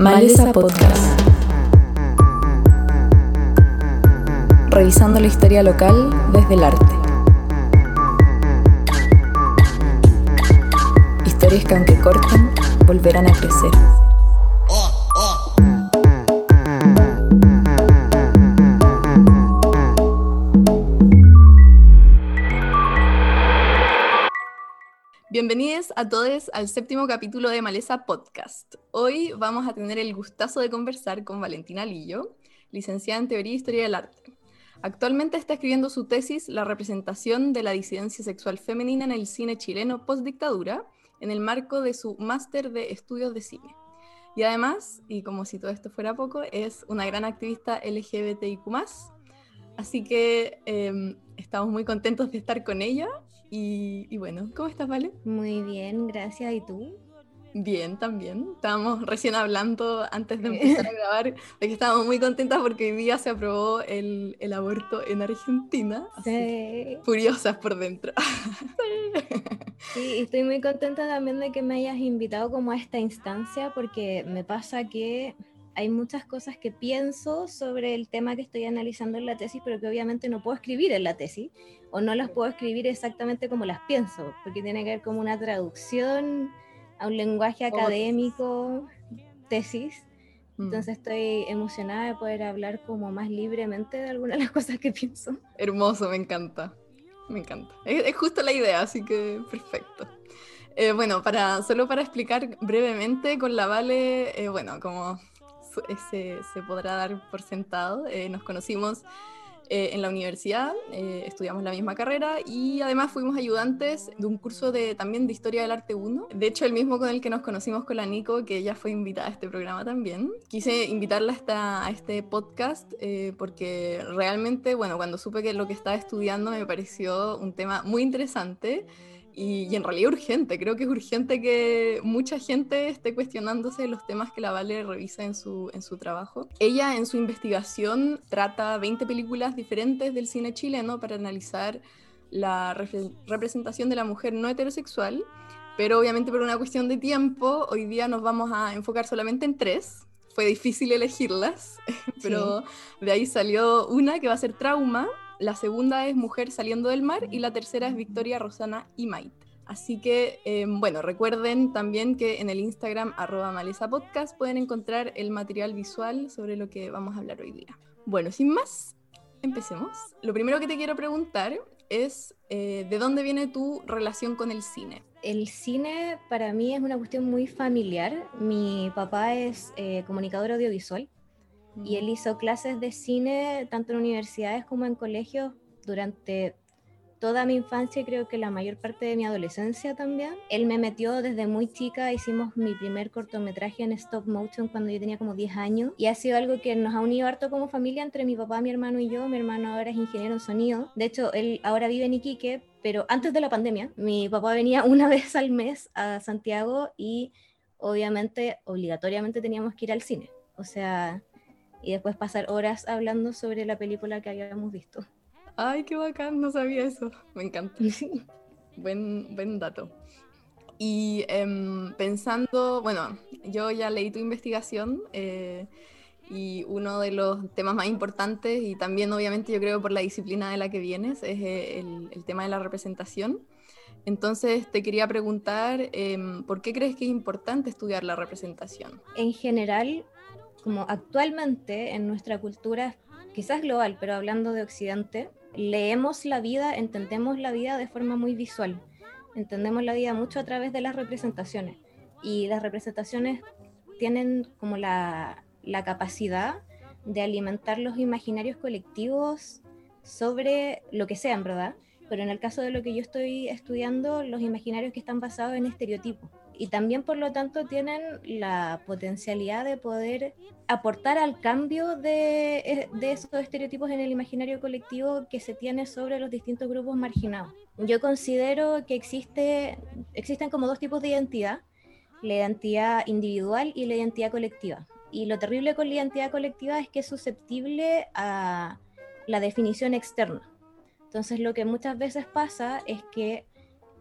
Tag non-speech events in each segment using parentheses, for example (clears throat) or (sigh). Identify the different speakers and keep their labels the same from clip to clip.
Speaker 1: Maleza Podcast. Revisando la historia local desde el arte. Historias que aunque corten, volverán a crecer.
Speaker 2: Bienvenidos a todos al séptimo capítulo de Maleza Podcast. Hoy vamos a tener el gustazo de conversar con Valentina Lillo, licenciada en Teoría e Historia del Arte. Actualmente está escribiendo su tesis La representación de la disidencia sexual femenina en el cine chileno post-dictadura, en el marco de su máster de estudios de cine. Y además, y como si todo esto fuera poco, es una gran activista LGBTIQ. Así que em, estamos muy contentos de estar con ella y, bueno, ¿cómo estás, Vale?
Speaker 3: Muy bien, gracias. ¿Y tú?
Speaker 2: Bien, también. Estábamos recién hablando antes de empezar a grabar de que estábamos muy contentas porque hoy día se aprobó el, el aborto en Argentina.
Speaker 3: Sí.
Speaker 2: Furiosas por dentro. (laughs)
Speaker 3: Sí, estoy muy contenta también de que me hayas invitado como a esta instancia porque me pasa que hay muchas cosas que pienso sobre el tema que estoy analizando en la tesis, pero que obviamente no puedo escribir en la tesis, o no las puedo escribir exactamente como las pienso, porque tiene que ver como una traducción a un lenguaje académico, tesis. Mm. Entonces estoy emocionada de poder hablar como más libremente de algunas de (laughs) las cosas que pienso.
Speaker 2: Hermoso, me encanta. Me encanta. Es, justo la idea, así que perfecto. Eh, bueno, para, solo para explicar brevemente, con la Vale, eh, bueno, como se, se, podrá dar por sentado. Eh, nos conocimos eh, en la universidad, eh, estudiamos la misma carrera y además fuimos ayudantes de un curso de, también de Historia del Arte 1. De hecho, el mismo con el que nos conocimos con la Nico, que ella fue invitada a este programa también. Quise invitarla a, a este podcast porque realmente, bueno, cuando supe que lo que estaba estudiando me pareció un tema muy interesante y, en realidad urgente, creo que es urgente que mucha gente esté cuestionándose los temas que la Vale revisa en su, en su trabajo. Ella en su investigación trata 20 películas diferentes del cine chileno para analizar la representación de la mujer no heterosexual, pero obviamente por una cuestión de tiempo, hoy día nos vamos a enfocar solamente en tres. Fue difícil elegirlas, (laughs) pero de ahí salió una que va a ser Trauma, la segunda es Mujer saliendo del mar y la tercera es Victoria, Rosana y Maite. Así que, em, bueno, recuerden también que en el Instagram arroba maleza podcast pueden encontrar el material visual sobre lo que vamos a hablar hoy día. Bueno, sin más, empecemos. Lo primero que te quiero preguntar es, eh, ¿de dónde viene tu relación con el cine?
Speaker 3: El cine para mí es una cuestión muy familiar. Mi papá es eh, comunicador audiovisual y él hizo clases de cine tanto en universidades como en colegios durante toda mi infancia y creo que la mayor parte de mi adolescencia también. Él me metió desde muy chica, hicimos mi primer cortometraje en stop motion cuando yo tenía como 10 años y ha sido algo que nos ha unido harto como familia entre mi papá, mi hermano y yo. Mi hermano ahora es ingeniero en sonido. De hecho, él ahora vive en Iquique, pero antes de la pandemia, mi papá venía (laughs) una vez al mes a Santiago y obviamente, obligatoriamente teníamos que ir al cine. O sea, y después pasar horas hablando sobre la película que habíamos visto.
Speaker 2: Ay, qué bacán, no sabía eso. Me encanta. (laughs) buen, buen dato. Y em, pensando, bueno, yo ya leí tu investigación eh, y uno de los temas más importantes y también obviamente yo creo por la disciplina de la que vienes es eh, el, el tema de la representación. Entonces te quería preguntar, em, ¿por qué crees que es importante estudiar la representación?
Speaker 3: En general, como actualmente en nuestra cultura, quizás global, pero hablando de Occidente, leemos la vida, entendemos la vida de forma muy visual. Entendemos la vida mucho a través de las representaciones. Y las representaciones tienen como la, la capacidad de alimentar los imaginarios colectivos sobre lo que sean, ¿verdad? Pero en el caso de lo que yo estoy estudiando, los imaginarios que están basados en estereotipos y también por lo tanto tienen la potencialidad de poder aportar al cambio de, eh, de, esos estereotipos en el imaginario colectivo que se tiene sobre los distintos grupos marginados. Yo considero que existe, existen como dos tipos de identidad, la identidad individual y la identidad colectiva. Y lo terrible con la identidad colectiva es que es susceptible a la definición externa. Entonces lo que muchas veces pasa es que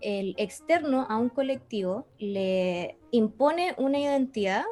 Speaker 3: el externo a un colectivo le impone una identidad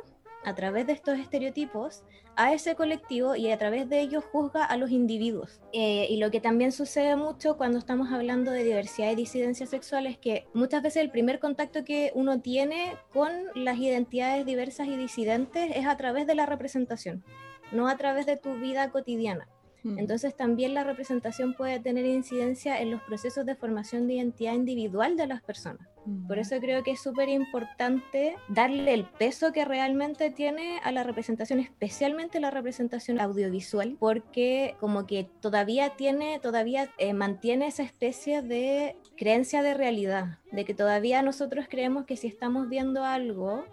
Speaker 3: a través de estos estereotipos a ese colectivo y a través de ellos juzga a los individuos. Eh, y lo que también sucede mucho cuando estamos hablando de diversidad y disidencia sexual es que muchas veces el primer contacto que uno tiene con las identidades diversas y disidentes es a través de la representación, no a través de tu vida cotidiana. Entonces también la representación puede tener incidencia en los procesos de formación de identidad individual de las personas. Por mm. eso creo que es súper importante darle el peso que realmente tiene a la representación, especialmente la representación audiovisual, porque como que todavía tiene, todavía eh, mantiene esa especie de creencia de realidad, de que todavía nosotros creemos que si estamos viendo algo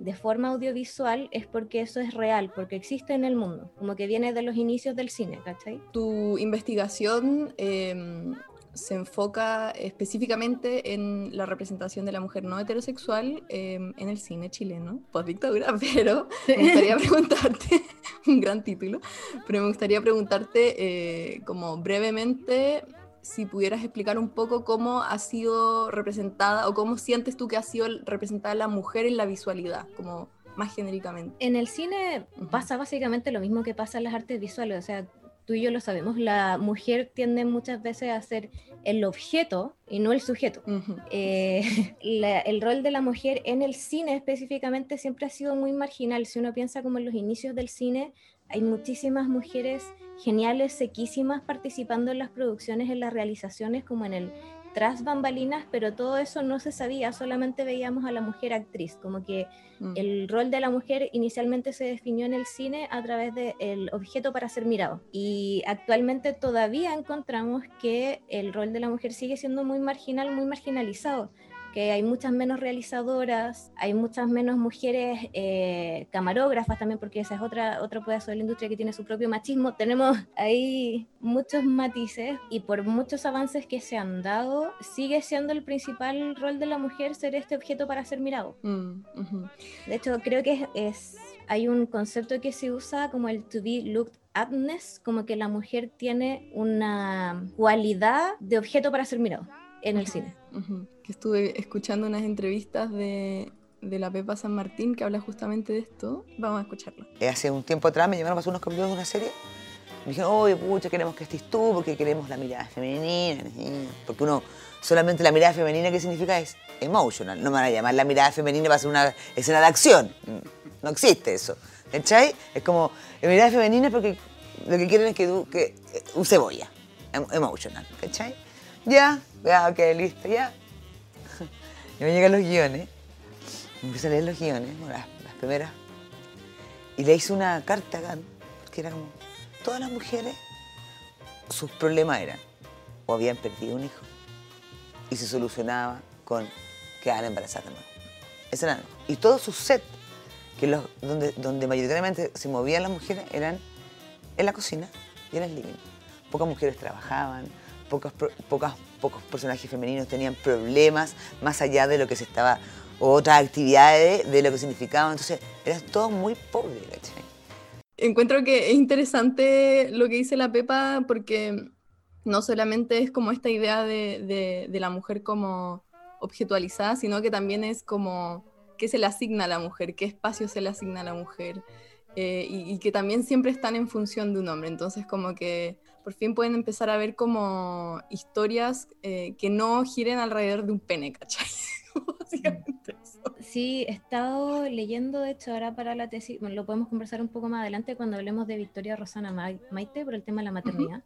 Speaker 3: de forma audiovisual es porque eso es real, porque existe en el mundo, como que viene de los inicios del cine, ¿cachai?
Speaker 2: Tu investigación em, se enfoca específicamente en la representación de la mujer no heterosexual em, en el cine chileno, post dictadura, (laughs) pero me gustaría preguntarte, (laughs) un gran título, pero me gustaría preguntarte eh, como brevemente si pudieras explicar un poco cómo ha sido representada o cómo sientes tú que ha sido representada la mujer en la visualidad, como más genéricamente.
Speaker 3: En el cine pasa básicamente lo mismo que pasa en las artes visuales, o sea, tú y yo lo sabemos, la mujer tiende muchas veces a ser el objeto y no el sujeto. Eh, (laughs) el rol de la mujer en el cine específicamente siempre ha sido muy marginal. Si uno piensa como en los inicios del cine, hay muchísimas mujeres geniales, sequísimas, participando en las producciones, en las realizaciones, como en el tras bambalinas, pero todo eso no se sabía, solamente veíamos a la mujer actriz, como que mm. el rol de la mujer inicialmente se definió en el cine a través del objeto para ser mirado. Y actualmente todavía encontramos que el rol de la mujer sigue siendo muy marginal, muy marginalizado que hay muchas menos realizadoras, hay muchas menos mujeres eh, camarógrafas también, porque esa es otra, otro pedazo de la industria que tiene su propio machismo. (laughs) Tenemos ahí muchos matices y por muchos avances que se han dado, sigue siendo el principal rol de la mujer ser este objeto para ser mirado. Mm, de hecho, creo que es, hay un concepto que se usa como el to be looked upness, como que la mujer tiene una cualidad de objeto para ser mirado en el cine.
Speaker 2: Que estuve escuchando unas entrevistas de, de, la Pepa San Martín que habla justamente de esto. Vamos a escucharlo.
Speaker 4: Eh, hace un tiempo atrás me llamaron para hacer unos capítulos de una serie. Me dijeron, oye, pucha, queremos que estés tú, porque queremos la mirada femenina. Porque uno, solamente la mirada femenina, ¿qué significa? Es emotional. No me van a llamar la mirada femenina para hacer una escena de acción. No existe eso. ¿Cachai? Es como, la mirada femenina porque lo que quieren es que, que un cebolla. Em, emotional. ¿Cachai? Ya, ya, ok, listo, ya. Y me llegan los guiones, me empecé a leer los guiones, las, primeras, y le hice una carta a Gant, que era como, todas las mujeres, sus problemas eran, o habían perdido un hijo, y se solucionaba con quedar embarazadas de. Ese era, y todos sus sets, que los, donde, donde mayoritariamente se movían las mujeres, eran en la cocina y en el living. Pocas mujeres trabajaban, pocos, pocas, pocos personajes femeninos tenían problemas más allá de lo que se estaba, o otras actividades de lo que significaba. Entonces, era todo muy pobre,
Speaker 2: Encuentro que es interesante lo que dice la Pepa porque no solamente es como esta idea de, de, la mujer como objetualizada, sino que también es como qué se le asigna a la mujer, qué espacio se le asigna a la mujer, eh, y, y, que también siempre están en función de un hombre. Entonces, como que por fin pueden empezar a ver como historias eh, que no giren alrededor de un pene, ¿cachai? (laughs)
Speaker 3: Sí, he estado leyendo, de hecho, ahora para la tesis, bueno, lo podemos conversar un poco más adelante cuando hablemos de Victoria Rosana Maite por el tema de la maternidad.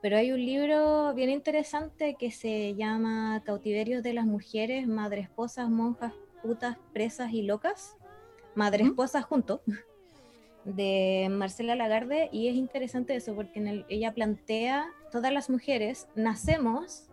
Speaker 3: Pero hay un libro bien interesante que se llama Cautiverios de las mujeres, madre esposas, monjas, putas, presas y locas. Madre esposas juntos de Marcela Lagarde y es interesante eso porque ella plantea, todas las mujeres nacemos,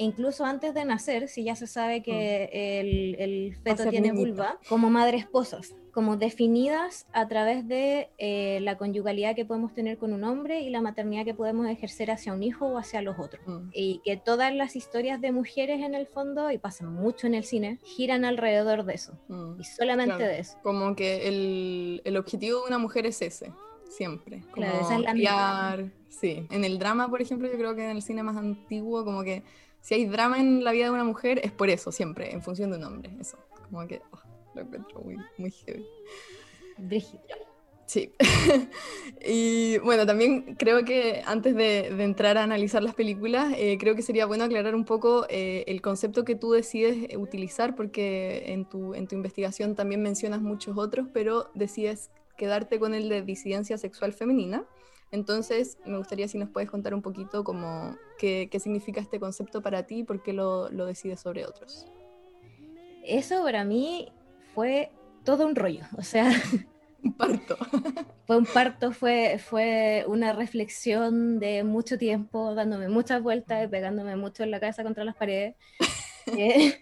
Speaker 3: incluso antes de nacer, si ya se sabe que mm. el, feto tiene vulva, como madre esposas como definidas a través de eh, la conyugalidad que podemos tener con un hombre y la maternidad que podemos ejercer hacia un hijo o hacia los otros. Mm. Y que todas las historias de mujeres en el fondo, y pasan mucho en el cine, giran alrededor de eso. Mm. Y solamente de eso.
Speaker 2: Como que el, el, objetivo de una mujer es ese, siempre.
Speaker 3: claro, esa es la
Speaker 2: Sí, en el drama, por ejemplo, yo creo que en el cine más antiguo, como que si hay drama en la vida de una mujer, es por eso, siempre, en función de un hombre. Eso, como que... Oh lo encuentro muy, muy heavy.
Speaker 3: Brígido.
Speaker 2: Sí. (laughs) y bueno, también creo que antes de, entrar a analizar las películas, eh, creo que sería bueno aclarar un poco eh, el concepto que tú decides utilizar, porque en tu, en tu investigación también mencionas muchos otros, pero decides quedarte con el de disidencia sexual femenina. Entonces, me gustaría si nos puedes contar un poquito como qué, qué significa este concepto para ti y por qué lo, lo decides sobre otros.
Speaker 3: Eso para mí fue todo un rollo, o sea, (laughs)
Speaker 2: un parto. (laughs)
Speaker 3: Fue un parto, fue, fue una reflexión de mucho tiempo, dándome muchas vueltas y pegándome mucho en la cabeza contra las paredes. (laughs)
Speaker 2: Eh,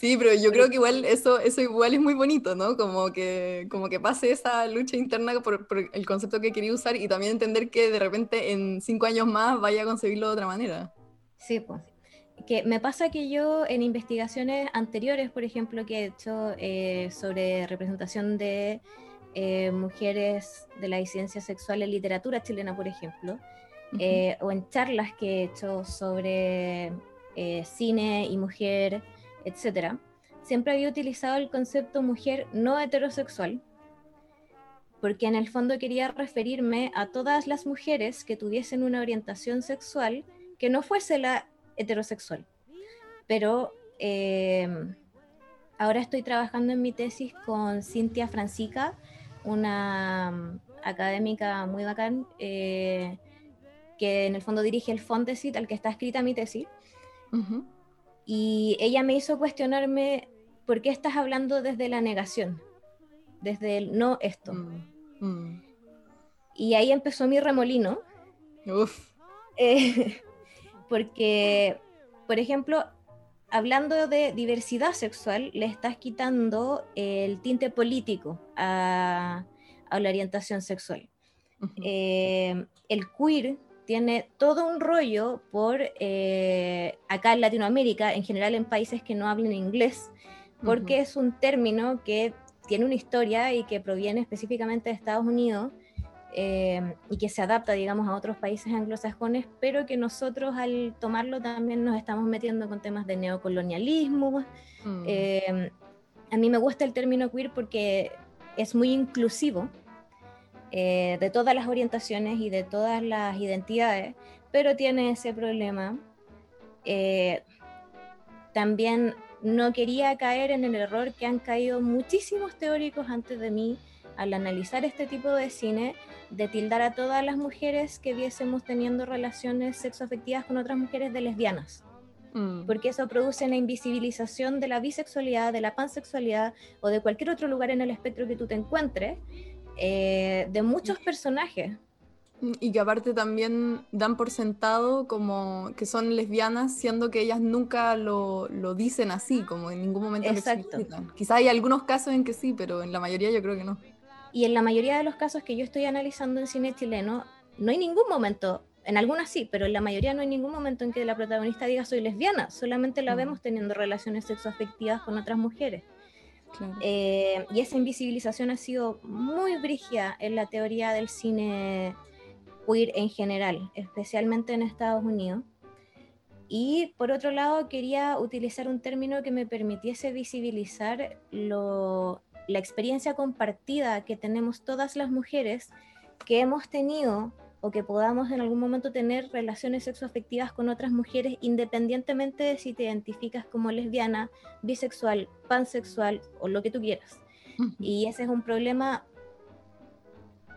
Speaker 2: sí, pero yo creo que igual eso, eso igual es muy bonito, ¿no? Como que, como que pase esa lucha interna por, por el concepto que quería usar y también entender que de repente en cinco años más vaya a concebirlo de otra manera.
Speaker 3: Sí, pues que me pasa que yo en investigaciones anteriores, por ejemplo, que he hecho eh, sobre representación de eh, mujeres de la disidencia sexual en literatura chilena, por ejemplo, eh, o en charlas que he hecho sobre cine y mujer, etc., siempre había utilizado el concepto mujer no heterosexual, porque en el fondo quería referirme a todas las mujeres que tuviesen una orientación sexual que no fuese la heterosexual. Pero em, ahora estoy trabajando en mi tesis con Cintia Francica, una mm, académica muy bacán, eh, que en el fondo dirige el Fontesit al que está escrita mi tesis. Y ella me hizo cuestionarme por qué estás hablando desde la negación, desde el no esto. Mm, mm. Y ahí empezó mi remolino. Uf. (laughs) Eh, porque, por ejemplo, hablando de diversidad sexual, le estás quitando el tinte político a, la orientación sexual. Eh, el queer tiene todo un rollo por eh, acá en Latinoamérica, en general en países que no hablan inglés, porque es un término que tiene una historia y que proviene específicamente de Estados Unidos Em, y que se adapta, digamos, a otros países anglosajones, pero que nosotros al tomarlo también nos estamos metiendo con temas de neocolonialismo. Mm. Em, a mí me gusta el término queer porque es muy inclusivo eh, de todas las orientaciones y de todas las identidades, pero tiene ese problema. Eh, también no quería caer en el error que han caído muchísimos teóricos antes de mí al analizar este tipo de cine, de tildar a todas las mujeres que viésemos teniendo relaciones sexoafectivas con otras mujeres de lesbianas. Mm. Porque eso produce una invisibilización de la bisexualidad, de la pansexualidad o de cualquier otro lugar en el espectro que tú te encuentres, eh, de muchos personajes.
Speaker 2: Y que aparte también dan por sentado como que son lesbianas, siendo que ellas nunca lo, lo dicen así, como en ningún momento Exacto. lo Quizá hay algunos casos en que sí, pero en la mayoría yo creo que no.
Speaker 3: Y en la mayoría de los casos que yo estoy analizando en cine chileno, no hay ningún momento, en algunas sí, pero en la mayoría no hay ningún momento en que la protagonista diga soy lesbiana, solamente la mm. vemos teniendo relaciones sexoafectivas con otras mujeres. Eh, y esa invisibilización ha sido muy brígida en la teoría del cine queer en general, especialmente en Estados Unidos. Y por otro lado, quería utilizar un término que me permitiese visibilizar la experiencia compartida que tenemos todas las mujeres que hemos tenido o que podamos en algún momento tener relaciones sexoafectivas con otras mujeres independientemente de si te identificas como lesbiana, bisexual, pansexual o lo que tú quieras. Y ese es un problema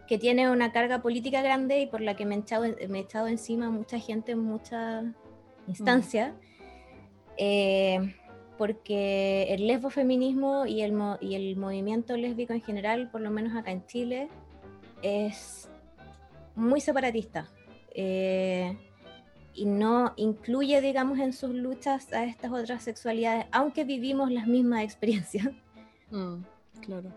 Speaker 3: que tiene una carga política grande y por la que me he echado, me he echado encima mucha gente en muchas instancias. Eh, porque el lesbofeminismo y el, y el movimiento lésbico en general, por lo menos acá en Chile, es muy separatista eh, y no incluye, digamos, en sus luchas a estas otras sexualidades, aunque vivimos las mismas experiencias. (laughs) Mm.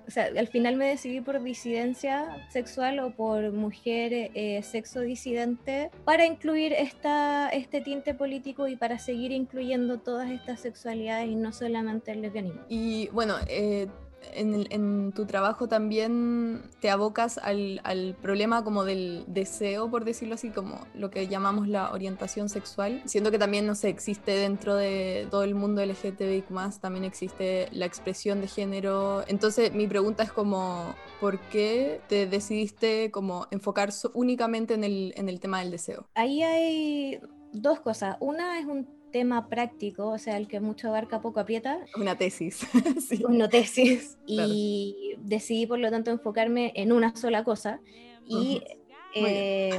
Speaker 3: O sea, al final me decidí por disidencia sexual o por mujer eh, sexo disidente para incluir esta, este tinte político y para seguir incluyendo todas estas sexualidades y no solamente el lesbianismo.
Speaker 2: Y bueno, eh, en, tu trabajo también te abocas al, problema como del deseo, por decirlo así, como lo que llamamos la orientación sexual, siendo que también, no sé, existe dentro de todo el mundo LGTBIQ+, también existe la expresión de género. Entonces, mi pregunta es como, ¿por qué te decidiste como enfocar únicamente en el, en el tema del deseo?
Speaker 3: Ahí hay dos cosas. Una es un tema práctico, o sea, el que mucho abarca poco aprieta,
Speaker 2: Una tesis. (laughs) sí.
Speaker 3: una tesis,
Speaker 2: Claro.
Speaker 3: y decidí por lo tanto enfocarme en una sola cosa y eh,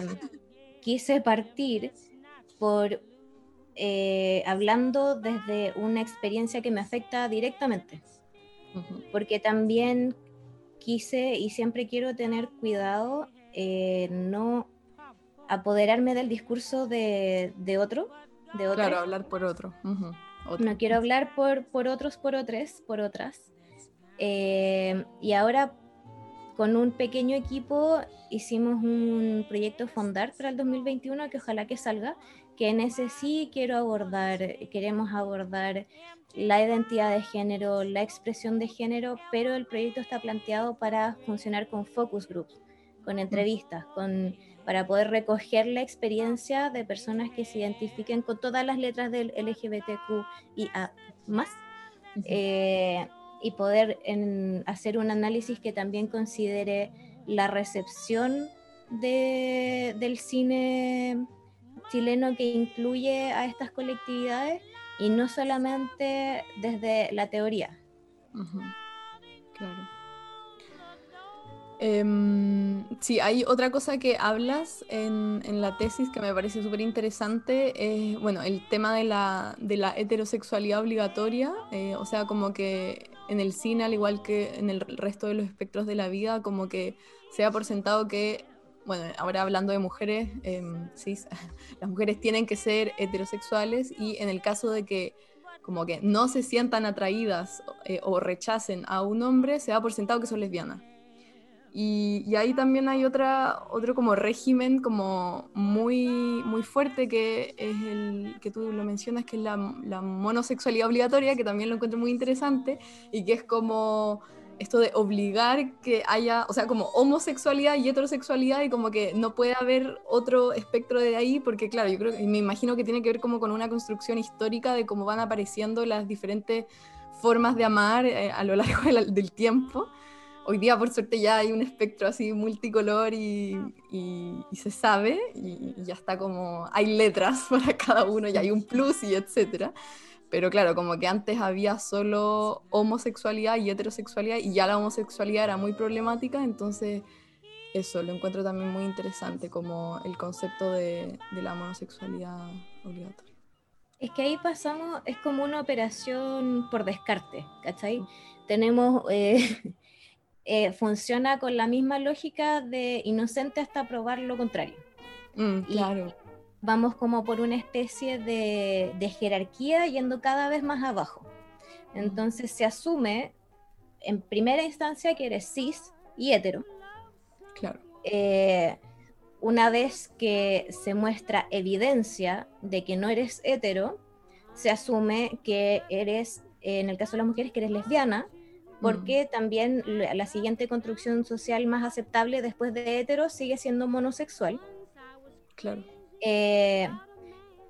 Speaker 3: quise partir por eh, hablando desde una experiencia que me afecta directamente, porque también quise y siempre quiero tener cuidado eh, no apoderarme del discurso de, de otro, de otros.
Speaker 2: Claro, hablar por otro. Otro.
Speaker 3: No quiero hablar por, por otros, por otras, por otras. Eh, y ahora con un pequeño equipo hicimos un proyecto Fondar para el 2021 que ojalá que salga, que en ese sí quiero abordar, queremos abordar la identidad de género, la expresión de género, pero el proyecto está planteado para funcionar con focus groups, con entrevistas, con, para poder recoger la experiencia de personas que se identifiquen con todas las letras del LGBTQIA más eh, y poder en- hacer un análisis que también considere la recepción de- del cine chileno que incluye a estas colectividades y no solamente desde la teoría.
Speaker 2: Em, sí, hay otra cosa que hablas en, la tesis que me parece súper interesante, es, bueno, el tema de la, de la heterosexualidad obligatoria, eh, o sea, como que en el cine, al igual que en el resto de los espectros de la vida, como que se da por sentado que, bueno, ahora hablando de mujeres, em, cis, (laughs) las mujeres tienen que ser heterosexuales y en el caso de que como que no se sientan atraídas eh, o rechacen a un hombre, se da por sentado que son lesbianas. Y, y ahí también hay otra, otro como régimen como muy, muy fuerte que es el que tú lo mencionas, que es la, la monosexualidad obligatoria, que también lo encuentro muy interesante, y que es como esto de obligar que haya, o sea, como homosexualidad y heterosexualidad y como que no puede haber otro espectro de ahí, porque claro, yo creo me imagino que tiene que ver como con una construcción histórica de cómo van apareciendo las diferentes formas de amar eh, a lo largo de la- del tiempo. Hoy día, por suerte, ya hay un espectro así multicolor y, y- y se sabe, y, y ya está como, hay letras (laughs) para cada uno, y hay un plus y etcétera. Pero claro, como que antes había solo homosexualidad y heterosexualidad, y ya la homosexualidad era muy problemática, entonces eso lo encuentro también muy interesante, como el concepto de, de la monosexualidad obligatoria.
Speaker 3: Es que ahí pasamos, es como una operación por descarte, ¿cachai? Tenemos, eh, (laughs) eh, funciona con la misma lógica de inocente hasta probar lo contrario.
Speaker 2: Mm,
Speaker 3: Y-
Speaker 2: claro,
Speaker 3: Vamos como por una especie de, de jerarquía yendo cada vez más abajo. Entonces se asume en primera instancia que eres cis y hetero.
Speaker 2: claro.
Speaker 3: Eh, una vez que se muestra evidencia de que no eres hetero, se asume que eres, eh, en el caso de las mujeres, que eres lesbiana, porque también la la siguiente construcción social más aceptable después de hetero sigue siendo monosexual.
Speaker 2: Claro.
Speaker 3: Eh,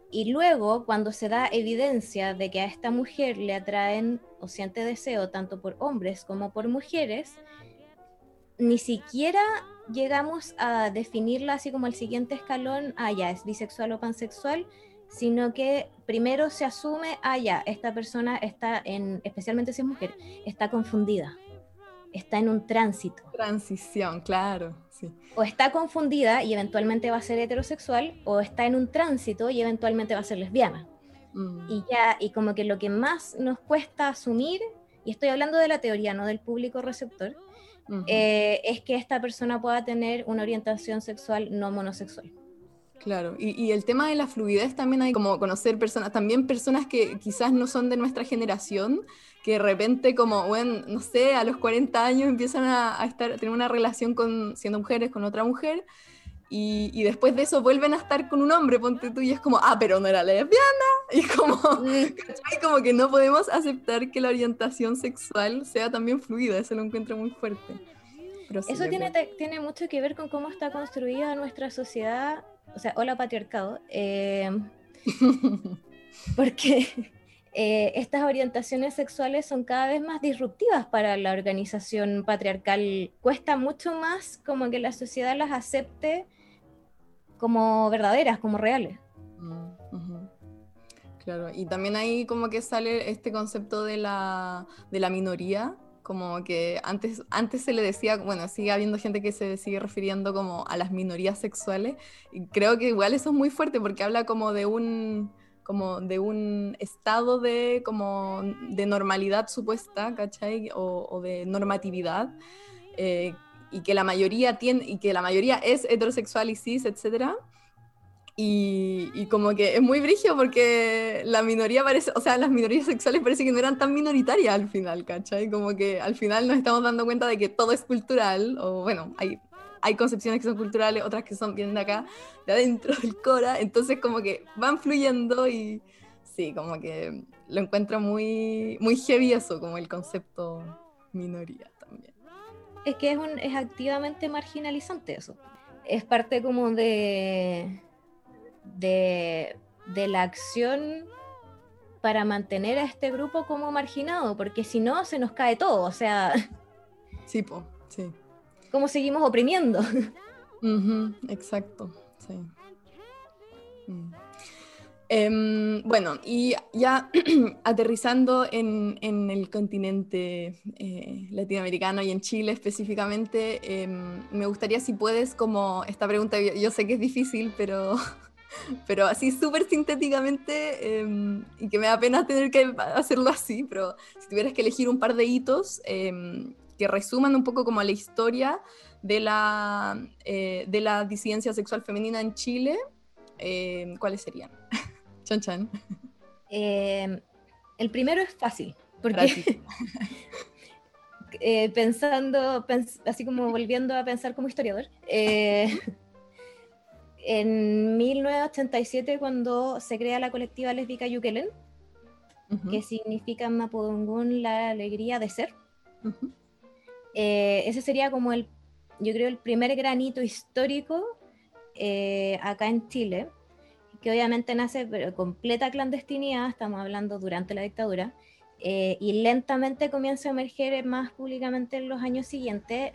Speaker 3: y luego, cuando se da evidencia de que a esta mujer le atraen o siente deseo tanto por hombres como por mujeres, ni siquiera llegamos a definirla así como el siguiente escalón, ah, ya, es bisexual o pansexual, sino que primero se asume, ah, ya, esta persona está en, especialmente si es mujer, está confundida, está en un tránsito
Speaker 2: Transición, claro, sí.
Speaker 3: o está confundida y eventualmente va a ser heterosexual, o está en un tránsito y eventualmente va a ser lesbiana.
Speaker 2: Mm,
Speaker 3: Y ya, y como que lo que más nos cuesta asumir, y estoy hablando de la teoría, no del público receptor, eh, es que esta persona pueda tener una orientación sexual no monosexual.
Speaker 2: Claro, y, y el tema de la fluidez también hay como conocer personas, también personas que quizás no son de nuestra generación, que de repente como, bueno, no sé, a los 40 años empiezan a, a estar, a tener una relación con, siendo mujeres con otra mujer, y, y después de eso vuelven a estar con un hombre, ponte tú, y es como, ah, pero no era lesbiana, (laughs) Y como, ¿cachai? como que no podemos aceptar que la orientación sexual sea también fluida, eso lo encuentro muy fuerte. Pero sí,
Speaker 3: Eso tiene, tiene mucho que ver con cómo está construida nuestra sociedad, o sea, hola patriarcado, eh, (laughs) porque eh, estas orientaciones sexuales son cada vez más disruptivas para la organización patriarcal. Cuesta mucho más como que la sociedad las acepte como verdaderas, como reales.
Speaker 2: Mm. Claro, y también ahí como que sale este concepto de la, de la minoría, como que antes, antes se le decía, bueno, sigue habiendo gente que se sigue refiriendo como a las minorías sexuales, y creo que igual eso es muy fuerte porque habla como de un como de un estado de como de normalidad supuesta, ¿cachai? O, de normatividad, eh, y que la mayoría tiene, y que la mayoría es heterosexual y cis, etcétera, y, y como que es muy brigio porque la minoría parece, o sea, las minorías sexuales parece que no eran tan minoritarias al final, ¿cachai? Como que al final nos estamos dando cuenta de que todo es cultural, o bueno, hay, hay concepciones que son culturales, otras que son vienen de acá, de adentro del Cora, entonces como que van fluyendo y sí, como que lo encuentro muy, muy heavy eso, como el concepto minoría también.
Speaker 3: Es que es, un, es activamente marginalizante eso. Es parte como de, de, de la acción para mantener a este grupo como marginado, porque si no se nos cae todo, o sea,
Speaker 2: Sí, po, sí.
Speaker 3: ¿cómo seguimos oprimiendo? (laughs)
Speaker 2: Exacto, sí. Mm. Em, bueno, y ya (clears throat) aterrizando en, en el continente eh, latinoamericano y en Chile específicamente, em, me gustaría si puedes, como esta pregunta, yo, yo sé que es difícil, pero, (laughs) pero así súper sintéticamente, em, y que me da pena tener que hacerlo así, pero si tuvieras que elegir un par de hitos em, que resuman un poco como la historia de la, eh, de la disidencia sexual femenina en Chile, eh, ¿cuáles serían? (laughs) chan chan.
Speaker 3: El primero es fácil, porque (laughs) eh, pensando, pens- así como volviendo a pensar como historiador, eh, (laughs) en 1987 cuando se crea la colectiva lésbica Yuquelen,
Speaker 2: Ujú,
Speaker 3: que significa en Mapudungún la alegría de ser, eh, ese sería como el, yo creo, el primer granito histórico eh, acá en Chile, que obviamente nace pero completa clandestinidad, estamos hablando durante la dictadura, eh, y lentamente comienza a emerger más públicamente en los años siguientes.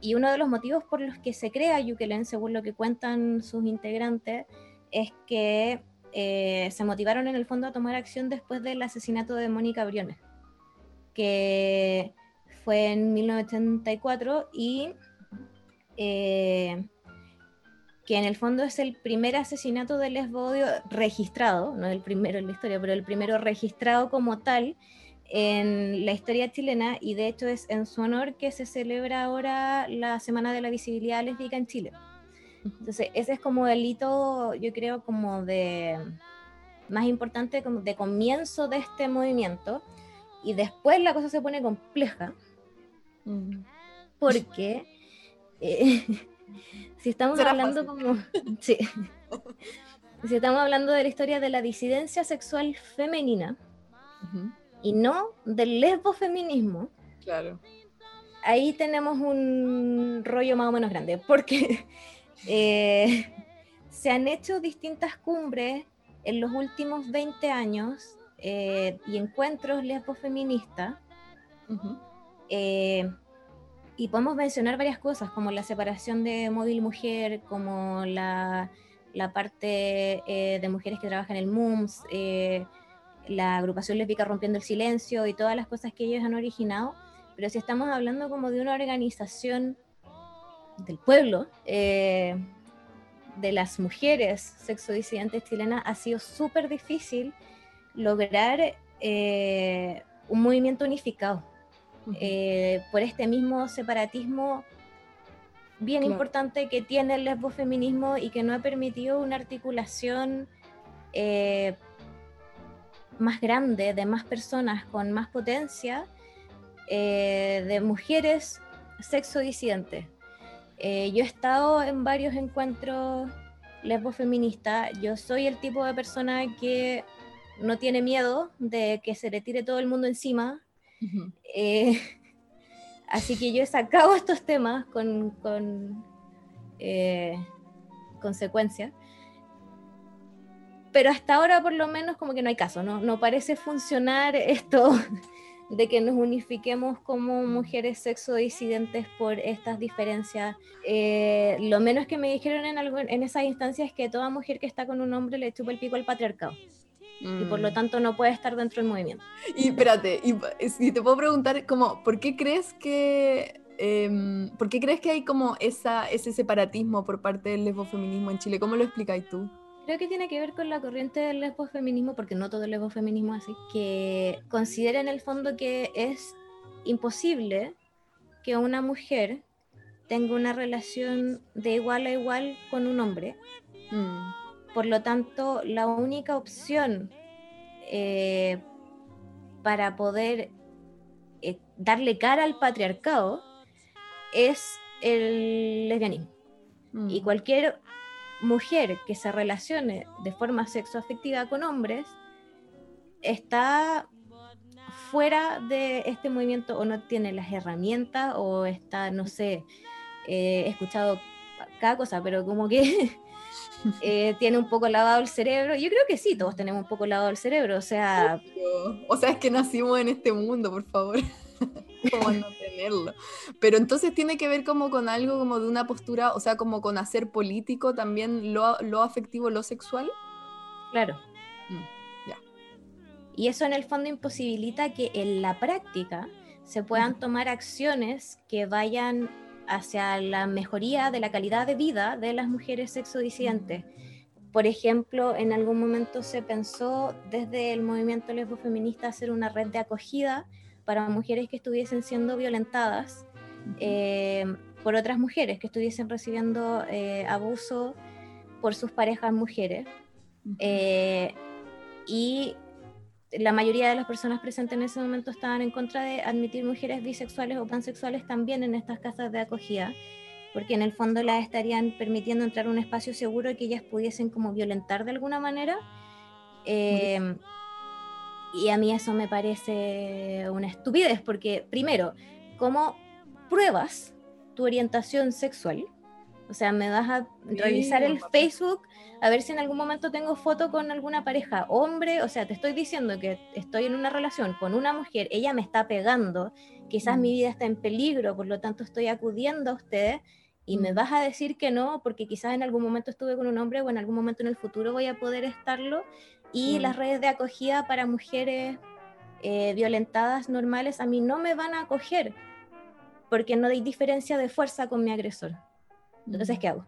Speaker 3: Y uno de los motivos por los que se crea Yuquelén, según lo que cuentan sus integrantes, es que eh, se motivaron en el fondo a tomar acción después del asesinato de Mónica Briones, que fue en 1984 y eh, que en el fondo es el primer asesinato de lesbodio registrado, no el primero en la historia, pero el primero registrado como tal en la historia chilena y de hecho es en su honor que se celebra ahora la Semana de la Visibilidad Lésbica en Chile. Entonces, ese es como el hito, yo creo, como de más importante como de comienzo de este movimiento. Y después la cosa se pone compleja porque eh, (laughs) si estamos hablando como (laughs) sí. si estamos hablando de la historia de la disidencia sexual femenina
Speaker 2: Ujú,
Speaker 3: y no del lesbofeminismo,
Speaker 2: Claro.
Speaker 3: ahí tenemos un rollo más o menos grande, porque (laughs) eh, se han hecho distintas cumbres en los últimos 20 años eh, y encuentros lesbofeministas, eh, y podemos mencionar varias cosas, como la separación de móvil mujer, como la, la parte eh, de mujeres que trabajan en el MUMS, la agrupación lésbica rompiendo el silencio y todas las cosas que ellos han originado. Pero si estamos hablando como de una organización del pueblo, eh, de las mujeres sexodisidentes chilenas, ha sido súper difícil lograr eh, un movimiento unificado eh, por este mismo separatismo bien
Speaker 2: Claro.
Speaker 3: importante que tiene el lesbofeminismo y que no ha permitido una articulación eh, más grande, de más personas, con más potencia, eh, de mujeres sexodisidentes. Eh, yo he estado en varios encuentros lesbo feminista, yo soy el tipo de persona que no tiene miedo de que se le tire todo el mundo encima. Eh, (laughs) así que yo he sacado (laughs) estos temas con, con eh, consecuencia. Pero hasta ahora por lo menos como que no hay caso, no, no parece funcionar esto (laughs) de que nos unifiquemos como mujeres sexo disidentes por estas diferencias. Eh, lo menos que me dijeron en, algo, en esas instancias es que toda mujer que está con un hombre le chupa el pico al patriarcado. Y por lo mm. tanto no puede estar dentro del movimiento.
Speaker 2: Y espérate, y, si te puedo preguntar, como, ¿por qué crees que em, ¿por qué crees que hay como esa, ese separatismo por parte del lesbofeminismo en Chile? ¿Cómo lo explicáis tú?
Speaker 3: Creo que tiene que ver con la corriente del lesbofeminismo, porque no todo el lesbofeminismo es así, que considera en el fondo que es imposible que una mujer tenga una relación de igual a igual con un hombre. Mm. Por lo tanto, la única opción eh, para poder eh, darle cara al patriarcado es el lesbianismo. Y mm. cualquier mujer que se relacione de forma sexoafectiva con hombres está fuera de este movimiento o no tiene las herramientas o está, no sé, eh, he escuchado cada cosa, pero como que (laughs) eh, tiene un poco lavado el cerebro. Yo creo que sí, todos tenemos un poco lavado el cerebro, o sea...
Speaker 2: O sea, es que nacimos en este mundo, por favor. (laughs) como no tenerlo. Pero entonces tiene que ver como con algo como de una postura, o sea, como con hacer político también lo, lo afectivo, lo sexual.
Speaker 3: Claro. Mm, ya. Y eso en el fondo imposibilita que en la práctica se puedan tomar acciones que vayan hacia la mejoría de la calidad de vida de las mujeres sexodisidentes. Por ejemplo, en algún momento se pensó desde el movimiento lesbo-feminista hacer una red de acogida para mujeres que estuviesen siendo violentadas eh, por otras mujeres, que estuviesen recibiendo eh, abuso por sus parejas mujeres. Eh, y la mayoría de las personas presentes en ese momento estaban en contra de admitir mujeres bisexuales o pansexuales también en estas casas de acogida, porque en el fondo las estarían permitiendo entrar a un espacio seguro y que ellas pudiesen como violentar de alguna manera. Y a mí eso me parece una estupidez, porque primero, ¿cómo pruebas tu orientación sexual? O sea, me vas a revisar el Facebook a ver si en algún momento tengo foto con alguna pareja, hombre, o sea, te estoy diciendo que estoy en una relación con una mujer, ella me está pegando, quizás mi mm. vida está en peligro, por lo tanto estoy acudiendo a ustedes y me mm. vas a decir que no, porque quizás en algún momento estuve con un hombre o en algún momento en el futuro voy a poder estarlo y las redes de acogida para mujeres eh, violentadas normales a mí no me van a acoger porque no hay diferencia de fuerza con mi agresor. Entonces, ¿qué hago?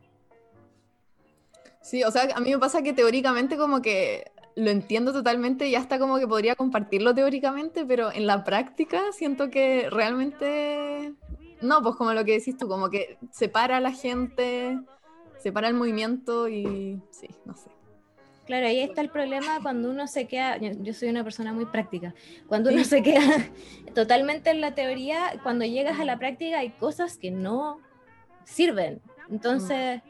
Speaker 2: Sí, o sea, a mí me pasa que teóricamente como que lo entiendo totalmente y hasta como que podría compartirlo teóricamente, pero en la práctica siento que realmente no, pues como lo que decís tú, como que separa a la gente, separa el movimiento y sí, no sé.
Speaker 3: Claro, ahí está el problema cuando uno se queda, yo, soy una persona muy práctica, cuando uno se queda (laughs) totalmente en la teoría, cuando llegas a la práctica hay cosas que no sirven. Entonces,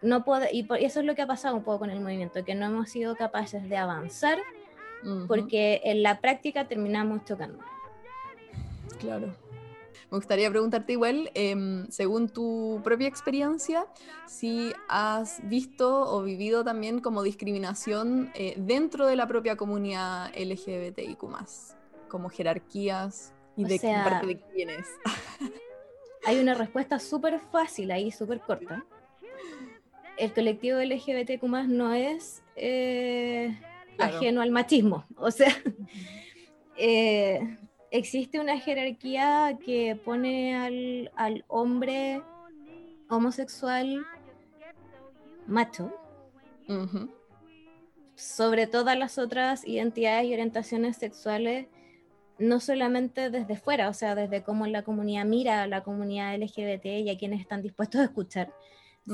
Speaker 3: no puede, y eso es lo que ha pasado un poco con el movimiento, que no hemos sido capaces de avanzar porque en la práctica terminamos chocando.
Speaker 2: Claro. Me gustaría preguntarte igual, em, según tu propia experiencia, si has visto o vivido también como discriminación eh, dentro de la propia comunidad LGBTIQ, como jerarquías y de parte de quiénes. (laughs)
Speaker 3: hay una respuesta súper fácil ahí, súper corta. El colectivo LGBTQ no es eh, ajeno al machismo. O sea, eh, existe una jerarquía que pone al, hombre homosexual macho sobre todas las otras identidades y orientaciones sexuales, no solamente desde fuera, o sea, desde cómo la comunidad mira a la comunidad LGBT y a quienes están dispuestos a escuchar,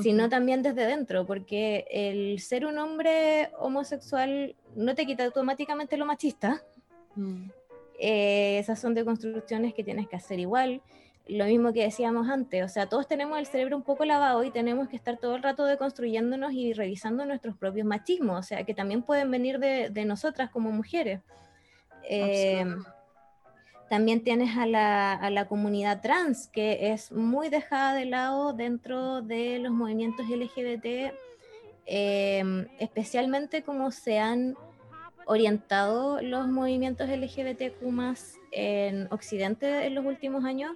Speaker 3: sino también desde dentro, porque el ser un hombre homosexual no te quita automáticamente lo machista. Mm. Eh, esas son deconstrucciones que tienes que hacer igual. lo mismo que decíamos antes, o sea, todos tenemos el cerebro un poco lavado y tenemos que estar todo el rato deconstruyéndonos y revisando nuestros propios machismos, o sea, que también pueden venir de, de nosotras como mujeres. Eh, también tienes a la, a la, comunidad trans, que es muy dejada de lado dentro de los movimientos LGBT, eh, especialmente como se han orientado los movimientos LGBTQ en Occidente en los últimos años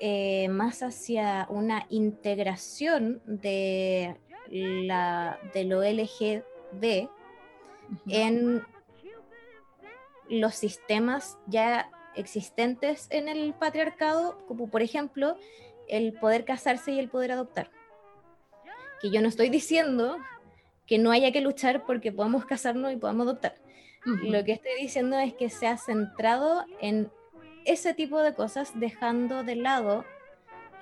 Speaker 3: eh, más hacia una integración de, la, de lo LGB en los sistemas ya existentes en el patriarcado, como por ejemplo el poder casarse y el poder adoptar. Que yo no estoy diciendo que no haya que luchar porque podamos casarnos y podamos adoptar. Lo que estoy diciendo es que se ha centrado en ese tipo de cosas, dejando de lado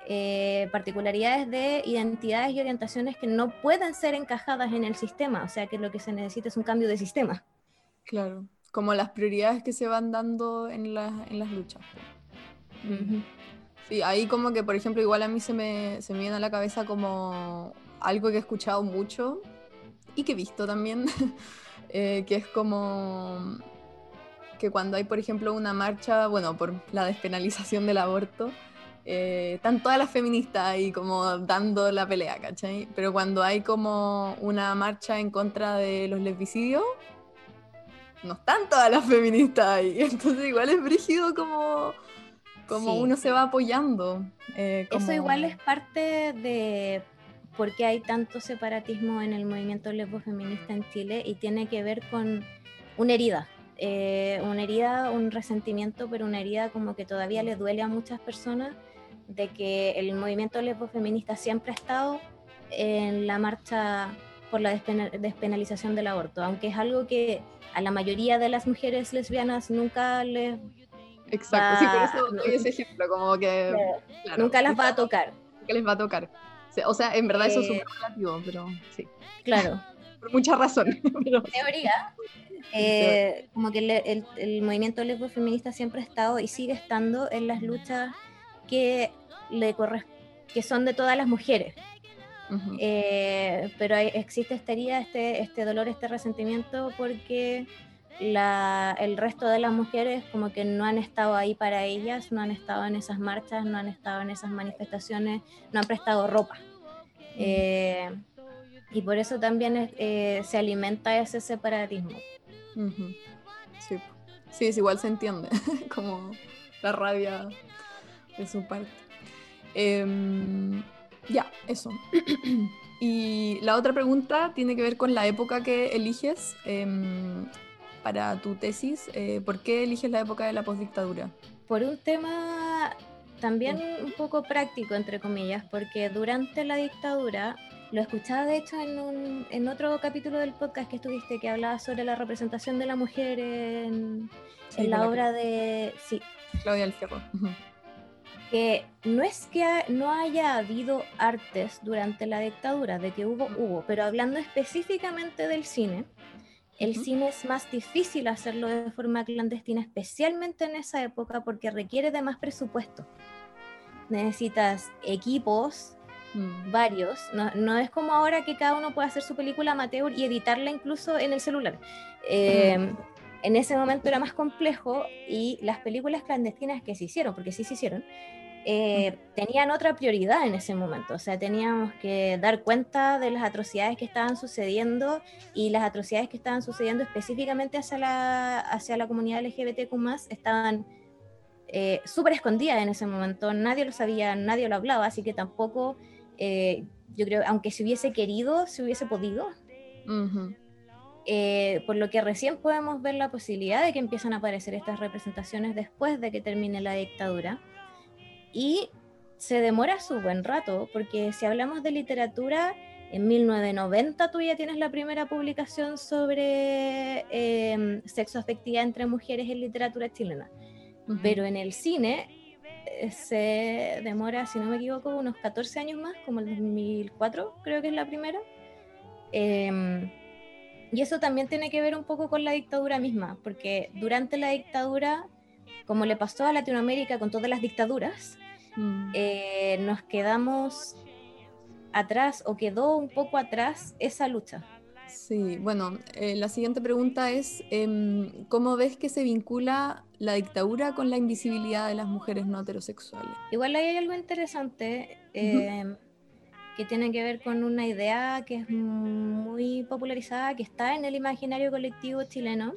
Speaker 3: eh, particularidades de identidades y orientaciones que no pueden ser encajadas en el sistema, o sea que lo que se necesita es un cambio de sistema.
Speaker 2: Claro, como las prioridades que se van dando en, en las luchas. Sí, ahí como que, por ejemplo, igual a mí se me, se me viene a la cabeza como algo que he escuchado mucho y que he visto también, (laughs) eh, que es como que cuando hay, por ejemplo, una marcha, bueno, por la despenalización del aborto, eh, están todas las feministas ahí como dando la pelea, ¿cachai? Pero cuando hay como una marcha en contra de los lesbicidios, no están todas las feministas ahí. (laughs) Entonces igual es brígido como, como uno se va apoyando.
Speaker 3: Eh, Eso igual es parte de por qué hay tanto separatismo en el movimiento lesbo feminista en Chile y tiene que ver con una herida eh, una herida, un resentimiento, pero una herida como que todavía le duele a muchas personas de que el movimiento lesbo feminista siempre ha estado en la marcha por la despenalización del aborto, aunque es algo que a la mayoría de las mujeres lesbianas nunca les
Speaker 2: Exacto, sí, por eso doy ese ejemplo, como que (laughs)
Speaker 3: nunca las va a tocar.
Speaker 2: Nunca les va a tocar. O sea, en verdad eso es un eh, relativo, pero sí.
Speaker 3: Claro. (laughs)
Speaker 2: por mucha razón. (laughs)
Speaker 3: Pero... Teoría, (laughs) eh, como que el, el, movimiento lesbo feminista siempre ha estado y sigue estando en las luchas que, le que son de todas las mujeres. Eh, pero existe esta herida, este, este dolor, este resentimiento porque la, el resto de las mujeres como que no han estado ahí para ellas, no han estado en esas marchas, no han estado en esas manifestaciones, no han prestado ropa. Eh, y por eso también se alimenta ese separatismo.
Speaker 2: Sí. sí, es igual se entiende, (laughs) como la rabia de su parte. Em, ya, eso. (clears throat) y la otra pregunta tiene que ver con la época que eliges em, para tu tesis. Eh, ¿Por qué eliges la época de la postdictadura?
Speaker 3: Por un tema también un poco práctico, entre comillas, porque durante la dictadura lo escuchaba de hecho en, un, en otro capítulo del podcast que estuviste que hablaba sobre la representación de la mujer en, la obra de sí.
Speaker 2: Claudia del Fierro.
Speaker 3: Que no es que no haya habido artes durante la dictadura, de que hubo, hubo, pero hablando específicamente del cine, el cine es más difícil hacerlo de forma clandestina, especialmente en esa época, porque requiere de más presupuesto. Necesitas equipos, Mm. varios. No, es como ahora que cada uno puede hacer su película amateur y editarla incluso en el celular. Em, en ese momento era más complejo y las películas clandestinas que se hicieron, porque sí se hicieron, eh, tenían otra prioridad en ese momento. O sea, teníamos que dar cuenta de las atrocidades que estaban sucediendo y las atrocidades que estaban sucediendo específicamente hacia la, hacia la comunidad LGBTQ estaban eh, súper escondidas en ese momento. Nadie lo sabía, nadie lo hablaba, así que tampoco eh, yo creo, aunque se hubiese querido, se hubiese podido. Eh, por lo que recién podemos ver la posibilidad de que empiezan a aparecer estas representaciones después de que termine la dictadura. Y se demora su buen rato, porque si hablamos de literatura, en 1990 tú ya tienes la primera publicación sobre eh, sexo afectividad entre mujeres en literatura chilena. Pero en el cine eh, se demora, si no me equivoco, unos 14 años más, como el 2004 creo que es la primera. Em, y eso también tiene que ver un poco con la dictadura misma, porque durante la dictadura, como le pasó a Latinoamérica con todas las dictaduras,
Speaker 2: Mm.
Speaker 3: eh, nos quedamos atrás o quedó un poco atrás esa lucha.
Speaker 2: Sí, bueno, eh, la siguiente pregunta es, em, ¿cómo ves que se vincula la dictadura con la invisibilidad de las mujeres no heterosexuales?
Speaker 3: Igual hay algo interesante eh, que tiene que ver con una idea que es muy popularizada, que está en el imaginario colectivo chileno,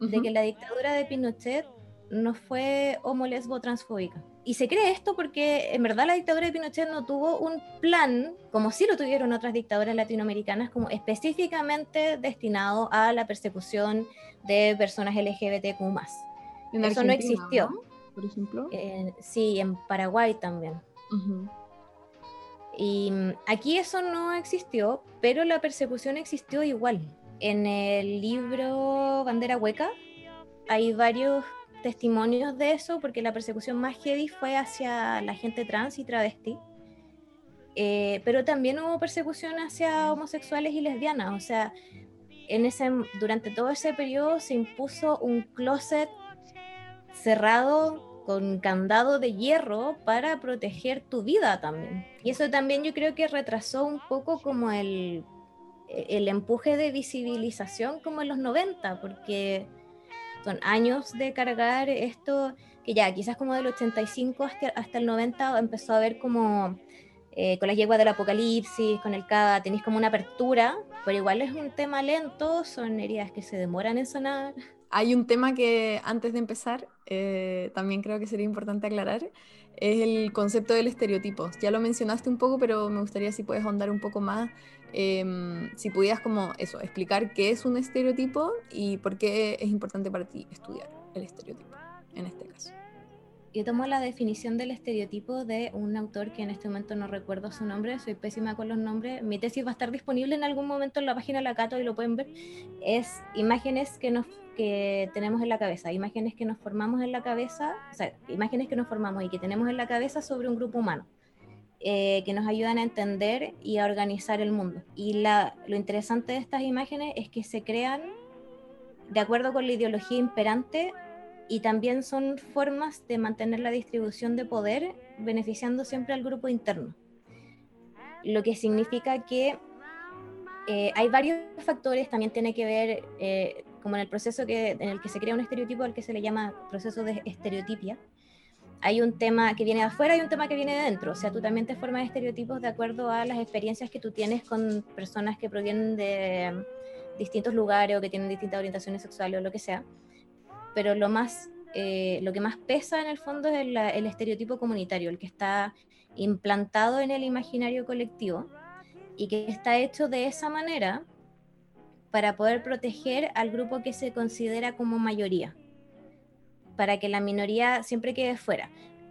Speaker 3: de
Speaker 2: Ujú.
Speaker 3: que la dictadura de Pinochet no fue homo lesbo transfóbica. Y se cree esto porque en verdad la dictadura de Pinochet no tuvo un plan, como sí lo tuvieron otras dictaduras latinoamericanas, como específicamente destinado a la persecución de personas LGBTQ+.
Speaker 2: En
Speaker 3: Eso no existió.
Speaker 2: ¿no? Por ejemplo.
Speaker 3: Eh, sí, en Paraguay también. Y mm, aquí eso no existió, pero la persecución existió igual. En el libro Bandera Hueca hay varios testimonios de eso, porque la persecución más heavy fue hacia la gente trans y travesti. Eh, pero también hubo persecución hacia homosexuales y lesbianas. O sea, en ese, durante todo ese periodo se impuso un closet cerrado con candado de hierro para proteger tu vida también. Y eso también yo creo que retrasó un poco como el, el empuje de visibilización como en los 90, porque son años de cargar esto, que ya quizás como del 85 hasta, hasta el 90 empezó a ver como eh, con las yeguas del apocalipsis, con el CADA, tenéis como una apertura, pero igual es un tema lento, son heridas que se demoran en sanar.
Speaker 2: Hay un tema que antes de empezar eh, también creo que sería importante aclarar, es el concepto del estereotipo. Ya lo mencionaste un poco, pero me gustaría si puedes ahondar un poco más, em, si pudieras como eso, explicar qué es un estereotipo y por qué es importante para ti estudiar el estereotipo en este caso.
Speaker 3: Yo tomo la definición del estereotipo de un autor que en este momento no recuerdo su nombre, soy pésima con los nombres. Mi tesis va a estar disponible en algún momento en la página de la Cato y lo pueden ver. Es imágenes que, nos, que tenemos en la cabeza, imágenes que nos formamos en la cabeza, o sea, imágenes que nos formamos y que tenemos en la cabeza sobre un grupo humano. eh, que nos ayudan a entender y a organizar el mundo. Y la, lo interesante de estas imágenes es que se crean de acuerdo con la ideología imperante y también son formas de mantener la distribución de poder beneficiando siempre al grupo interno. Lo que significa que eh, hay varios factores, también tiene que ver eh, como en el proceso que, en el que se crea un estereotipo al que se le llama proceso de estereotipia. Hay un tema que viene de afuera y un tema que viene de dentro. O sea, tú también te formas estereotipos de acuerdo a las experiencias que tú tienes con personas que provienen de distintos lugares o que tienen distintas orientaciones sexuales o lo que sea pero lo, más, eh, lo que más pesa en el fondo es el, el, estereotipo comunitario, el que está implantado en el imaginario colectivo y que está hecho de esa manera para poder proteger al grupo que se considera como mayoría, para que la minoría siempre quede fuera.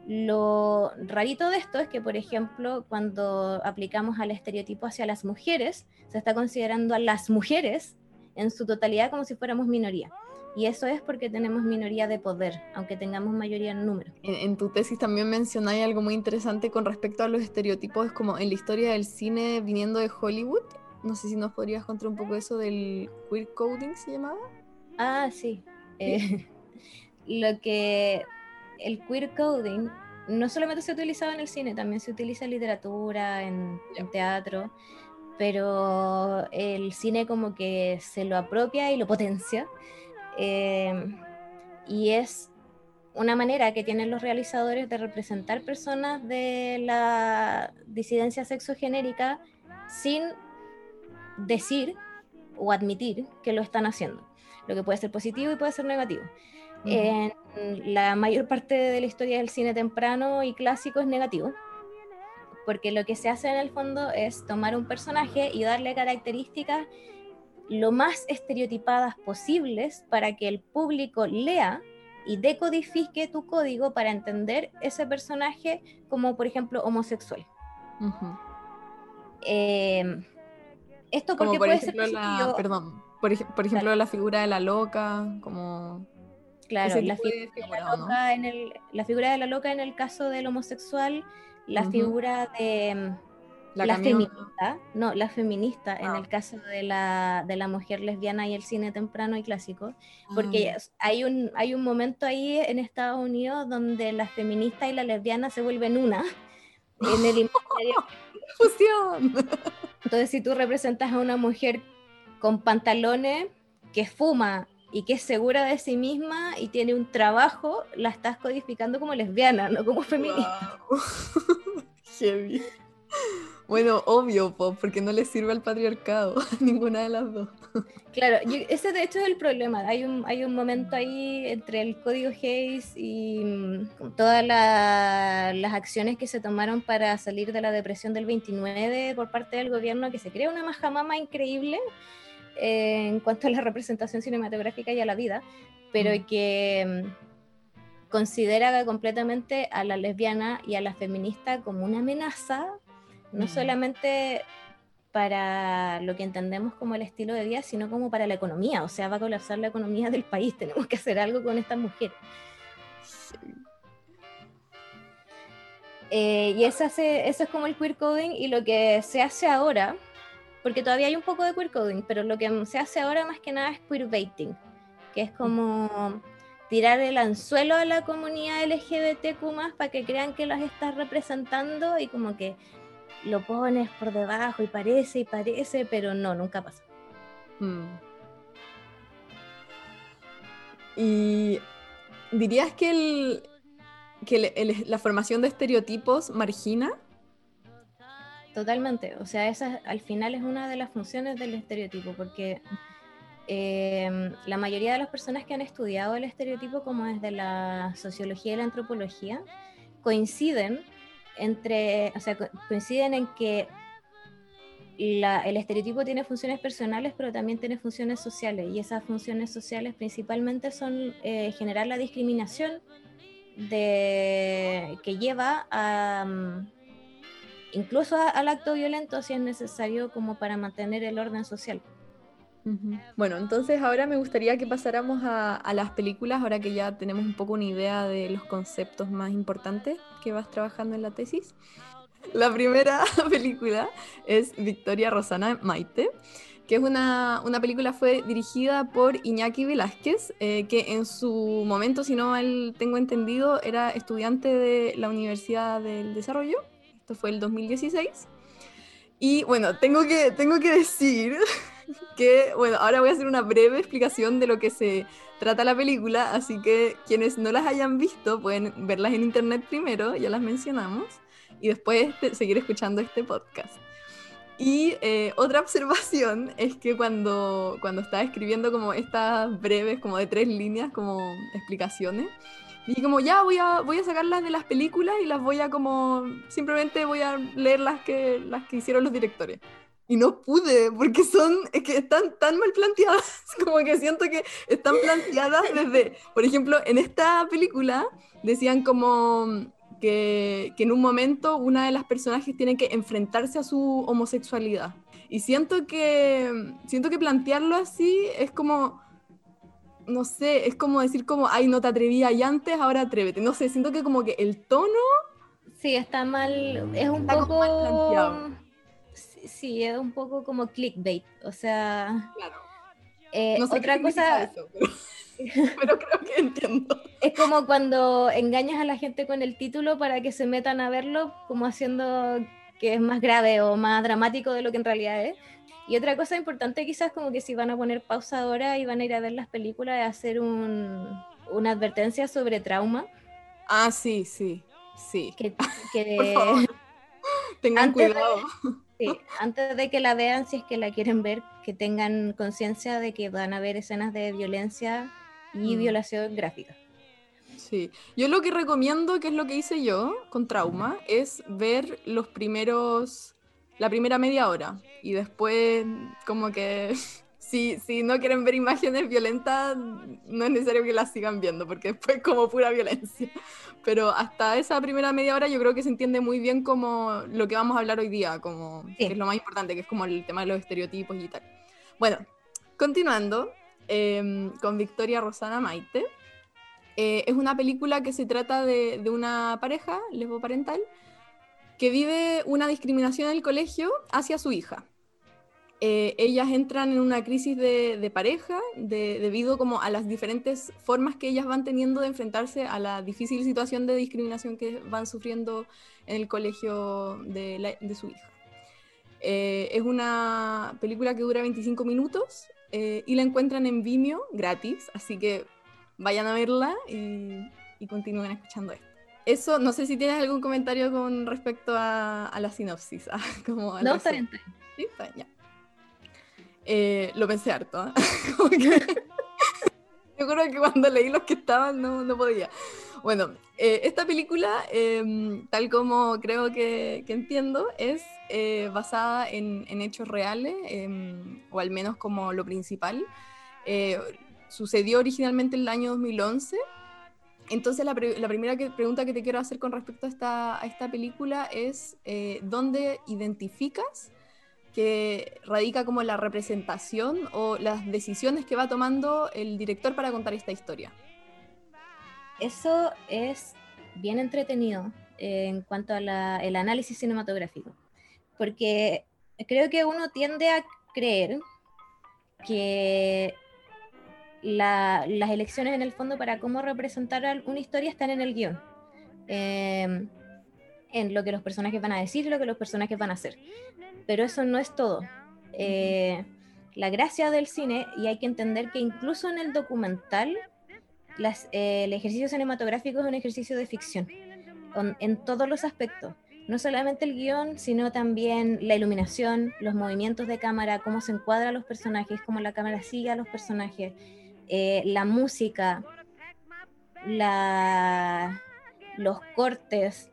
Speaker 3: Lo rarito de esto es que, por ejemplo, cuando aplicamos al estereotipo hacia las mujeres, se está considerando a las mujeres en su totalidad como si fuéramos minoría. Y eso es porque tenemos minoría de poder, aunque tengamos mayoría en número.
Speaker 2: En, en, tu tesis también mencionáis algo muy interesante con respecto a los estereotipos, como en la historia del cine viniendo de Hollywood. No sé si nos podrías contar un poco eso del queer coding, ¿se llamaba?
Speaker 3: Ah, sí. Eh, (laughs) lo que el queer coding no solamente se utilizaba en el cine, también se utiliza en literatura, en, en teatro, pero el cine como que se lo apropia y lo potencia. Eh, y es una manera que tienen los realizadores de representar personas de la disidencia sexogenérica sin decir o admitir que lo están haciendo, lo que puede ser positivo y puede ser negativo. Uh -huh. En la mayor parte de la historia del cine temprano y clásico es negativo, porque lo que se hace en el fondo es tomar un personaje y darle características lo más estereotipadas posibles para que el público lea y decodifique tu código para entender ese personaje como, por ejemplo, homosexual. Uh -huh. eh, esto porque
Speaker 2: como por
Speaker 3: puede
Speaker 2: ejemplo
Speaker 3: ser
Speaker 2: la, perdón, por, ej por ejemplo claro. la figura de la loca, como
Speaker 3: claro, la, fi de figura, la, loca ¿no? en el, la figura de la loca en el caso del homosexual, la uh -huh. figura de
Speaker 2: La,
Speaker 3: la feminista, no, la feminista en
Speaker 2: Ah.
Speaker 3: el caso de la, de la mujer lesbiana y el cine temprano y clásico,
Speaker 2: Ah.
Speaker 3: porque es- hay un, hay un momento ahí en Estados Unidos donde la feminista y la lesbiana se vuelven una (laughs) en el imaginario.
Speaker 2: Fusión.
Speaker 3: Entonces, si tú representas a una mujer con pantalones, que fuma y que es segura de sí misma y tiene un trabajo, la estás codificando como lesbiana, no como feminista. (laughs)
Speaker 2: Wow. Heavy. Bueno, obvio, po, porque no le sirve al patriarcado, (laughs) ninguna de las dos.
Speaker 3: Claro, yo- ese de hecho es el problema. Hay un, hay un momento ahí entre el código Hayes y mm, todas la- las acciones que se tomaron para salir de la depresión del 29 por parte del gobierno, que se crea una majamama increíble eh, en cuanto a la representación cinematográfica y a la vida, pero
Speaker 2: Mm.
Speaker 3: que mm, considera completamente a la lesbiana y a la feminista como una amenaza, no
Speaker 2: Mm.
Speaker 3: solamente para lo que entendemos como el estilo de vida, sino como para la economía. O sea, va a colapsar la economía del país. (laughs) Tenemos que hacer algo con estas mujeres. Eh, y eso, hace, eso es como el queer coding y lo que se hace ahora, porque todavía hay un poco de queer coding, pero lo que se hace ahora más que nada es queerbaiting, que es como tirar el anzuelo a la comunidad LGBTQ para que crean que las estás representando y como que lo pones por debajo y parece y parece, pero no, nunca pasa.
Speaker 2: Mm. Y dirías que, el, que el- el- la formación de estereotipos margina.
Speaker 3: Totalmente, o sea, esa al final es una de las funciones del estereotipo, porque eh, la mayoría de las personas que han estudiado el estereotipo, como desde la sociología y la antropología, coinciden entre, o sea, co- coinciden en que el estereotipo tiene funciones personales, pero también tiene funciones sociales, y esas funciones sociales principalmente son eh, generar la discriminación de, que lleva a, mm, incluso al acto violento si es necesario como para mantener el orden social.
Speaker 2: Bueno, entonces ahora me gustaría que pasáramos a, las películas, ahora que ya tenemos un poco una idea de los conceptos más importantes que vas trabajando en la tesis. La primera (laughs) película es Victoria Rosana Maite, que es una, una película fue dirigida por Iñaki Velázquez, eh, que en su momento, si no mal tengo entendido, era estudiante de la Universidad del Desarrollo. Esto fue el 2016. Y bueno, tengo que, tengo que decir (laughs) que, bueno, ahora voy a hacer una breve explicación de lo que se trata la película, así que quienes no las hayan visto pueden verlas en internet primero, ya las mencionamos, y después seguir escuchando este podcast. Y eh, otra (laughs) observación es que cuando, cuando estaba escribiendo como estas breves, como de tres líneas, como explicaciones, dije como ya voy a, voy a sacarlas de las películas y las voy a como, simplemente voy a leer las que, las que hicieron los directores. Y no pude, porque son, es que están tan mal planteadas, (laughs) como que siento que están planteadas desde, por ejemplo, en esta película decían como que, que en un momento una de las personajes tiene que enfrentarse a su homosexualidad. Y siento que, siento que plantearlo así es como, no sé, es como decir como, ay, no te atrevías y antes, ahora atrévete. No sé, siento que como que el tono
Speaker 3: Sí, está mal, es un
Speaker 2: Está como mal
Speaker 3: poco...
Speaker 2: planteado.
Speaker 3: Sí, es un poco como clickbait, o sea...
Speaker 2: Claro.
Speaker 3: eh,
Speaker 2: No sé
Speaker 3: otra cosa,
Speaker 2: eso, pero, (laughs) pero creo que entiendo.
Speaker 3: Es como cuando engañas a la gente con el título para que se metan a verlo, como haciendo que es más grave o más dramático de lo que en realidad es. Y otra cosa importante quizás como que si van a poner pausa ahora y van a ir a ver las películas, es hacer un- una advertencia sobre trauma,
Speaker 2: Ah, sí, sí, sí.
Speaker 3: que, (laughs)
Speaker 2: Por
Speaker 3: que
Speaker 2: favor. Tengan
Speaker 3: Antes de-
Speaker 2: cuidado.
Speaker 3: Sí, antes de que la vean, si es que la quieren ver, que tengan conciencia de que van a ver escenas de violencia y
Speaker 2: Mm.
Speaker 3: violación gráfica.
Speaker 2: Sí, yo lo que recomiendo, que es lo que hice yo con trauma, es ver los primeros, la primera media hora y después como que (laughs) si, si no quieren ver imágenes violentas, no es necesario que las sigan viendo porque después es como pura violencia. Pero hasta esa primera media hora yo creo que se entiende muy bien como lo que vamos a hablar hoy día, como
Speaker 3: Sí.
Speaker 2: que es lo más importante, que es como el tema de los estereotipos y tal. Bueno, continuando em, con Victoria Rosana Maite. Eh, es una película que se trata de, de una pareja lesboparental que vive una discriminación en el colegio hacia su hija. Eh, ellas entran en una crisis de, pareja debido como a las diferentes formas que ellas van teniendo de enfrentarse a la difícil situación de discriminación que van sufriendo en el colegio de, su hija. Eh, es una película que dura 25 minutos eh, y la encuentran en Vimeo gratis, así que vayan a verla y, continúen escuchando esto. Eso, no sé si tienes algún comentario con respecto a, la sinopsis. (laughs) como
Speaker 3: no, está bien.
Speaker 2: ¿Sí? Está bien, ya. Eh, lo pensé harto. (laughs) ¿eh? (laughs) Yo creo que cuando leí los que estaban no, no podía. Bueno, eh, esta película, em, tal como creo que, que entiendo, es eh, basada en, hechos reales, em, o al menos como lo principal. sucedió originalmente en el año 2011. Entonces la, la primera que, pregunta que te quiero hacer con respecto a esta película es, ¿dónde identificas que radica como la representación o las decisiones que va tomando el director para contar esta historia.
Speaker 3: Eso es bien entretenido eh, en cuanto al análisis cinematográfico, porque creo que uno tiende a creer que las elecciones en el fondo para cómo representar una historia están en el guion. Eh, en lo que los personajes van a decir y lo que los personajes van a hacer. Pero eso no es todo. Eh, la gracia del cine, y hay que entender que incluso en el documental, eh, el ejercicio cinematográfico es un ejercicio de ficción, en todos los aspectos. No solamente el guion, sino también la iluminación, los movimientos de cámara, cómo se encuadra a los personajes, cómo la cámara sigue a los personajes, eh, la música, los cortes,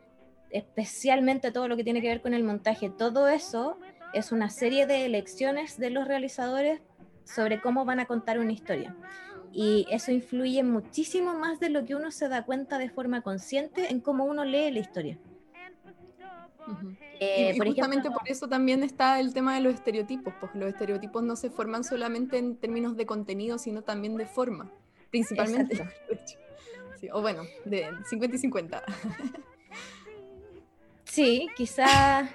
Speaker 3: especialmente todo lo que tiene que ver con el montaje, todo eso es una serie de elecciones de los realizadores sobre cómo van a contar una historia. Y eso influye muchísimo más de lo que uno se da cuenta de forma consciente en cómo uno lee la historia.
Speaker 2: Eh, y, justamente por eso también está el tema de los estereotipos, porque los estereotipos no se forman solamente en términos de contenido, sino también de forma, principalmente. (laughs) o bueno, de 50 y 50. (laughs)
Speaker 3: Sí, quizá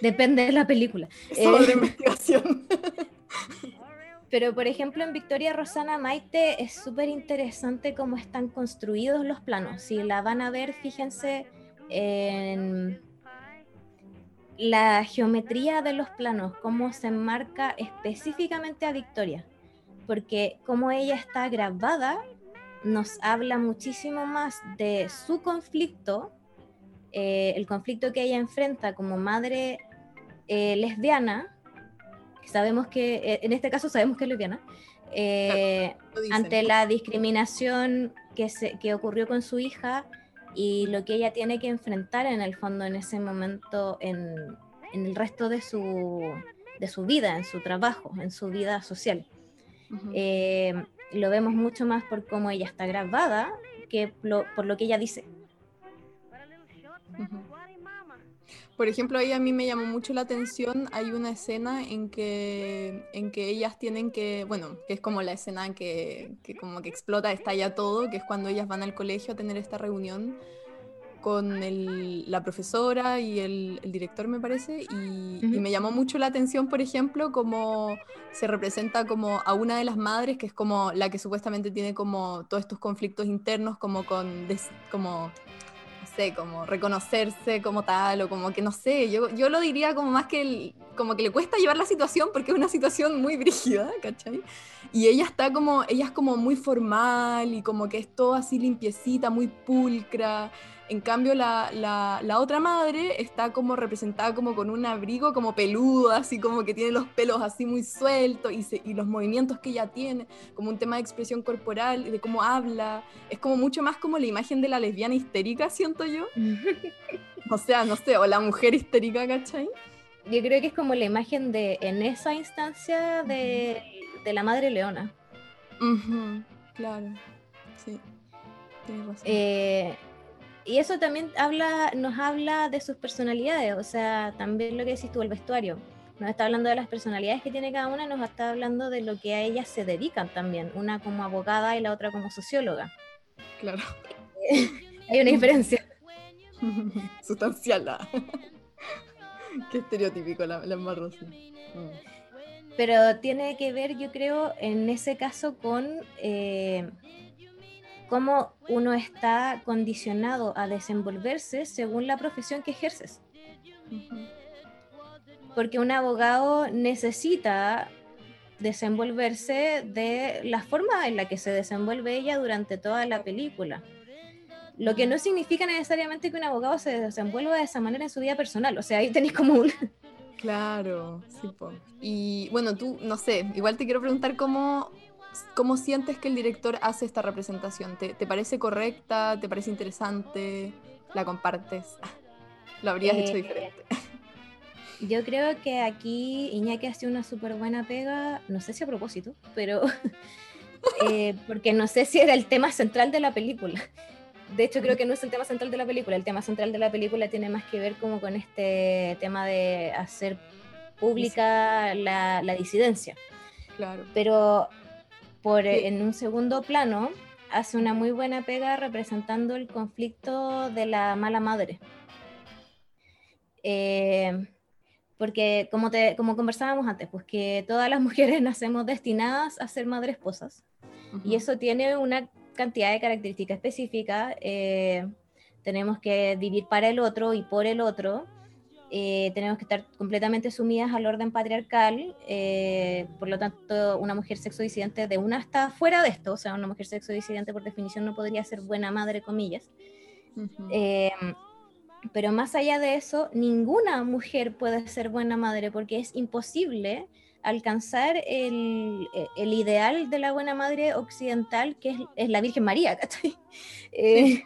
Speaker 3: depende de la película.
Speaker 2: Sobre eh, investigación. (laughs)
Speaker 3: Pero, por ejemplo, en Victoria Rosana Maite es súper interesante cómo están construidos los planos. Si la van a ver, fíjense en la geometría de los planos, cómo se enmarca específicamente a Victoria. Porque como ella está grabada, nos habla muchísimo más de su conflicto eh, el conflicto que ella enfrenta como madre eh, lesbiana, sabemos que, eh, en este caso sabemos que es lesbiana, ante la discriminación que, se, que ocurrió con su hija y lo que ella tiene que enfrentar en el fondo en ese momento en, en el resto de su, de su vida, en su trabajo, en su vida social. lo vemos mucho más por cómo ella está grabada que por lo que ella dice.
Speaker 2: Por ejemplo, ahí a mí me llamó mucho la atención, hay una escena en que, en que ellas tienen que, bueno, que es como la escena que, que como que explota, estalla todo, que es cuando ellas van al colegio a tener esta reunión con el, la profesora y el, el, director, me parece, y, y, me llamó mucho la atención, por ejemplo, cómo se representa como a una de las madres, que es como la que supuestamente tiene como todos estos conflictos internos, como con, como sé, como reconocerse como tal, o como que no sé, yo, yo lo diría como más que, como que le cuesta llevar la situación porque es una situación muy brígida, (laughs) ¿cachai? Y ella está como, ella es como muy formal y como que es todo así limpiecita, muy pulcra, en cambio, la, la, otra madre está como representada como con un abrigo como peludo, así como que tiene los pelos así muy sueltos y, y, los movimientos que ella tiene, como un tema de expresión corporal, de cómo habla. Es como mucho más como la imagen de la lesbiana histérica, siento yo. (laughs) o sea, no sé, o la mujer histérica, ¿cachai?
Speaker 3: Yo creo que es como la imagen de, en esa instancia, de, de la madre leona.
Speaker 2: Claro, sí. Tienes razón.
Speaker 3: Eh, y eso también habla, nos habla de sus personalidades, o sea, también lo que decís tú, el vestuario. Nos está hablando de las personalidades que tiene cada una, nos está hablando de lo que a ellas se dedican también, una como abogada y la otra como socióloga.
Speaker 2: Claro. (laughs)
Speaker 3: Hay una diferencia. (laughs)
Speaker 2: Sustancial. ah. (laughs) Qué estereotípico la, la. Mm.
Speaker 3: Pero tiene que ver, yo creo, en ese caso con eh, cómo uno está condicionado a desenvolverse según la profesión que ejerces. Porque un abogado necesita desenvolverse de la forma en la que se desenvuelve ella durante toda la película. Lo que no significa necesariamente que un abogado se desenvuelva de esa manera en su vida personal. O sea, ahí tenéis como un...
Speaker 2: Claro, sí, po. Y bueno, tú, no sé, igual te quiero preguntar cómo, cómo sientes que el director hace esta representación. ¿Te, te parece correcta? ¿Te parece interesante? ¿La compartes? (laughs) ¿Lo habrías hecho
Speaker 3: Eh,
Speaker 2: diferente? (laughs)
Speaker 3: Yo creo que aquí Iñaki hace una súper buena pega, no sé si a propósito, pero (laughs) eh, porque no sé si era el tema central de la película. De hecho, creo que no es el tema central de la película. El tema central de la película tiene más que ver como con este tema de hacer pública la, la disidencia.
Speaker 2: Claro.
Speaker 3: Pero por,
Speaker 2: Sí.
Speaker 3: en un segundo plano hace una muy buena pega representando el conflicto de la mala madre. Eh, porque como, te, como conversábamos antes, pues que todas las (laughs) mujeres nacemos destinadas a ser madres esposas. Y eso tiene una cantidad de características específicas. eh, tenemos que vivir para el otro y por el otro. Eh, tenemos que estar completamente sumidas al orden patriarcal. eh, por lo tanto, una mujer sexo disidente de una está fuera de esto. O sea, una mujer sexo disidente por definición no podría ser buena madre, comillas.
Speaker 2: Ujú.
Speaker 3: Eh, pero más allá de eso, ninguna mujer puede ser buena madre porque es imposible alcanzar el, el ideal de la buena madre occidental, que es, es la Virgen María, ¿cachai? Eh,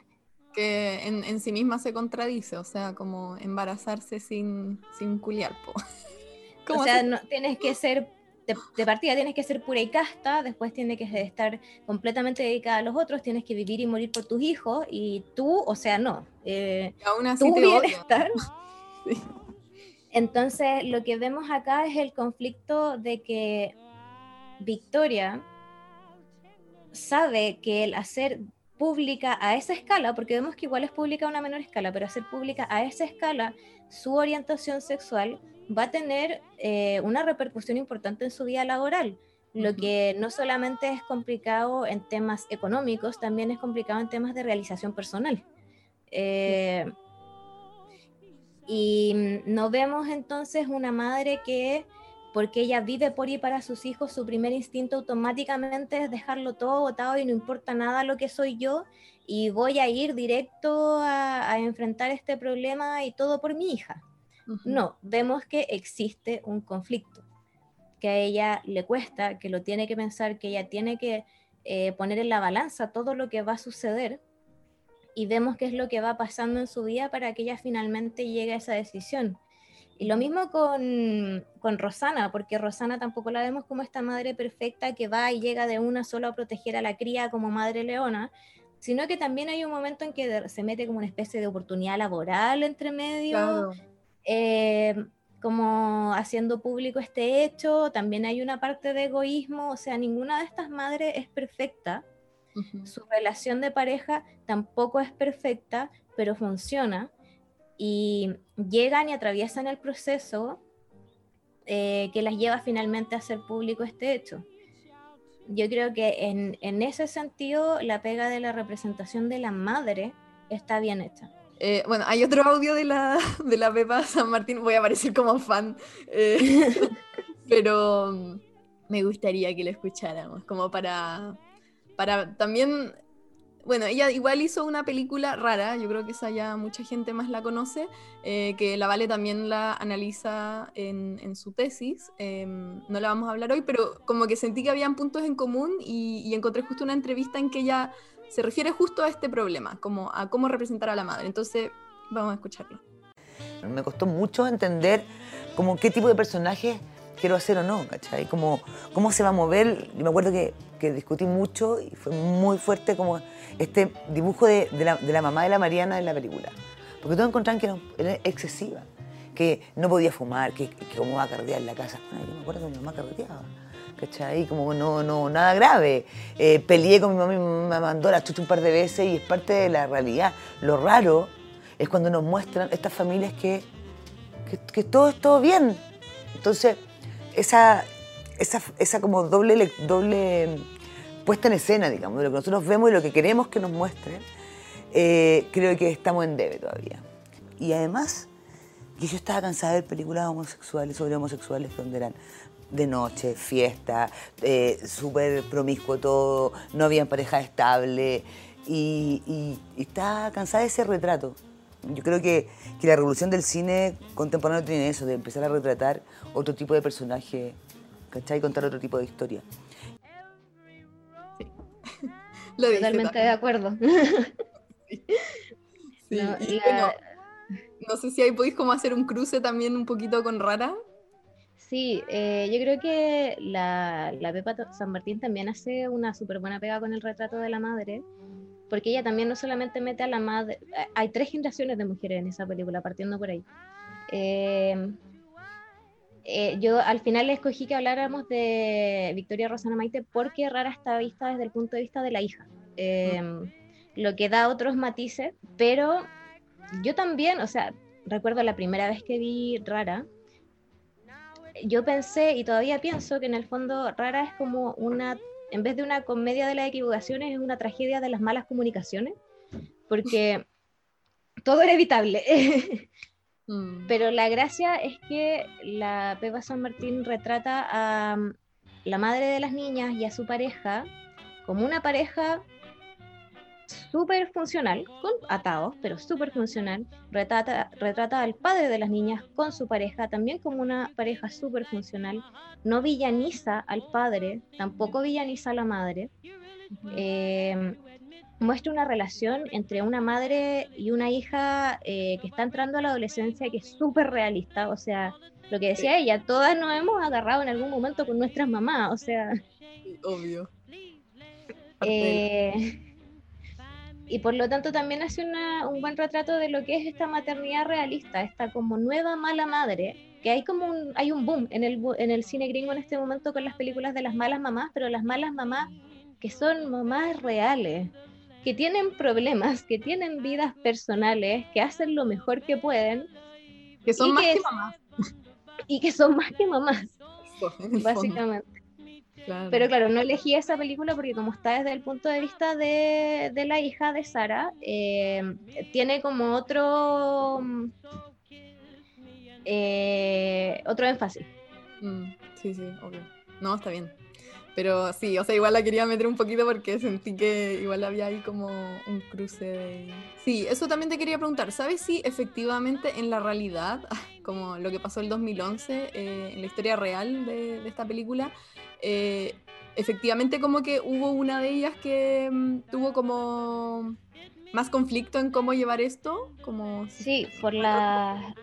Speaker 2: que en, en sí misma se contradice, o sea, como embarazarse sin, sin culiar, po. (laughs) ¿Cómo
Speaker 3: o sea,
Speaker 2: se-
Speaker 3: no, tienes que ser, de, de partida tienes que ser pura y casta, después tienes que estar completamente dedicada a los otros, tienes que vivir y morir por tus hijos, y tú, o sea, no. eh,
Speaker 2: aún así
Speaker 3: tu
Speaker 2: te
Speaker 3: bienestar. (laughs)
Speaker 2: Sí.
Speaker 3: Entonces, lo que vemos acá es el conflicto de que Victoria sabe que el hacer pública a esa escala, porque vemos que igual es pública a una menor escala, pero hacer pública a esa escala su orientación sexual va a tener eh, una repercusión importante en su vida laboral. Lo que no solamente es complicado en temas económicos, también es complicado en temas de realización personal. Eh, y no vemos entonces una madre que, porque ella vive por y para sus hijos, su primer instinto automáticamente es dejarlo todo botado y no importa nada lo que soy yo y voy a ir directo a, a enfrentar este problema y todo por mi hija.
Speaker 2: Ujú.
Speaker 3: No, vemos que existe un conflicto, que a ella le cuesta, que lo tiene que pensar, que ella tiene que eh, poner en la balanza todo lo que va a suceder y vemos qué es lo que va pasando en su vida para que ella finalmente llegue a esa decisión. Y lo mismo con, con Rosana, porque Rosana tampoco la vemos como esta madre perfecta que va y llega de una sola a proteger a la cría como madre leona, sino que también hay un momento en que se mete como una especie de oportunidad laboral entre medio
Speaker 2: Claro.
Speaker 3: eh, como haciendo público este hecho, también hay una parte de egoísmo, o sea, ninguna de estas madres es perfecta,
Speaker 2: Ujú.
Speaker 3: su relación de pareja tampoco es perfecta, pero funciona, y llegan y atraviesan el proceso eh, que las lleva finalmente a hacer público este hecho. Yo creo que en, en ese sentido la pega de la representación de la madre está bien hecha.
Speaker 2: Eh, bueno, hay otro audio de la, (laughs) de la Pepa San Martín, voy a aparecer como fan, eh, (laughs) pero mm, me gustaría que lo escucháramos, como para, para también, bueno, ella igual hizo una película rara, yo creo que esa ya mucha gente más la conoce, eh, que la Vale también la analiza en, en su tesis, eh, no la vamos a hablar hoy, pero como que sentí que habían puntos en común y, y encontré justo una entrevista en que ella se refiere justo a este problema, como a cómo representar a la madre. Entonces, vamos a escucharlo.
Speaker 4: Me costó mucho entender como qué tipo de personaje quiero hacer o no, ¿cachai? Como, cómo se va a mover. Me acuerdo que, que discutí mucho y fue muy fuerte como este dibujo de, la, de la mamá de la Mariana en la película. Porque todos encontraban que era, excesiva, que no podía fumar, que, que cómo va a carretear en la casa. Bueno, yo me acuerdo que mi mamá carreteaba. ¿Cachai? Como no, no, nada grave. Eh, peleé con mi mamá y mi mamá me mandó la chucha un par de veces y es parte de la realidad. Lo raro es cuando nos muestran estas familias que, que, que todo es todo bien. Entonces, esa, esa, esa como doble, doble puesta en escena, digamos, de lo que nosotros vemos y lo que queremos que nos muestren, eh, creo que estamos en debe todavía. Y además, que yo estaba cansada de ver películas homosexuales sobre homosexuales donde eran de noche, fiesta, eh, súper promiscuo todo, no habían pareja estable y estaba cansada de ese retrato. Yo creo que, que la revolución del cine contemporáneo tiene eso, de empezar a retratar otro tipo de personaje, ¿cachai? Y contar otro tipo de historia. (laughs)
Speaker 2: Lo dice
Speaker 3: Totalmente de acuerdo.
Speaker 2: Sí, (laughs)
Speaker 3: No,
Speaker 2: y
Speaker 3: la-
Speaker 2: bueno, no sé si ahí podéis como hacer un cruce también un poquito con Rara.
Speaker 3: Sí, eh, yo creo que la, la Pepa San Martín también hace una súper buena pega con el retrato de la madre, porque ella también no solamente mete a la madre, eh, hay tres generaciones de mujeres en esa película, partiendo por ahí. Eh, eh, yo al final escogí que habláramos de Victoria Rosana Maite porque Rara está vista desde el punto de vista de la hija, eh, lo que da otros matices, pero yo también, o sea, recuerdo la primera vez que vi Rara, yo pensé y todavía pienso que en el fondo Rara es como una, en vez de una comedia de las equivocaciones, es una tragedia de las malas comunicaciones, porque (laughs) todo era evitable. (laughs)
Speaker 2: Mm.
Speaker 3: Pero la gracia es que la Pepa San Martín retrata a mm, la madre de las niñas y a su pareja como una pareja súper funcional, con atados, pero súper funcional. Retrata, retrata al padre de las niñas con su pareja también como una pareja súper funcional. No villaniza al padre, tampoco villaniza a la madre. Eh, muestra una relación entre una madre y una hija eh, que está entrando a la adolescencia que es súper realista, o sea, lo que decía ella, todas nos hemos agarrado en algún momento con nuestras mamás, o sea,
Speaker 2: obvio.
Speaker 3: Eh, (laughs) y por lo tanto también hace una- un buen retrato de lo que es esta maternidad realista, esta como nueva mala madre, que hay como un, hay un boom en el, en el cine gringo en este momento con las películas de las malas mamás, pero las malas mamás que son mamás reales, que tienen problemas, que tienen vidas personales, que hacen lo mejor que pueden
Speaker 2: que son más
Speaker 3: que
Speaker 2: mamás.
Speaker 3: y que son más que mamás, (laughs) básicamente.
Speaker 2: Claro.
Speaker 3: Pero claro, no elegí esa película porque como está desde el punto de vista de, de la hija de Sara, eh, tiene como otro mm, eh, otro énfasis.
Speaker 2: Mm, sí, sí, obvio. No, está bien. Pero sí, o sea, igual la quería meter un poquito porque sentí que igual había ahí como un cruce de... Sí, eso también te quería preguntar. ¿Sabes si efectivamente en la realidad, (laughs) como lo que pasó el 2011, eh, en la historia real de, de esta película, eh, efectivamente como que hubo una de ellas que mm, tuvo como más conflicto en cómo llevar esto? Como...
Speaker 3: Sí, por las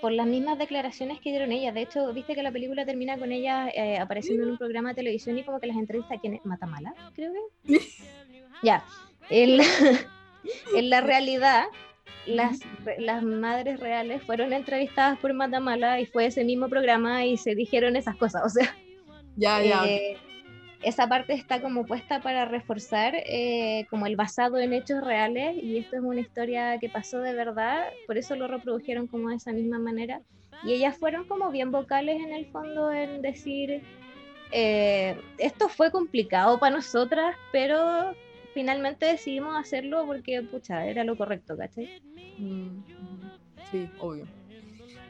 Speaker 3: por las mismas declaraciones que dieron ellas. De hecho, viste que la película termina con ella eh, apareciendo en un programa de televisión y como que las entrevista quién es Matamala, creo que. Ya. En la, (laughs) en la realidad, las, las madres reales fueron entrevistadas por Matamala y fue ese mismo programa y se dijeron esas cosas. O sea,
Speaker 2: Ya, ya.
Speaker 3: eh, esa parte está como puesta para reforzar eh, como el basado en hechos reales y esto es una historia que pasó de verdad, por eso lo reprodujeron como de esa misma manera y ellas fueron como bien vocales en el fondo en decir eh, esto fue complicado para nosotras, pero finalmente decidimos hacerlo porque pucha, era lo correcto, ¿cachai?
Speaker 2: Mm, Sí, obvio.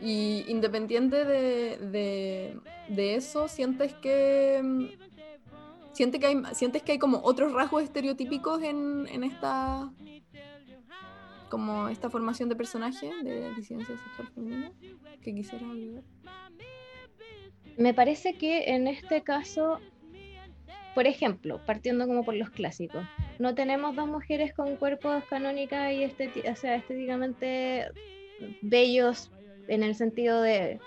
Speaker 2: Y independiente de, de- de eso, ¿sientes que, mm, siente que hay, sientes que hay como otros rasgos estereotípicos en, en esta como esta formación de personaje de disidencia sexual femenina que quisieras agregar?
Speaker 3: Me parece que en este caso, por ejemplo, partiendo como por los clásicos, no tenemos dos mujeres con cuerpos canónicas y o sea, estéticamente bellos en el sentido de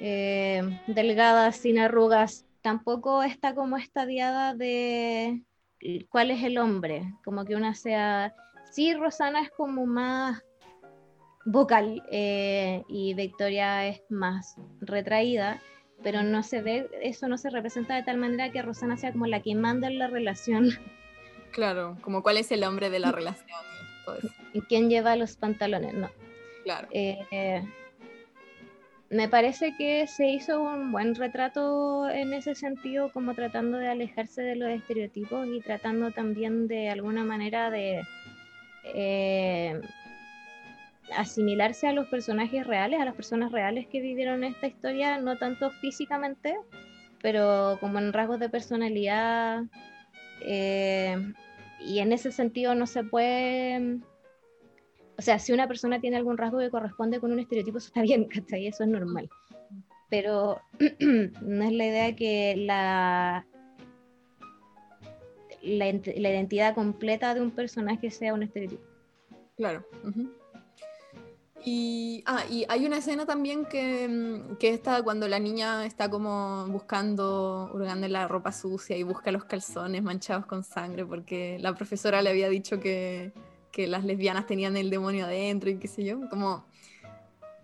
Speaker 3: eh, delgadas, sin arrugas. Tampoco está como estadiada de cuál es el hombre, como que una sea... Sí, Rosana es como más vocal eh, y Victoria es más retraída, pero no se ve, eso no se representa de tal manera que Rosana sea como la que manda en la relación. (laughs)
Speaker 2: Claro, como cuál es el hombre de la relación y todo eso.
Speaker 3: quién lleva los pantalones, no.
Speaker 2: Claro.
Speaker 3: Eh, me parece que se hizo un buen retrato en ese sentido, como tratando de alejarse de los estereotipos y tratando también de alguna manera de eh, asimilarse a los personajes reales, a las personas reales que vivieron esta historia, no tanto físicamente, pero como en rasgos de personalidad. eh, y en ese sentido no se puede... O sea, si una persona tiene algún rasgo que corresponde con un estereotipo, eso está bien, (laughs) ¿cachai? Eso es normal. Pero (clears throat) no es la idea que la, la, ent- la identidad completa de un personaje sea un estereotipo.
Speaker 2: Claro. Y, ah, y hay una escena también que, mm, que está cuando la niña está como buscando, hurgando en la ropa sucia y busca los calzones manchados con sangre porque la profesora le había dicho que, que las lesbianas tenían el demonio adentro y qué sé yo. Como,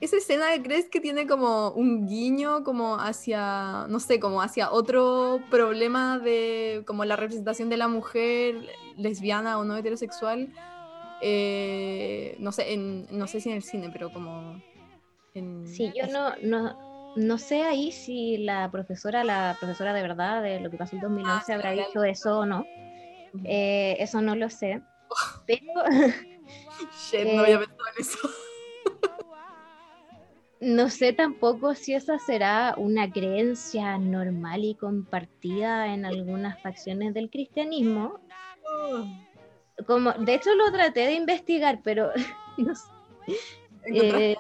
Speaker 2: esa escena, ¿crees que tiene como un guiño como hacia, no sé, como hacia otro problema de como la representación de la mujer lesbiana o no heterosexual? eh, no sé, en, no sé si en el cine, pero como en...
Speaker 3: Sí, yo no, no, no sé ahí si la profesora, la profesora de verdad de lo que pasó en 2011
Speaker 2: sí,
Speaker 3: habrá dicho eso o no. Eh, eso no lo sé. Pero (laughs)
Speaker 2: Shit, no había pensado en eso. (laughs)
Speaker 3: no sé tampoco si esa será una creencia normal y compartida en algunas facciones del cristianismo. Como, de hecho lo traté de investigar, pero (laughs) no sé. Eh,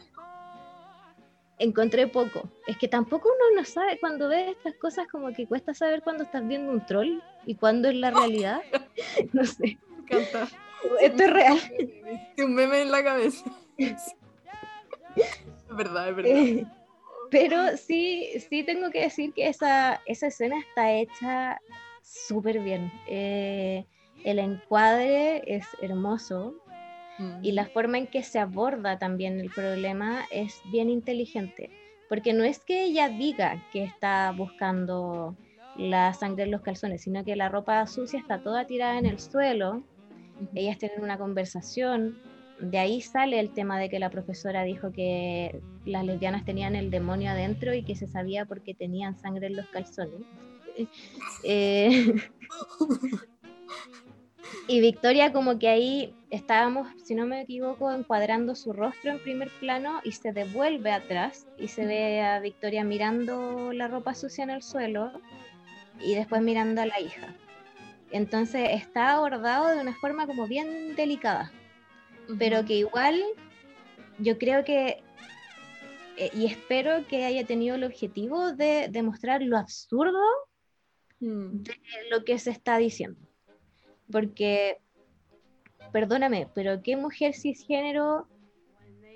Speaker 3: encontré poco. Es que tampoco uno no sabe cuando ve estas cosas como que cuesta saber cuándo estás viendo un troll y cuándo es la realidad. No sé.
Speaker 2: Me encanta.
Speaker 3: Esto es real. (laughs)
Speaker 2: Un meme en la cabeza. (laughs) Es verdad, es verdad.
Speaker 3: Eh, Pero sí, sí tengo que decir que esa, esa escena está hecha súper bien. Eh, el encuadre es hermoso
Speaker 2: Mm.
Speaker 3: y la forma en que se aborda también el problema es bien inteligente. Porque no es que ella diga que está buscando la sangre en los calzones, sino que la ropa sucia está toda tirada en el suelo ellas tienen una conversación. De ahí sale el tema de que la profesora dijo que las lesbianas tenían el demonio adentro y que se sabía porque tenían sangre en los calzones. (laughs) Eh, (laughs) y Victoria como que ahí estábamos, si no me equivoco, encuadrando su rostro en primer plano y se devuelve atrás y se ve a Victoria mirando la ropa sucia en el suelo y después mirando a la hija. Entonces está abordado de una forma como bien delicada, pero que igual yo creo que, eh, y espero que haya tenido el objetivo de demostrar lo absurdo
Speaker 2: Mm.
Speaker 3: de lo que se está diciendo. Porque, perdóname, pero ¿qué mujer cisgénero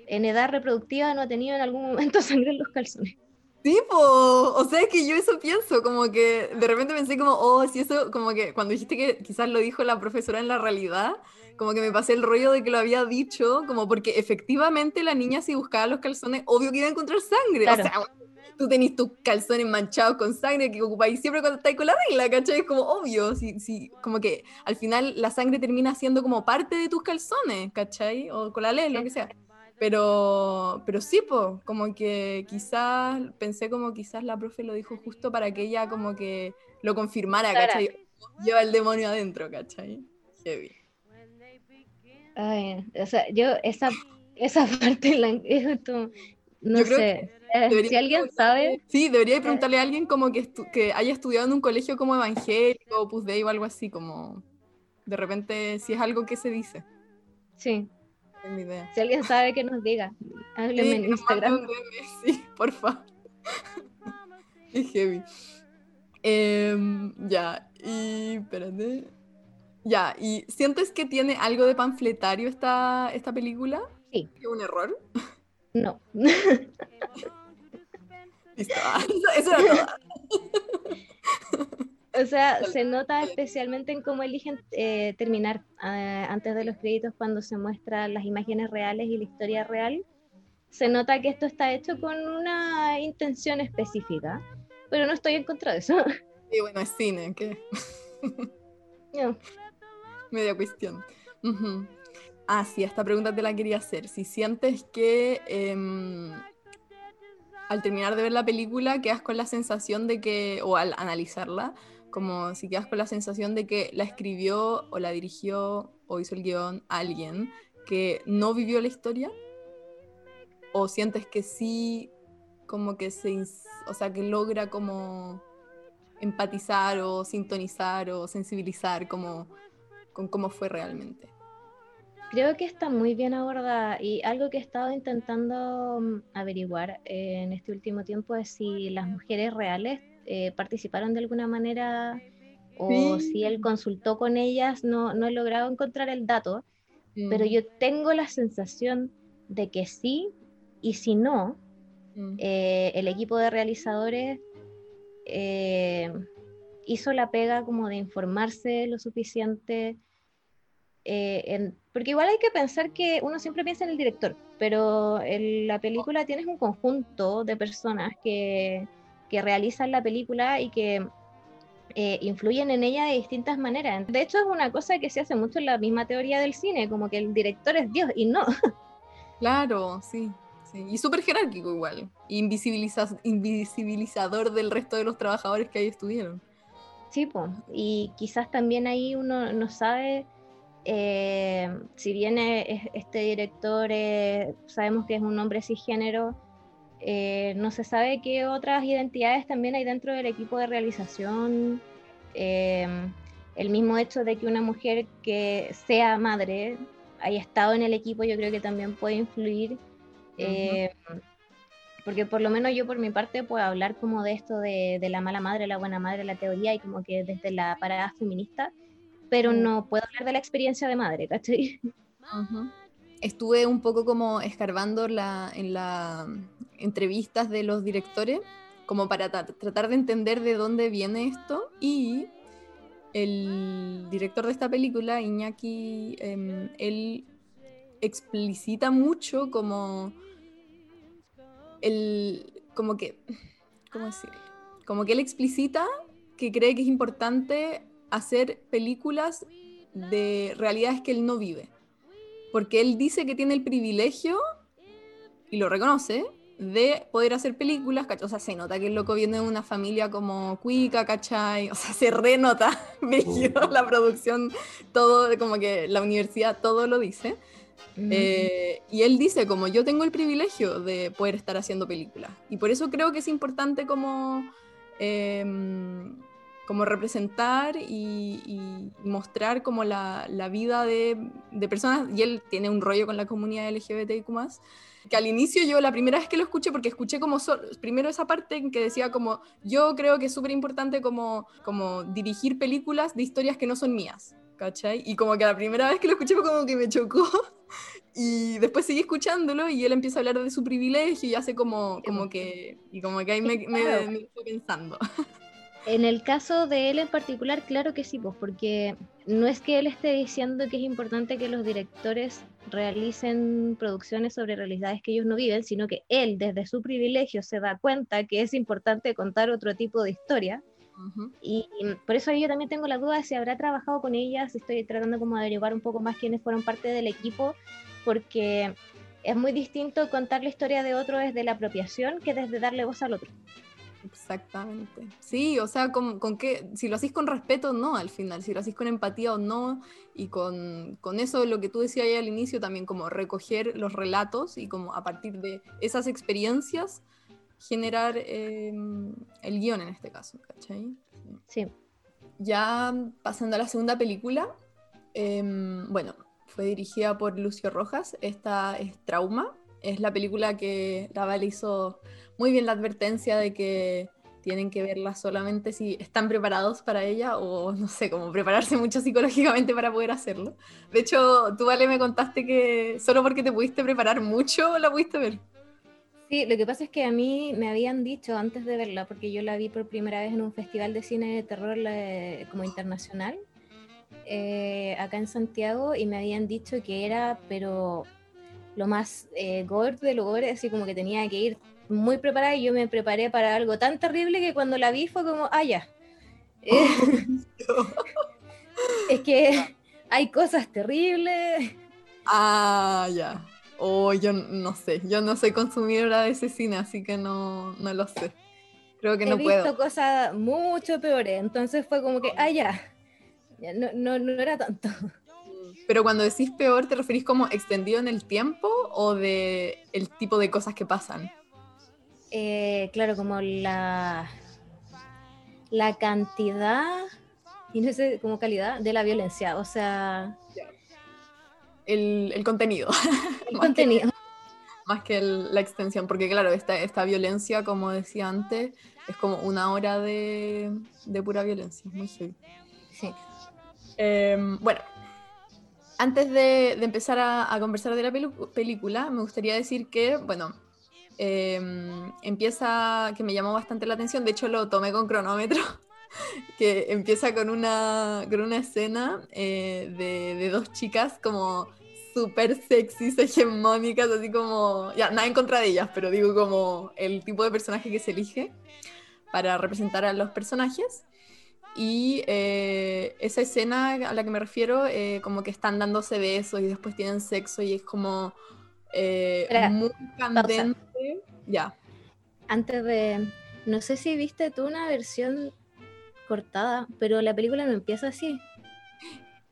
Speaker 3: en edad reproductiva no ha tenido en algún momento (laughs) sangre en los calzones?
Speaker 2: Tipo, o sea, es que yo eso pienso, como que de repente pensé como, oh, si eso, como que cuando dijiste que quizás lo dijo la profesora en la realidad, como que me pasé el rollo de que lo había dicho, como porque efectivamente la niña si buscaba los calzones, obvio que iba a encontrar sangre,
Speaker 3: Claro.
Speaker 2: o sea, tú tenés tus calzones manchados con sangre que ocupáis siempre cuando estáis con la regla, ¿cachai? Es como obvio, si, si, como que al final la sangre termina siendo como parte de tus calzones, ¿cachai? O con la ley, lo que sea. Pero, pero sí, po, como que quizás, pensé como quizás la profe lo dijo justo para que ella como que lo confirmara. ¿cachai? Lleva el demonio adentro, ¿cachai? Heavy.
Speaker 3: Ay, o sea, yo esa, esa (laughs) parte la, es justo- no
Speaker 2: Yo
Speaker 3: sé. Eh,
Speaker 2: Debería
Speaker 3: si alguien sabe,
Speaker 2: Sí, debería preguntarle a alguien como que, estu- que haya estudiado en un colegio como evangélico, Opus Dei o algo así, como de repente si es algo que se dice.
Speaker 3: sí,
Speaker 2: Idea.
Speaker 3: si alguien sabe que nos diga, hábleme
Speaker 2: Sí,
Speaker 3: en Instagram.
Speaker 2: DM, sí, porfa. Es (laughs) heavy. Em, ya, y espérate. Ya, ¿y sientes que tiene algo de panfletario esta, esta película?
Speaker 3: Sí.
Speaker 2: ¿Es un error?
Speaker 3: No, (laughs)
Speaker 2: Listo. Ah, Eso, eso era todo. (laughs)
Speaker 3: o sea, se nota especialmente en cómo eligen eh, terminar eh, antes de los créditos cuando se muestran las imágenes reales y la historia real. Se nota que esto está hecho con una intención específica, pero no estoy en contra de eso. (laughs)
Speaker 2: Y bueno, es cine, que (laughs)
Speaker 3: No.
Speaker 2: media cuestión. Ujú. Ah, sí, esta pregunta te la quería hacer. Si sientes que em, al terminar de ver la película quedas con la sensación de que, o al analizarla, como si quedas con la sensación de que la escribió o la dirigió o hizo el guion alguien que no vivió la historia, o sientes que sí, como que se, o sea, que logra como empatizar o sintonizar o sensibilizar como con cómo fue realmente.
Speaker 3: Creo que está muy bien abordada y algo que he estado intentando mm, averiguar eh, en este último tiempo es si las mujeres reales eh, participaron de alguna manera o si él consultó con ellas, no, no he logrado encontrar el dato, pero mm. yo tengo la sensación de que sí y si no, mm. eh, el equipo de realizadores hizo la pega como de informarse lo suficiente en porque igual hay que pensar que uno siempre piensa en el director, pero en la película tienes un conjunto de personas que, que realizan la película y que eh, influyen en ella de distintas maneras. De hecho, es una cosa que se hace mucho en la misma teoría del cine, como que el director es Dios y no. (laughs)
Speaker 2: Claro, sí. sí. Y súper jerárquico igual. Invisibiliza invisibilizador del resto de los trabajadores que ahí estuvieron.
Speaker 3: Sí, pues. Y quizás también ahí uno no sabe eh, si bien este director sabemos que es un hombre cisgénero, eh, no se sabe qué otras identidades también hay dentro del equipo de realización. Eh, el mismo hecho de que una mujer que sea madre haya estado en el equipo, yo creo que también puede influir. porque por lo menos yo por mi parte puedo hablar como de esto de, de, la mala madre, la buena madre, la teoría y como que desde la parada feminista, pero no puedo hablar de la experiencia de madre, ¿cachai?
Speaker 2: Estuve un poco como escarbando la, en las entrevistas de los directores, como para tratar de entender de dónde viene esto, y el director de esta película, Iñaki, em, él explicita mucho como el, como que, ¿cómo decir? Como que él explicita que cree que es importante hacer películas de realidades que él no vive. Porque él dice que tiene el privilegio, y lo reconoce, de poder hacer películas, o sea, se nota que el loco viene de una familia como cuica, ¿cachai? O sea, se renota, (laughs) la producción, todo, como que la universidad, todo lo dice. Eh, y él dice como yo tengo el privilegio de poder estar haciendo películas. Y por eso creo que es importante como... Em, como representar y, mostrar como la, la vida de, de, personas, y él tiene un rollo con la comunidad LGBTIQ+, que al inicio yo la primera vez que lo escuché, porque escuché como primero esa parte en que decía como, yo creo que es súper importante como, como dirigir películas de historias que no son mías, ¿cachai? Y como que la primera vez que lo escuché fue como que me chocó, (laughs) y después seguí escuchándolo y él empieza a hablar de su privilegio y hace como, como que, y como que ahí me, me, me estoy pensando. (laughs)
Speaker 3: En el caso de él en particular, claro que sí, pues porque no es que él esté diciendo que es importante que los directores realicen producciones sobre realidades que ellos no viven, sino que él desde su privilegio se da cuenta que es importante contar otro tipo de historia. y, por eso yo también tengo la duda de si habrá trabajado con ellas, estoy tratando como de averiguar un poco más quiénes fueron parte del equipo, porque es muy distinto contar la historia de otro desde la apropiación que desde darle voz al otro.
Speaker 2: Exactamente. Sí, o sea, con, con qué, si lo hacís con respeto, no, al final, si lo hacís con empatía o no, y con, con eso, lo que tú decías ahí al inicio, también como recoger los relatos y como a partir de esas experiencias generar em, el guion en este caso, ¿cachai?
Speaker 3: Sí.
Speaker 2: Ya pasando a la segunda película, em, bueno, fue dirigida por Lucio Rojas, esta es Trauma, es la película que la hizo muy bien la advertencia de que tienen que verla solamente si están preparados para ella o no sé, como prepararse mucho psicológicamente para poder hacerlo. De hecho, tú, Vale, me contaste que solo porque te pudiste preparar mucho la pudiste ver.
Speaker 3: Sí, lo que pasa es que a mí me habían dicho antes de verla, porque yo la vi por primera vez en un festival de cine de terror como internacional, eh, acá en Santiago, y me habían dicho que era, pero lo más eh, gore de lo gore, así como que tenía que ir muy preparada y yo me preparé para algo tan terrible que cuando la vi fue como, ah, ya. (laughs) es que hay cosas terribles.
Speaker 2: Ah, ya. Oh, yo no sé, yo no soy consumidora de ese cine, así que no, no lo sé. Creo que
Speaker 3: He
Speaker 2: no
Speaker 3: visto
Speaker 2: puedo.
Speaker 3: cosas mucho peores, entonces fue como que, ah, Ya, no, no, no era tanto.
Speaker 2: Pero cuando decís peor, ¿te referís como extendido en el tiempo o de el tipo de cosas que pasan?
Speaker 3: Eh, claro, como la, la cantidad, y no sé, como calidad de la violencia, o sea,
Speaker 2: El, el contenido, (laughs)
Speaker 3: el
Speaker 2: Más que-
Speaker 3: contenido.
Speaker 2: más que el- la extensión, porque claro, esta, esta violencia, como decía antes, es como una hora de, de pura violencia, muy heavy.
Speaker 3: Sí.
Speaker 2: Em, bueno, antes de, de empezar a, a conversar de la película, me gustaría decir que, bueno, em, empieza, que me llamó bastante la atención, de hecho lo tomé con cronómetro, (laughs) que empieza con una, con una escena eh, de, dos chicas como súper sexys, (laughs) hegemónicas, así como, ya, nada en contra de ellas, pero digo como el tipo de personaje que se elige para representar a los personajes. Y eh, esa escena a la que me refiero, eh, como que están dándose besos y después tienen sexo y es como eh,
Speaker 3: Espera,
Speaker 2: muy candente. Ya.
Speaker 3: Antes de, no sé si viste tú una versión cortada, pero la película no empieza así.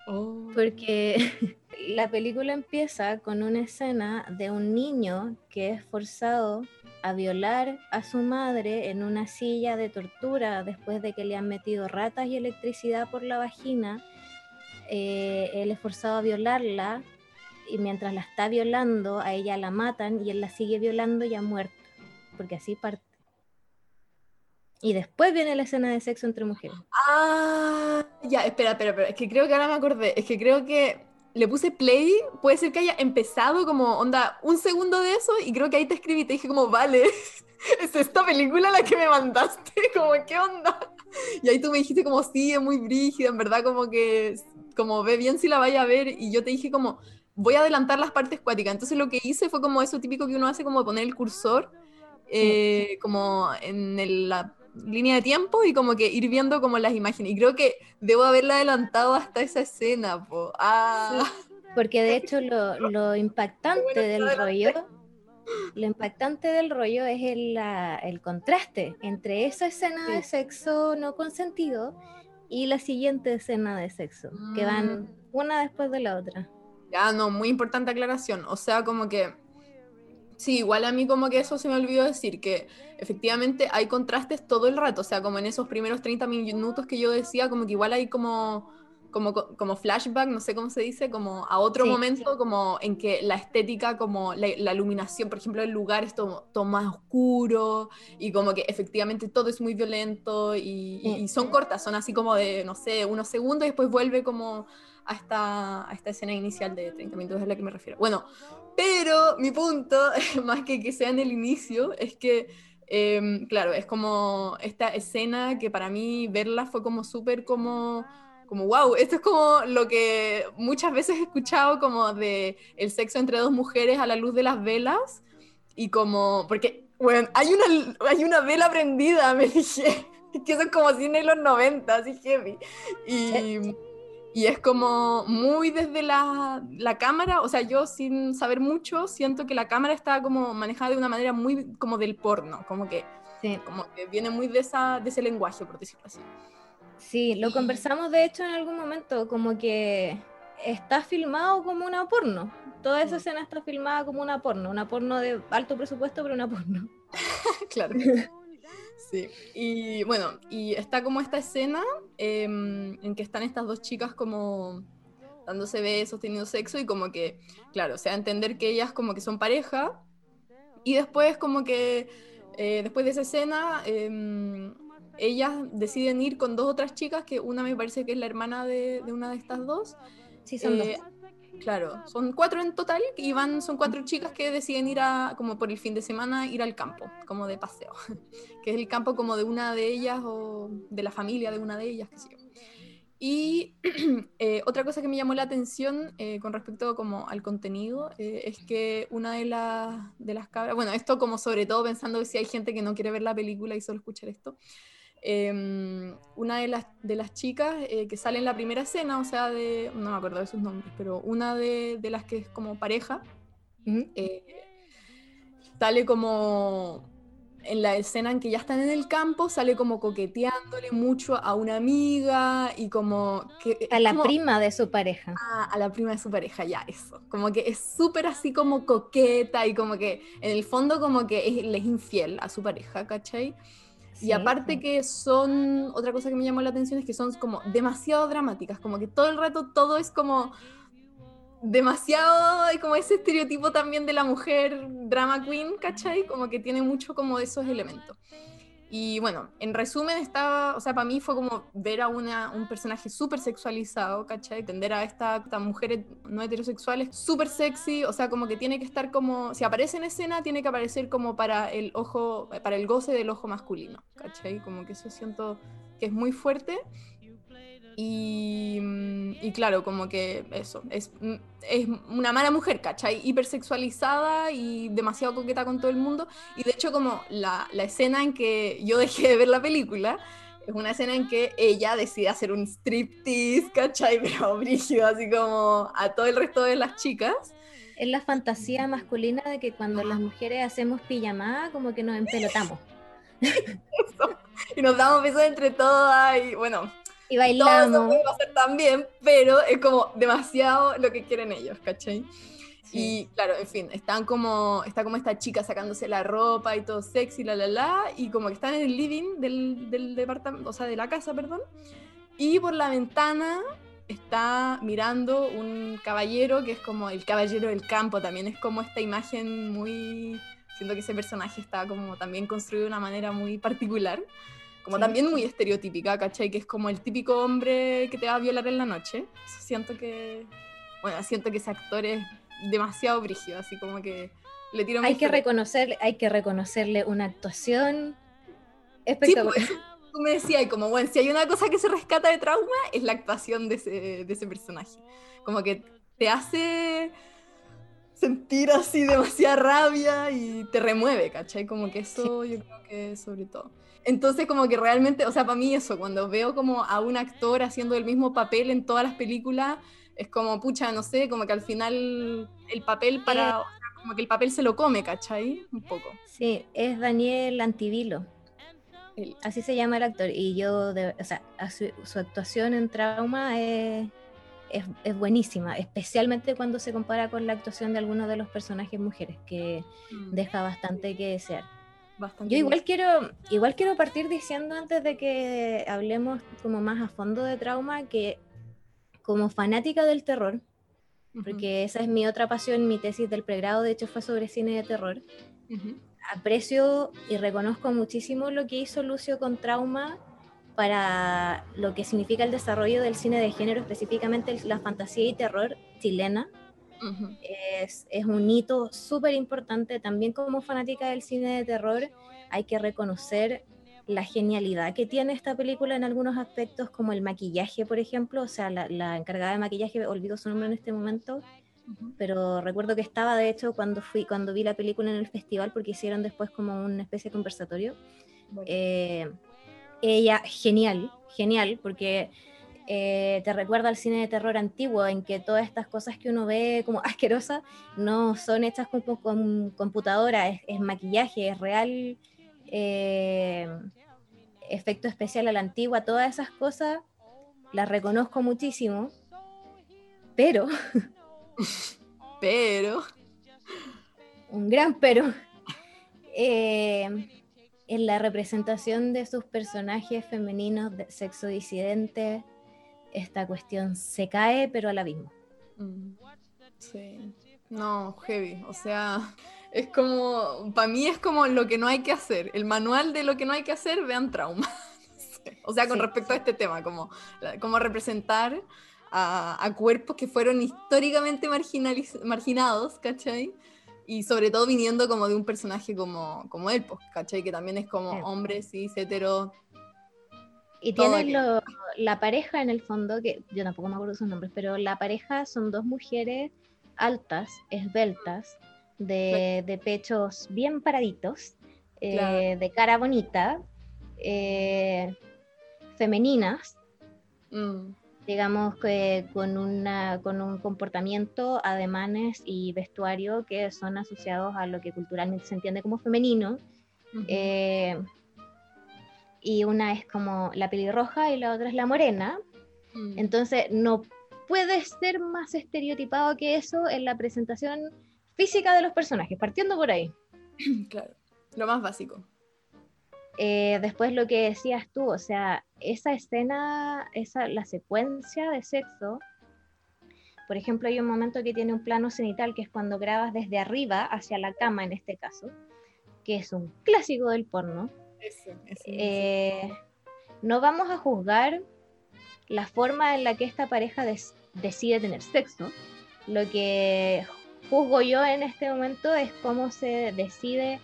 Speaker 2: Oh.
Speaker 3: Porque (laughs) la película empieza con una escena de un niño que es forzado a violar a su madre en una silla de tortura después de que le han metido ratas y electricidad por la vagina. Eh, él es forzado a violarla y mientras la está violando a ella la matan y él la sigue violando ya muerta, porque así parte. Y después viene la escena de sexo entre mujeres.
Speaker 2: Ah, ya, espera, espera, espera. Es que creo que ahora me acordé. Es que creo que le puse play. Puede ser que haya empezado como, onda, un segundo de eso. Y creo que ahí te escribí y te dije como, vale, (laughs) es esta película la que me mandaste. (laughs) Como, ¿qué onda? Y ahí tú me dijiste como, sí, es muy brígida. En verdad, como que, como ve bien si la vaya a ver. Y yo te dije como, voy a adelantar las partes cuáticas. Entonces lo que hice fue como eso típico que uno hace, como poner el cursor. eh, como en el- la línea de tiempo y como que ir viendo como las imágenes. Y creo que debo haberla adelantado hasta esa escena, po. Ah,
Speaker 3: Porque de hecho lo, lo (laughs) impactante
Speaker 2: bueno
Speaker 3: del
Speaker 2: lo
Speaker 3: rollo, lo impactante del rollo es el, la- el contraste entre esa escena de
Speaker 2: Sí.
Speaker 3: sexo no consentido y la siguiente escena de sexo, que van
Speaker 2: Mm.
Speaker 3: una después de la otra.
Speaker 2: Ya, no, muy importante aclaración. O sea, como que... Sí, igual a mí como que eso se me olvidó decir, que efectivamente hay contrastes todo el rato, o sea, como en esos primeros 30 minutos que yo decía, como que igual hay como, como, como flashback, no sé cómo se dice, como a otro
Speaker 3: Sí.
Speaker 2: momento, como en que la estética, como la, la iluminación, por ejemplo, el lugar es todo, todo más oscuro y como que efectivamente todo es muy violento y, y-
Speaker 3: Sí.
Speaker 2: y son cortas, son así como de, no sé, unos segundos y después vuelve como a esta, a esta escena inicial de 30 minutos, es a la que me refiero. Bueno, pero mi punto, (laughs) más que que sea en el inicio, es que, em, claro, es como esta escena que para mí verla fue como súper como, como, wow, esto es como lo que muchas veces he escuchado como de el sexo entre dos mujeres a la luz de las velas y como, porque, bueno, hay una, hay una vela prendida, (laughs) me dije, que eso es como cine de los 90, así heavy. Y, y es como muy desde la, la cámara, o sea, yo sin saber mucho, siento que la cámara está como manejada de una manera muy como del porno, como que,
Speaker 3: Sí,
Speaker 2: como que viene muy de, esa, de ese lenguaje, por decirlo así.
Speaker 3: sí, lo conversamos de hecho en algún momento, como que está filmado como una porno. Toda esa
Speaker 2: Mm.
Speaker 3: escena está filmada como una porno, una porno de alto presupuesto, pero una porno. (laughs)
Speaker 2: claro. Sí, y bueno, y está como esta escena em, en que están estas dos chicas como dándose besos, teniendo sexo y como que, claro, se da a entender que ellas como que son pareja y después como que, eh, después de esa escena, em, ellas deciden ir con dos otras chicas, que una me parece que es la hermana de, de una de estas dos,
Speaker 3: Sí, son
Speaker 2: eh,
Speaker 3: dos.
Speaker 2: Claro, son cuatro en total y van, son cuatro chicas que deciden ir a, como por el fin de semana, ir al campo, como de paseo, (laughs) que es el campo como de una de ellas o de la familia de una de ellas, qué sé. Y (clears throat) eh, otra cosa que me llamó la atención eh, con respecto como al contenido eh, es que una de, las de las cabras, bueno, esto como sobre todo pensando que si hay gente que no quiere ver la película y solo escuchar esto, em, una de las, de las chicas eh, que sale en la primera escena, o sea, de, no me acuerdo de sus nombres, pero una de, de las que es como pareja, eh, sale como en la escena en que ya están en el campo, sale como coqueteándole mucho a una amiga y como que...
Speaker 3: A la
Speaker 2: como-
Speaker 3: prima de su pareja.
Speaker 2: Ah, a la prima de su pareja, ya, eso. Como que es súper así como coqueta y como que en el fondo como que es, le es infiel a su pareja, ¿cachai?
Speaker 3: Sí.
Speaker 2: Y aparte que son, otra cosa que me llamó la atención es que son como demasiado dramáticas, como que todo el rato todo es como demasiado, y como ese estereotipo también de la mujer drama queen, ¿cachai? Como que tiene mucho como de esos elementos. Y bueno, en resumen estaba, o sea, para mí fue como ver a una, un personaje súper sexualizado, ¿cachai? Tender a esta, estas mujeres no heterosexuales súper sexy, o sea, como que tiene que estar como, si aparece en escena, tiene que aparecer como para el ojo, para el goce del ojo masculino, ¿cachai? Como que eso siento que es muy fuerte. Y, mm, y claro, como que eso, es, mm, es una mala mujer, ¿cachai? Hipersexualizada y demasiado coqueta con todo el mundo. Y de hecho, como la, la escena en que yo dejé de ver la película, es una escena en que ella decide hacer un striptease, ¿cachai? (laughs) Pero brígido, así como a todo el resto de las chicas.
Speaker 3: Es la fantasía masculina de que cuando las mujeres hacemos pijamada, como que nos empelotamos. (laughs)
Speaker 2: Y nos damos besos entre todas y bueno,
Speaker 3: Y
Speaker 2: todo eso
Speaker 3: bailamos.
Speaker 2: pasar también, pero es como demasiado lo que quieren ellos, ¿cachai? Y claro, en fin, están como, está como esta chica sacándose la ropa y todo sexy, la la la, y como que están en el living del, del departamento, o sea, de la casa, perdón, y por la ventana está mirando un caballero que es como el caballero del campo, también es como esta imagen muy, siento que ese personaje está como también construido de una manera muy particular, como
Speaker 3: Sí.
Speaker 2: también muy estereotípica, ¿cachai? Que es como el típico hombre que te va a violar en la noche. Eso siento que, bueno, siento que ese actor es demasiado brígido, así como que le tiro
Speaker 3: Hay que, reconocer, hay que reconocerle una actuación
Speaker 2: Sí,
Speaker 3: espectacular.
Speaker 2: pues, tú me decías, y como, bueno, si hay una cosa que se rescata de trauma, es la actuación de ese, de ese personaje. Como que te hace sentir así demasiada rabia y te remueve, ¿cachai? Como que eso yo creo que sobre todo. Entonces como que realmente, o sea, para mí eso, cuando veo como a un actor haciendo el mismo papel en todas las películas, es como, pucha, no sé, como que al final el papel para, o sea, como que el papel se lo come, ¿cachai? Un poco.
Speaker 3: Sí, es Daniel Antivilo.
Speaker 2: El-
Speaker 3: Así se llama el actor. Y yo, de- o sea, su, su actuación en Trauma es, es, es buenísima, especialmente cuando se compara con la actuación de algunos de los personajes mujeres, que deja bastante que desear.
Speaker 2: Bastante
Speaker 3: Yo igual
Speaker 2: bien.
Speaker 3: quiero, igual quiero partir diciendo antes de que hablemos como más a fondo de trauma que como fanática del terror,
Speaker 2: Ujú,
Speaker 3: porque esa es mi otra pasión, mi tesis del pregrado de hecho fue sobre cine de terror,
Speaker 2: ujú.
Speaker 3: aprecio y reconozco muchísimo lo que hizo Lucio con trauma para lo que significa el desarrollo del cine de género, específicamente la fantasía y terror chilena
Speaker 2: Ujú.
Speaker 3: es, es un hito súper importante. También como fanática del cine de terror hay que reconocer la genialidad que tiene esta película en algunos aspectos, como el maquillaje, por ejemplo. O sea, la, la encargada de maquillaje, olvido su nombre en este momento,
Speaker 2: Ujú.
Speaker 3: pero recuerdo que estaba, de hecho, cuando, fui, cuando vi la película en el festival, porque hicieron después como una especie de conversatorio.
Speaker 2: Bueno.
Speaker 3: Eh, ella, genial, genial, porque eh, te recuerda al cine de terror antiguo, en que todas estas cosas que uno ve como (laughs) asquerosas no son hechas con, con computadora, es, es maquillaje, es real, eh, efecto especial a la antigua, todas esas cosas las reconozco muchísimo, pero, (laughs)
Speaker 2: Pero, (laughs)
Speaker 3: un gran pero, eh, en la representación de sus personajes femeninos de sexo disidente, esta cuestión se cae, pero al abismo.
Speaker 2: mm, sí, no, heavy, o sea, es como, para mí es como lo que no hay que hacer, el manual de lo que no hay que hacer, vean trauma. (laughs) Sí. O sea, con
Speaker 3: Sí,
Speaker 2: respecto a este tema, como, como representar a, a cuerpos que fueron históricamente marginados, ¿cachai? Y sobre todo viniendo como de un personaje como, como él, pues, ¿cachai? Que también es como
Speaker 3: Sí.
Speaker 2: hombre, cis, hetero,
Speaker 3: Y lo- la pareja en el fondo, que yo tampoco me acuerdo sus nombres, pero la pareja son dos mujeres altas, esbeltas, de, de pechos bien paraditos, eh,
Speaker 2: Claro.
Speaker 3: de cara bonita, eh, femeninas,
Speaker 2: Mm,
Speaker 3: digamos que con, una, con un comportamiento, ademanes y vestuario que son asociados a lo que culturalmente se entiende como femenino. eh, y una es como la pelirroja y la otra es la morena.
Speaker 2: Mm,
Speaker 3: Entonces no puede ser más estereotipado que eso en la presentación física de los personajes, partiendo por ahí. (clears throat)
Speaker 2: claro. Lo más básico.
Speaker 3: Eh, después lo que decías tú, o sea, esa escena, esa, la secuencia de sexo, por ejemplo, hay un momento que tiene un plano cenital, que es cuando grabas desde arriba hacia la cama en este caso, que es un clásico del porno. Eh, no vamos a juzgar la forma en la que esta pareja des- decide tener sexo. Lo que juzgo yo en este momento es cómo se decide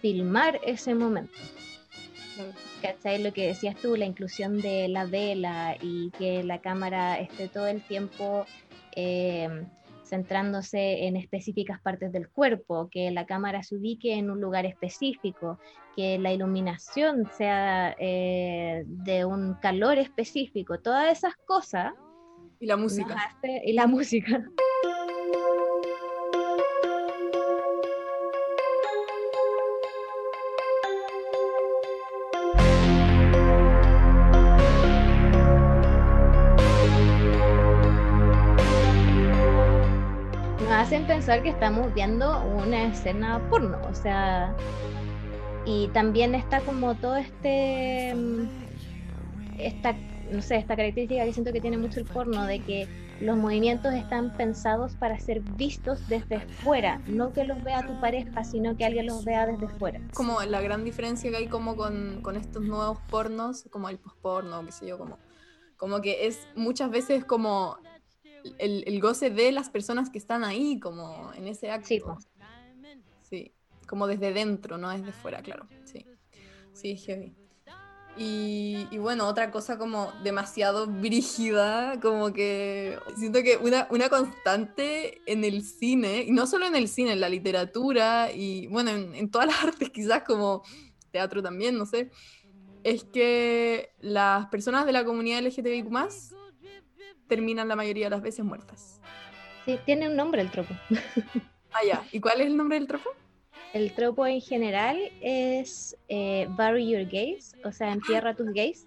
Speaker 3: filmar ese momento. ¿Cachai? Lo que decías tú, la inclusión de la vela y que la cámara esté todo el tiempo eh, centrándose en específicas partes del cuerpo, que la cámara se ubique en un lugar específico, que la iluminación sea eh, de un calor específico, todas esas cosas.
Speaker 2: Y la música.
Speaker 3: hace- y la (laughs) música. Hacen pensar que estamos viendo una escena porno, o sea, y también está como todo este, mm, esta, no sé, esta característica que siento que tiene mucho el porno, de que los movimientos están pensados para ser vistos desde fuera, no que los vea tu pareja, sino que alguien los vea desde fuera.
Speaker 2: Como la gran diferencia que hay como con, con estos nuevos pornos, como el posporno, qué sé yo, como, como que es muchas veces como el, el goce de las personas que están ahí, como en ese acto.
Speaker 3: Sí,
Speaker 2: como desde dentro, no desde fuera, claro. Sí, sí, heavy. Y, y bueno, otra cosa como demasiado brígida, como que siento que una, una constante en el cine, y no solo en el cine, en la literatura y bueno, en, en todas las (laughs) artes quizás como teatro también, no sé, es que las personas de la comunidad LGTBIQ terminan la mayoría de las veces muertas.
Speaker 3: Sí, tiene un nombre el tropo.
Speaker 2: Ah, ya. ¿Y cuál es el nombre del tropo?
Speaker 3: El tropo en general es eh, Bury Your Gays, o sea, entierra tus gays.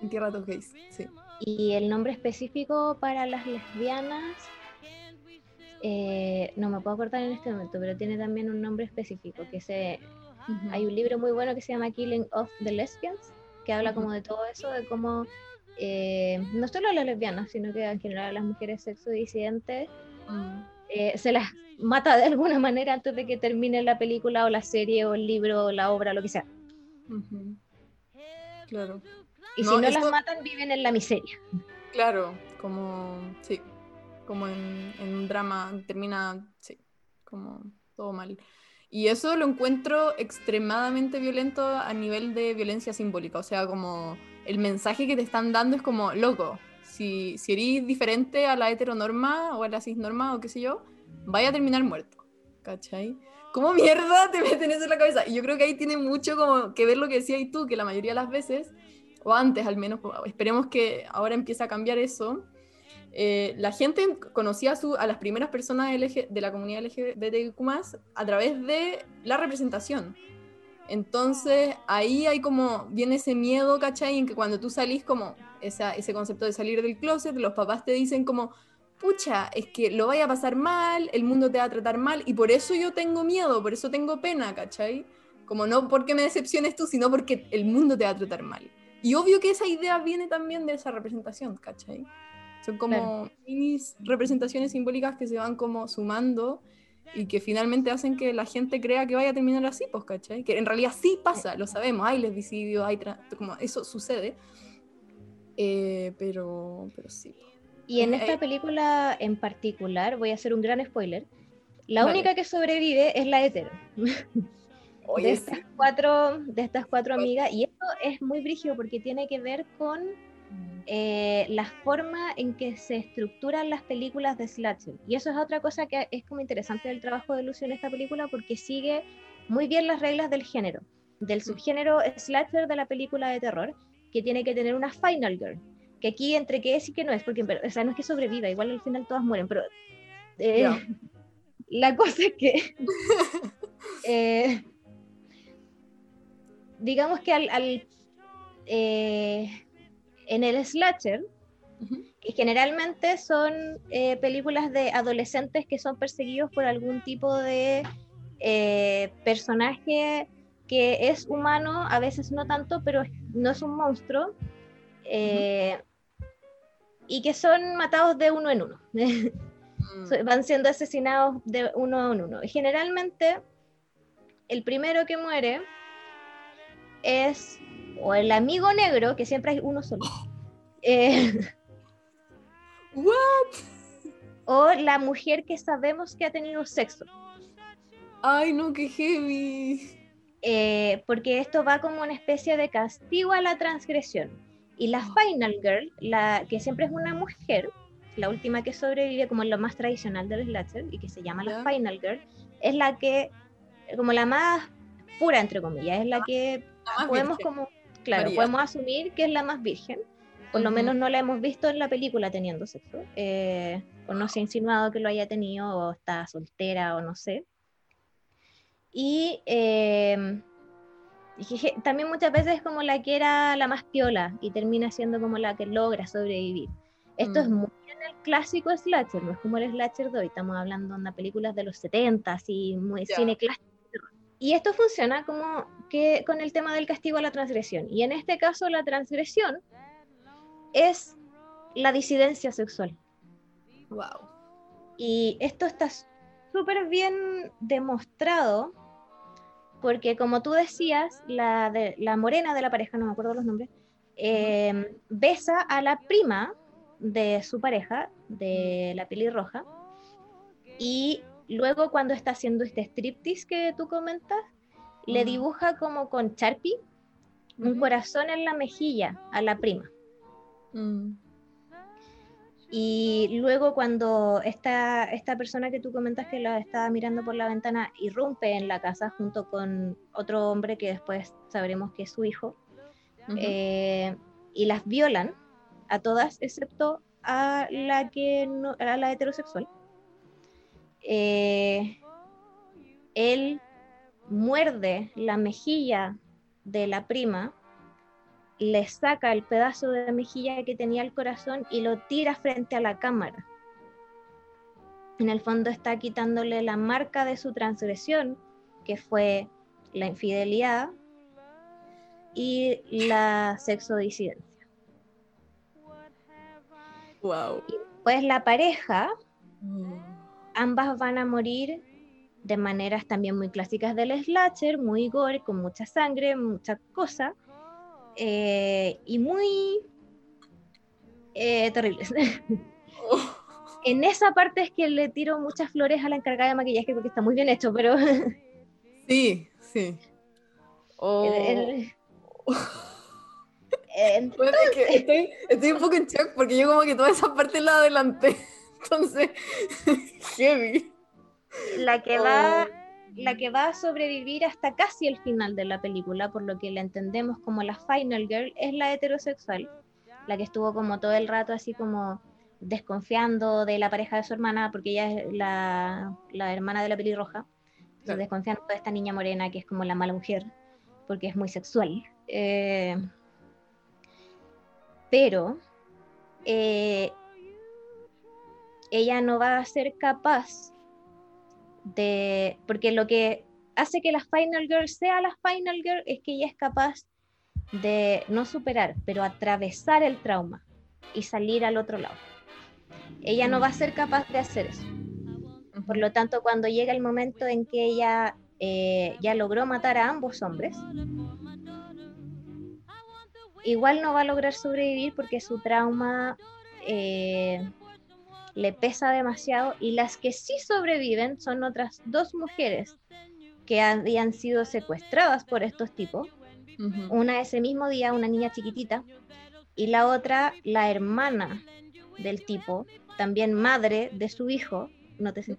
Speaker 2: En Tierra de los Gays, sí.
Speaker 3: Y el nombre específico para las lesbianas, eh, no me puedo acordar en este momento, pero tiene también un nombre específico, que se,
Speaker 2: Ujú.
Speaker 3: hay un libro muy bueno que se llama Killing of the Lesbians, que habla
Speaker 2: Ujú.
Speaker 3: como de todo eso, de cómo eh, no solo a las lesbianas, sino que en general a las mujeres sexo disidentes
Speaker 2: Mm.
Speaker 3: eh, se las mata de alguna (laughs) manera antes de que termine la película o la serie o el libro o la obra, lo que sea. Y
Speaker 2: Claro. No,
Speaker 3: si no
Speaker 2: esto-
Speaker 3: las matan, viven en la miseria.
Speaker 2: Claro, como, sí, como en, en un drama termina, sí, como todo mal. Y eso lo encuentro extremadamente violento a nivel de violencia simbólica, o sea, como el mensaje que te están dando es como, loco, si, si eres diferente a la heteronorma o a la cisnorma o qué sé yo, vaya a terminar muerto, ¿cachai? ¿Cómo mierda (laughs) te meten eso en la cabeza? Y yo creo que ahí tiene mucho como que ver lo que decías tú, que la mayoría de las veces o antes al menos, esperemos que ahora empiece a cambiar eso, eh, la gente conocía a, su- a las primeras personas LG de la comunidad LGBTQ+, a través de la representación. Entonces ahí hay como, viene ese miedo, ¿cachai? En que cuando tú salís como, esa, ese concepto de salir del closet, los papás te dicen como, pucha, es que lo vaya a pasar mal, el mundo te va a tratar mal, y por eso yo tengo miedo, por eso tengo pena, ¿cachai? Como no porque me decepciones tú, sino porque el mundo te va a tratar mal. Y obvio que esa idea viene también de esa representación, ¿cachai? Son como
Speaker 3: Claro.
Speaker 2: minis representaciones simbólicas que se van como sumando y que finalmente hacen que la gente crea que vaya a terminar así, pues, ¿cachai? Que en realidad sí pasa, lo sabemos, hay lesbicidio, hay como eso sucede, Eh, pero, pero sí.
Speaker 3: Y en
Speaker 2: Eh,
Speaker 3: esta
Speaker 2: eh.
Speaker 3: película en particular, voy a hacer un gran spoiler, la
Speaker 2: Vale.
Speaker 3: única que sobrevive es la hetero. (laughs) de,
Speaker 2: Oye,
Speaker 3: estas
Speaker 2: sí.
Speaker 3: cuatro, de estas cuatro amigas. Y esto es muy brígido porque tiene que ver con eh, la forma en que se estructuran las películas de slasher. Y eso es otra cosa que es como interesante del trabajo de Lucio en esta película porque sigue muy bien las reglas del género. del subgénero slasher de la película de terror, que tiene que tener una final girl. Que aquí entre que es y que no es, porque o sea, no es que sobreviva, igual al final todas mueren, pero eh, (laughs) la cosa es que (laughs) eh, digamos que al, eh, en el slasher, que generalmente son eh, películas de adolescentes que son perseguidos por algún tipo de eh, personaje que es humano, a veces no tanto, pero no es un monstruo, y que son matados de uno en uno. Mm. (laughs) Van siendo asesinados de uno en uno. Generalmente, el primero que muere es o el amigo negro, que siempre hay uno solo. (gasps) Eh, o la mujer que sabemos que ha tenido sexo.
Speaker 2: Ay, no, qué heavy.
Speaker 3: Eh, porque esto va como una especie de castigo a la transgresión. Y la (gasps) Final Girl, la que siempre es una mujer, la última que sobrevive como lo más tradicional del slasher y que se llama la Final Girl, es la que, como la más pura, entre comillas, es la que podemos como, claro, podemos asumir que es la más virgen. Por lo menos no la hemos visto en la película teniendo sexo. Eh, o no se ha insinuado que lo haya tenido, o está soltera, o no sé. Y, em, también muchas veces es como la que era la más piola y termina siendo como la que logra sobrevivir. Esto es mm. muy en el clásico slasher, no es como el slasher de hoy, estamos hablando de películas de los 70 así, muy cine clásico y esto funciona como que con el tema del castigo a la transgresión. Y en este caso la transgresión es la disidencia sexual.
Speaker 2: Wow.
Speaker 3: Y esto está súper bien demostrado porque como tú decías, la, de, la morena de la pareja, no me acuerdo los nombres, eh, besa a la prima de su pareja, de la pelirroja, y Luego, cuando está haciendo este striptease que tú comentas, le dibuja como con Sharpie un corazón en la mejilla a la prima. Mm. Y luego cuando esta, esta persona que tú comentas que la estaba mirando por la ventana irrumpe en la casa junto con otro hombre que después sabremos que es su hijo, eh, y las violan a todas excepto a la, que no, a la heterosexual. Eh, él muerde la mejilla de la prima, le saca el pedazo de mejilla que tenía el corazón y lo tira frente a la cámara. En el fondo está quitándole la marca de su transgresión, que fue la infidelidad y la sexodisidencia.
Speaker 2: Wow.
Speaker 3: Y pues la pareja mm ambas van a morir de maneras también muy clásicas del slasher, muy gore, con mucha sangre, mucha cosa, eh, y muy eh, terribles. (laughs) en esa parte es que le tiro muchas flores a la encargada de maquillaje porque está muy bien hecho, pero...
Speaker 2: sí, sí. (laughs) (laughs) estoy, estoy un poco en shock porque yo como que toda esa parte la adelanté. Entonces, (laughs) heavy.
Speaker 3: La que va oh. la que va a sobrevivir hasta casi el final de la película, por lo que la entendemos como la final girl, es la heterosexual, la que estuvo como todo el rato así como desconfiando de la pareja de su hermana, porque ella es la, la hermana de la pelirroja, desconfiando de esta niña morena que es como la mala mujer, porque es muy sexual. Eh, pero eh, ella no va a ser capaz de, porque lo que hace que la Final Girl sea la Final Girl es que ella es capaz de no superar, pero atravesar el trauma y salir al otro lado. Ella no va a ser capaz de hacer eso. Por lo tanto, cuando llega el momento en que ella eh, ya logró matar a ambos hombres, igual no va a lograr sobrevivir porque su trauma eh, le pesa demasiado y las que sí sobreviven son otras dos mujeres que habían sido secuestradas por estos tipos. Una ese mismo día, una niña chiquitita, y la otra, la hermana del tipo, también madre de su hijo, no te sé.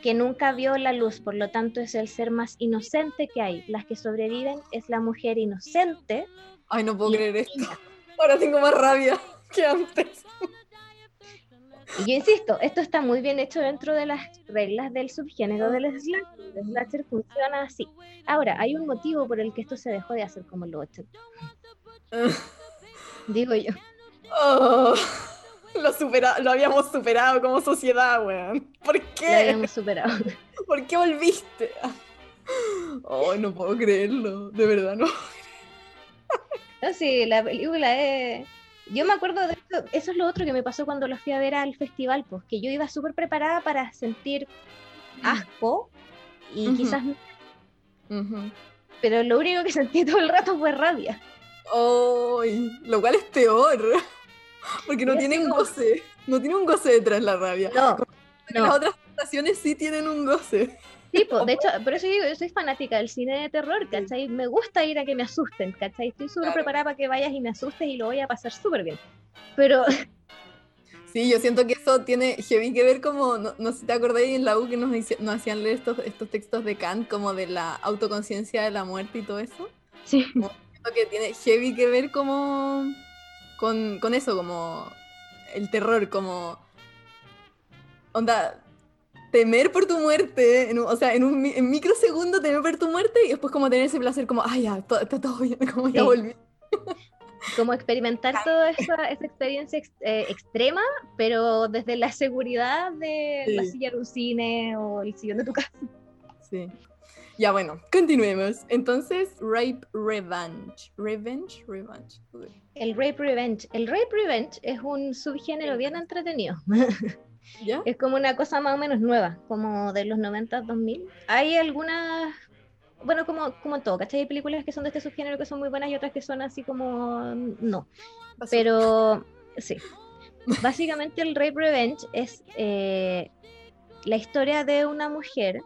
Speaker 3: que nunca vio la luz, por lo tanto es el ser más inocente que hay. Las que sobreviven es la mujer inocente.
Speaker 2: Ay, no puedo creer esto. Ahora tengo más rabia (laughs) que antes.
Speaker 3: Y yo insisto, esto está muy bien hecho dentro de las reglas del subgénero del slasher. El slasher funciona así. Ahora, hay un motivo por el que esto se dejó de hacer como los 80. (laughs) Digo yo.
Speaker 2: Oh, lo, supera- lo habíamos superado como sociedad, weón. ¿Por
Speaker 3: Lo
Speaker 2: qué?
Speaker 3: habíamos superado. (laughs)
Speaker 2: ¿Por qué volviste? Oh, no puedo creerlo. De verdad, no.
Speaker 3: No, sí, la película es... Yo me acuerdo de esto, eso es lo otro que me pasó cuando la fui a ver al festival, pues que yo iba súper preparada para sentir asco y quizás... Pero lo único que sentí todo el rato fue rabia.
Speaker 2: Ay, lo cual es peor. Porque no tiene un goce. No tiene un goce detrás la rabia.
Speaker 3: No,
Speaker 2: Las otras sensaciones sí tienen un goce.
Speaker 3: Sí, po, de hecho, por eso digo, yo soy fanática del cine de terror, ¿cachai? Me gusta ir a que me asusten, ¿cachai? Estoy súper
Speaker 2: Claro.
Speaker 3: preparada para que vayas y me asustes y lo voy a pasar súper bien. Pero, (laughs)
Speaker 2: Sí, yo siento que eso tiene heavy que ver como, no, no sé si te acordáis en la U que nos, nos hacían leer estos, estos textos de Kant como de la autoconciencia de la muerte y todo eso.
Speaker 3: sí,
Speaker 2: Siento que tiene heavy que ver como con, con eso, como el terror, como onda temer por tu muerte, en o sea, en un en microsegundo temer por tu muerte y después como tener ese placer como, ay, ya, está todo bien, (laughs) como ya
Speaker 3: Sí.
Speaker 2: volví.
Speaker 3: como experimentar toda esa, esa experiencia ex- eh, extrema, pero desde la seguridad de la
Speaker 2: Sí.
Speaker 3: silla de un cine o el sillón de tu casa.
Speaker 2: Sí. Ya bueno, continuemos. Entonces, Rape Revenge. Revenge, Revenge. Uy.
Speaker 3: El rape revenge. El rape revenge es un subgénero bien entretenido. (laughs)
Speaker 2: ¿Ya?
Speaker 3: Es como una cosa más o menos nueva, como de los 90, 2000. Hay algunas, bueno, como, como todo, ¿cachai? Hay películas que son de este subgénero que son muy buenas y otras que son así como no. Pero sí. Básicamente el Rape Revenge es eh, la historia de una mujer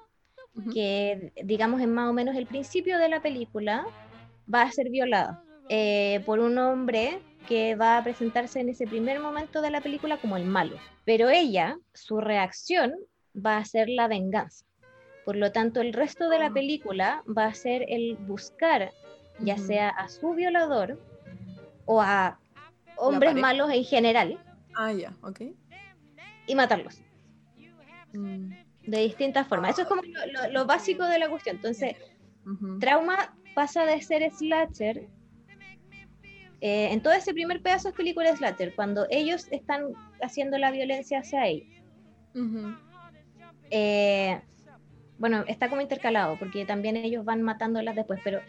Speaker 3: que, digamos, en más o menos el principio de la película, va a ser violada eh, por un hombre que va a presentarse en ese primer momento de la película como el malo. Pero ella, su reacción va a ser la venganza. Por lo tanto, el resto de la
Speaker 2: Ah.
Speaker 3: película va a ser el buscar, ya sea a su violador o a hombres malos en general,
Speaker 2: Ah, ya, ok.
Speaker 3: y matarlos
Speaker 2: Mm,
Speaker 3: de distintas formas. Eso es como lo, lo- lo básico de la cuestión. Entonces. Trauma pasa de ser slasher. Eh, en todo ese primer pedazo es película de slasher, cuando ellos están haciendo la violencia hacia ellos.
Speaker 2: Ujú.
Speaker 3: Eh, bueno, está como intercalado, porque también ellos van matándolas después, pero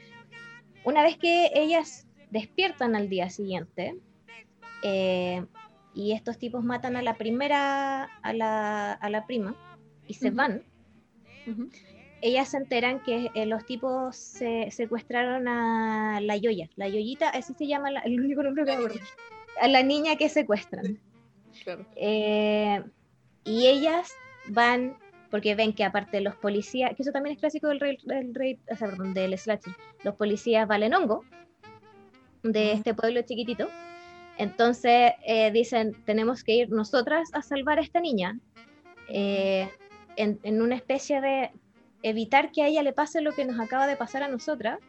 Speaker 3: una vez que ellas despiertan al día siguiente, eh, y estos tipos matan a la primera, a la, a la prima, y se van. Ellas se enteran que eh, los tipos se secuestraron a la Yoya, la Yoyita, así se llama la- el único nombre que me acuerdo, a la niña que secuestran.
Speaker 2: Claro.
Speaker 3: Eh, y ellas van, porque ven que aparte los policías, que eso también es clásico del rey, del, rey- o sea, perdón, del slasher, los policías valen hongo de este pueblo chiquitito. Entonces eh, dicen, tenemos que ir nosotras a salvar a esta niña eh, en, en una especie de evitar que a ella le pase lo que nos acaba de pasar a nosotras,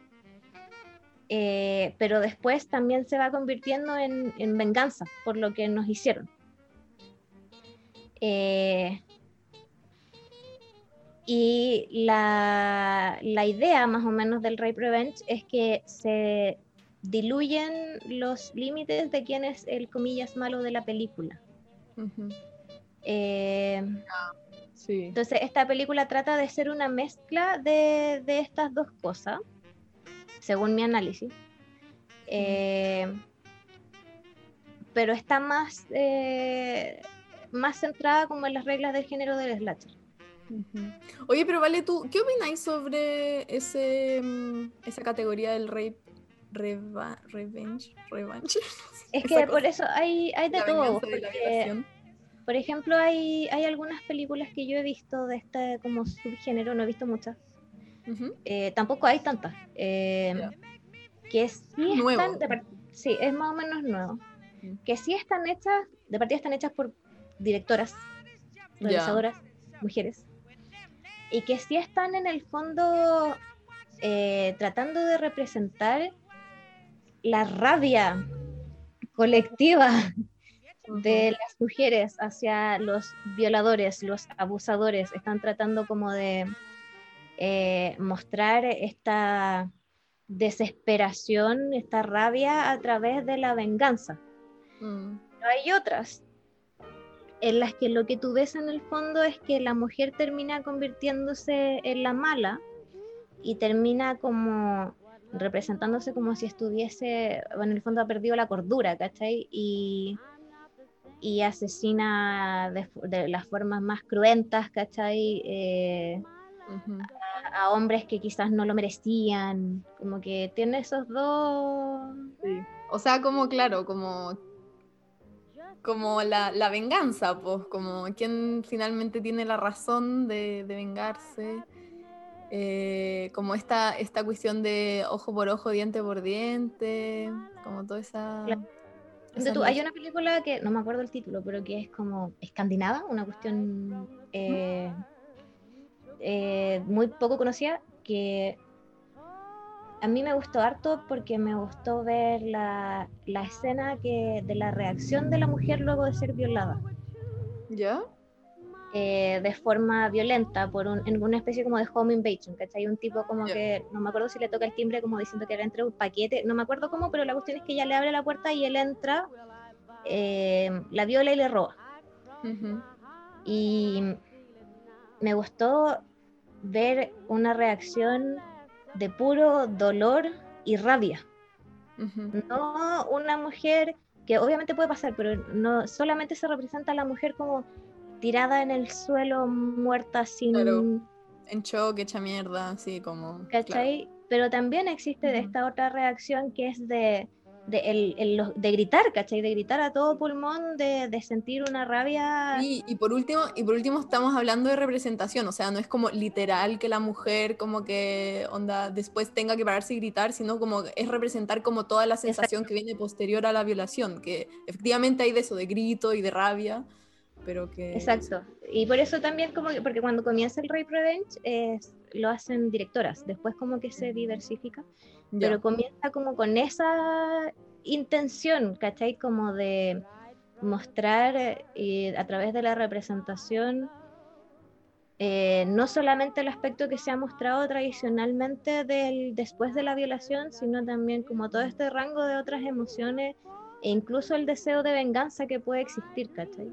Speaker 3: eh, pero después también se va convirtiendo en, en venganza por lo que nos hicieron. Eh, y la, la idea más o menos del Rape Revenge es que se diluyen los límites de quién es el comillas malo de la película. Eh,
Speaker 2: Sí.
Speaker 3: entonces, esta película trata de ser una mezcla de, de estas dos cosas, según mi análisis. Eh, pero está más, eh, más centrada como en las reglas del género del slasher.
Speaker 2: Oye, pero vale, ¿tú qué opináis sobre ese, mm, esa categoría del rape reva- revenge? Revenge. (laughs)
Speaker 3: Es que por eso hay, hay de
Speaker 2: la
Speaker 3: todo.
Speaker 2: de
Speaker 3: porque. Por ejemplo, hay, hay algunas películas que yo he visto de este como subgénero, no he visto muchas. Eh, tampoco hay tantas. eh. Que sí están, de sí, es más o menos nuevo.
Speaker 2: Mm.
Speaker 3: Que sí están hechas, de partida están hechas por directoras, realizadoras, mujeres. y que sí están en el fondo eh, tratando de representar la rabia colectiva de las mujeres hacia los violadores, los abusadores. Están tratando como de eh, mostrar esta desesperación, esta rabia a través de la venganza.
Speaker 2: Mm.
Speaker 3: Pero hay otras en las que lo que tú ves en el fondo es que la mujer termina convirtiéndose en la mala y termina como representándose como si estuviese, en el fondo ha perdido la cordura, ¿cachai? Y, y asesina de, de las formas más cruentas, ¿cachai? Eh, a, a hombres que quizás no lo merecían, como que tiene esos dos...
Speaker 2: Sí. O sea, como claro, como como la, la venganza, pues, como quien finalmente tiene la razón de, de vengarse. Eh, como esta, esta cuestión de ojo por ojo, diente por diente, como toda esa...
Speaker 3: Claro. Tú, hay una película que no me acuerdo el título, pero que es como escandinava, una cuestión eh, eh, muy poco conocida, que a mí me gustó harto porque me gustó ver la, la escena que, de la reacción de la mujer luego de ser violada.
Speaker 2: ¿Ya?
Speaker 3: Eh, de forma violenta por un, en una especie como de home invasion, ¿cachai? Un tipo como que, no me acuerdo si le toca el timbre como diciendo que era entre un paquete, no me acuerdo cómo, pero la cuestión es que ella le abre la puerta y él entra, eh, la viola y le roba. Y me gustó ver una reacción de puro dolor y rabia. No una mujer que obviamente puede pasar, pero no solamente se representa a la mujer como tirada en el suelo, muerta sin...
Speaker 2: Claro. En shock, hecha mierda, así como... claro.
Speaker 3: ¿cachai? Pero también existe
Speaker 2: Ujú.
Speaker 3: esta otra reacción que es de, de, el- el- de gritar, ¿cachai? De gritar a todo pulmón, de, de sentir una rabia.
Speaker 2: Y, y por último, y por último estamos hablando de representación, o sea, no es como literal que la mujer como que onda después tenga que pararse y gritar, sino como es representar como toda la sensación que viene posterior a la violación, que efectivamente hay de eso, de grito y de rabia, pero que...
Speaker 3: Exacto. Y por eso también como que, porque cuando comienza el Rape Revenge es- lo hacen directoras, después como que se diversifica,
Speaker 2: Ya.
Speaker 3: pero comienza como con esa intención, ¿cachai? Como de mostrar eh, a través de la representación eh, no solamente el aspecto que se ha mostrado tradicionalmente del, después de la violación, sino también como todo este rango de otras emociones e incluso el deseo de venganza que puede existir, ¿cachai?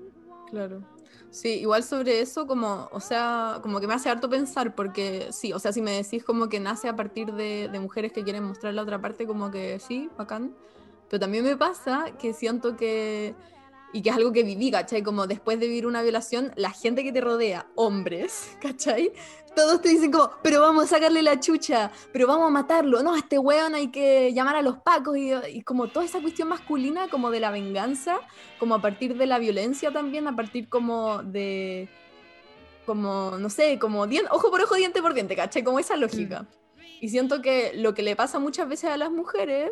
Speaker 2: Claro. Sí, igual sobre eso, como, o sea, como que me hace harto pensar, porque sí, o sea, si me decís como que nace a partir de, de mujeres que quieren mostrar la otra parte, como que sí, bacán. Pero también me pasa que siento que, y que es algo que viví, ¿cachai? Como después de vivir una violación, la gente que te rodea, hombres, (laughs) ¿cachai? Todos te dicen como, pero vamos a sacarle la chucha, pero vamos a matarlo, no, a este weón hay que llamar a los pacos, y, y como toda esa cuestión masculina, como de la venganza, como a partir de la violencia también, a partir como de, como, no sé, como dien- ojo por ojo, diente por diente, ¿cachai? Como esa lógica. Y siento que lo que le pasa muchas veces a las mujeres,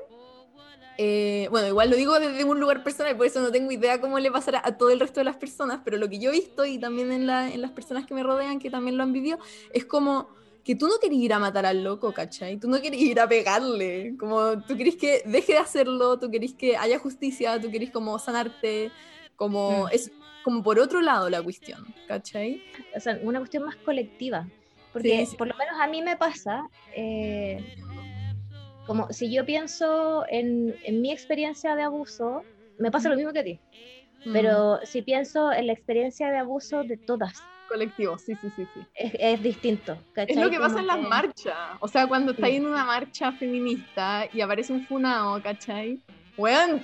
Speaker 2: eh, bueno, igual lo digo desde un lugar personal, por eso no tengo idea cómo le pasará a todo el resto de las personas, pero lo que yo he visto y también en, la- en las personas que me rodean, que también lo han vivido, es como que tú no querés ir a matar al loco, ¿cachai? Tú no querés ir a pegarle, como tú querés que deje de hacerlo, tú querés que haya justicia, tú querés como sanarte, como
Speaker 3: Mm.
Speaker 2: es como por otro lado la cuestión, ¿cachai?
Speaker 3: o sea, una cuestión más colectiva. Porque
Speaker 2: Sí, sí.
Speaker 3: por lo menos a mí me pasa, eh, como si yo pienso en, en mi experiencia de abuso, me pasa lo mismo que a ti,
Speaker 2: Mm,
Speaker 3: pero si pienso en la experiencia de abuso de todas,
Speaker 2: colectivo, sí, sí, sí, sí.
Speaker 3: es, es distinto.
Speaker 2: Es
Speaker 3: ¿cachai?
Speaker 2: lo que pasa en las
Speaker 3: que-
Speaker 2: marchas. O sea, cuando estáis
Speaker 3: Sí.
Speaker 2: en una marcha feminista y aparece un funao, ¿cachai? Weón,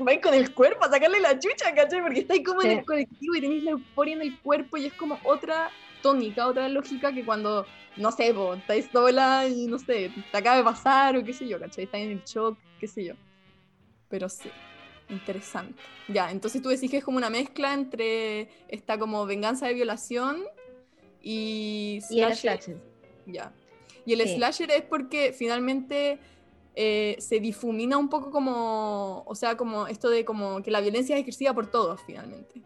Speaker 2: vais con el cuerpo a sacarle la chucha, ¿cachai? Porque estáis como en el colectivo y tenéis la euforia en el cuerpo y es como otra tónica, otra lógica que cuando, no sé, vos estáis sola y no sé, te acaba de pasar o qué sé yo, ¿cachai? Estáis en el shock, qué sé yo. Pero sí, interesante. Ya, entonces tú decís que es como una mezcla entre esta como venganza de violación y...
Speaker 3: Y el
Speaker 2: slasher-
Speaker 3: slasher.
Speaker 2: ya. Y el
Speaker 3: Sí.
Speaker 2: slasher es porque finalmente eh, se difumina un poco como, o sea, como esto de como que la violencia es ejercida por todos finalmente.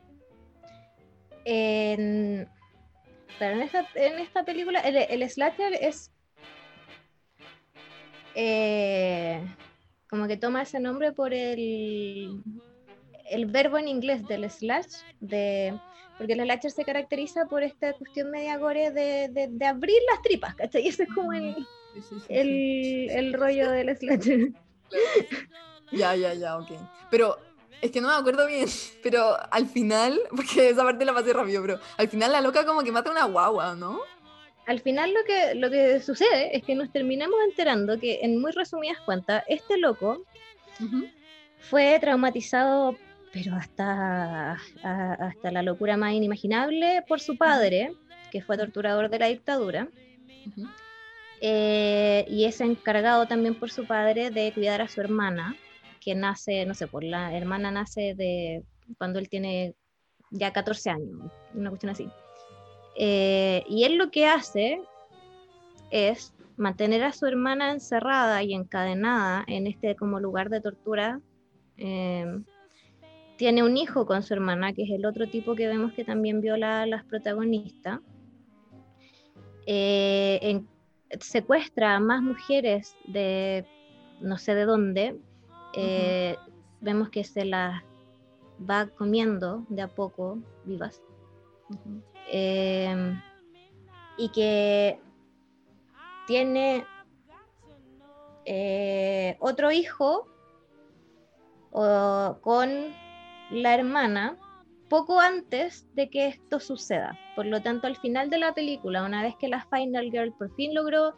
Speaker 3: En- Pero en esta, en esta película, el, el slasher es. eh, como que toma ese nombre por el, el verbo en inglés del slash, de, porque el slasher se caracteriza por esta cuestión media gore de, de, de abrir las tripas, ¿cachai? (laughs) Ese es como el,
Speaker 2: Sí, sí, sí, sí.
Speaker 3: el, el rollo del slasher. (laughs)
Speaker 2: Ya, ya, ya, ok. Pero es que no me acuerdo bien, (laughs) pero al final, (laughs) porque esa parte la pasé rápido, pero al final la loca como que mata a una guagua, ¿no?
Speaker 3: Al final lo que, lo que sucede es que nos terminamos enterando que, en muy resumidas cuentas, este loco fue traumatizado, pero hasta, a- hasta la locura más inimaginable por su padre, que fue torturador de la dictadura, eh, y es encargado también por su padre de cuidar a su hermana, que nace, no sé, por la hermana nace de cuando él tiene ya 14 años, una cuestión así. Eh, y él lo que hace es mantener a su hermana encerrada y encadenada en este como lugar de tortura. Eh, tiene un hijo con su hermana, que es el otro tipo que vemos que también viola a las protagonistas. Eh, secuestra a más mujeres de no sé de dónde. Eh, Vemos que se las va comiendo de a poco vivas. Eh, y que tiene eh, otro hijo o- con la hermana poco antes de que esto suceda. Por lo tanto, al final de la película, una vez que la Final Girl por fin logró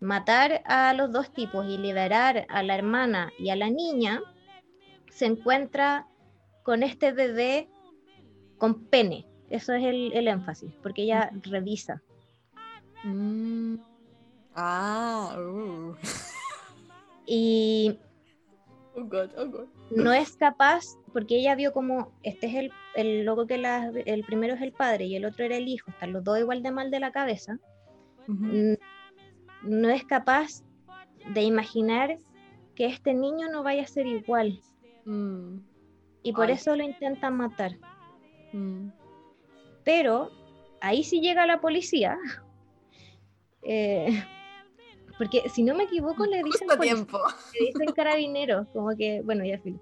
Speaker 3: matar a los dos tipos y liberar a la hermana y a la niña, se encuentra con este bebé con pene. Eso es el, el énfasis, porque ella revisa.
Speaker 2: Mm. Ah, uh.
Speaker 3: Y
Speaker 2: Oh God, oh God.
Speaker 3: no es capaz, porque ella vio como este es el, el loco que la, el primero es el padre y el otro era el hijo, están los dos igual de mal de la cabeza, no es capaz de imaginar que este niño no vaya a ser igual
Speaker 2: Mm.
Speaker 3: y por
Speaker 2: Ay.
Speaker 3: eso lo intentan matar.
Speaker 2: Mm.
Speaker 3: Pero ahí sí llega la policía, (laughs) eh, porque si no me equivoco le dicen
Speaker 2: tiempo.
Speaker 3: que dicen (laughs) carabineros, como que, bueno, ya filo.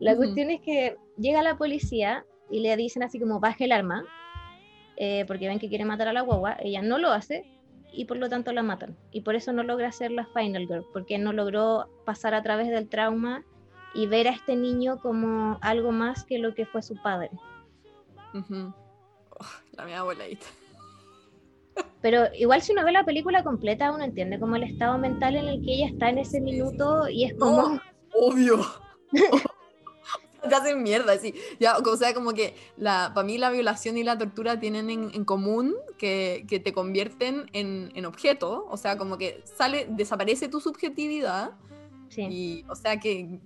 Speaker 3: La cuestión es que llega la policía y le dicen así como baje el arma, eh, porque ven que quiere matar a la guagua, ella no lo hace y por lo tanto la matan. Y por eso no logra ser la Final Girl, porque no logró pasar a través del trauma y ver a este niño como algo más que lo que fue su padre.
Speaker 2: Oh, la mía voladita.
Speaker 3: Pero igual si uno ve la película completa, uno entiende como el estado mental en el que ella está en ese minuto y es como...
Speaker 2: No, obvio. (laughs) Te hacen mierda, sí. Ya, o sea, como que la, para mí la violación y la tortura tienen en, en común que, que te convierten en, en objeto. O sea, como que sale, desaparece tu subjetividad.
Speaker 3: Sí.
Speaker 2: Y, o sea, que,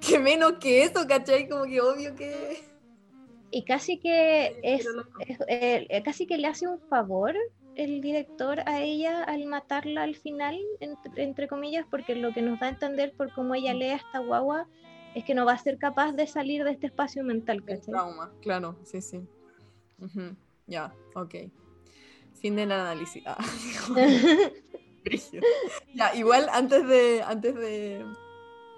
Speaker 2: que menos que eso, ¿cachai? Como que obvio que.
Speaker 3: Y casi que es- eh, eh, casi que le hace un favor el director a ella al matarla al final, entre, entre comillas, porque lo que nos da a entender por cómo ella lee a esta guagua es que no va a ser capaz de salir de este espacio mental,
Speaker 2: El
Speaker 3: ¿cachai?
Speaker 2: trauma, claro, sí, sí. Ya, ok. Fin del análisis. Ah, (laughs) (laughs) ya, igual antes de, antes de,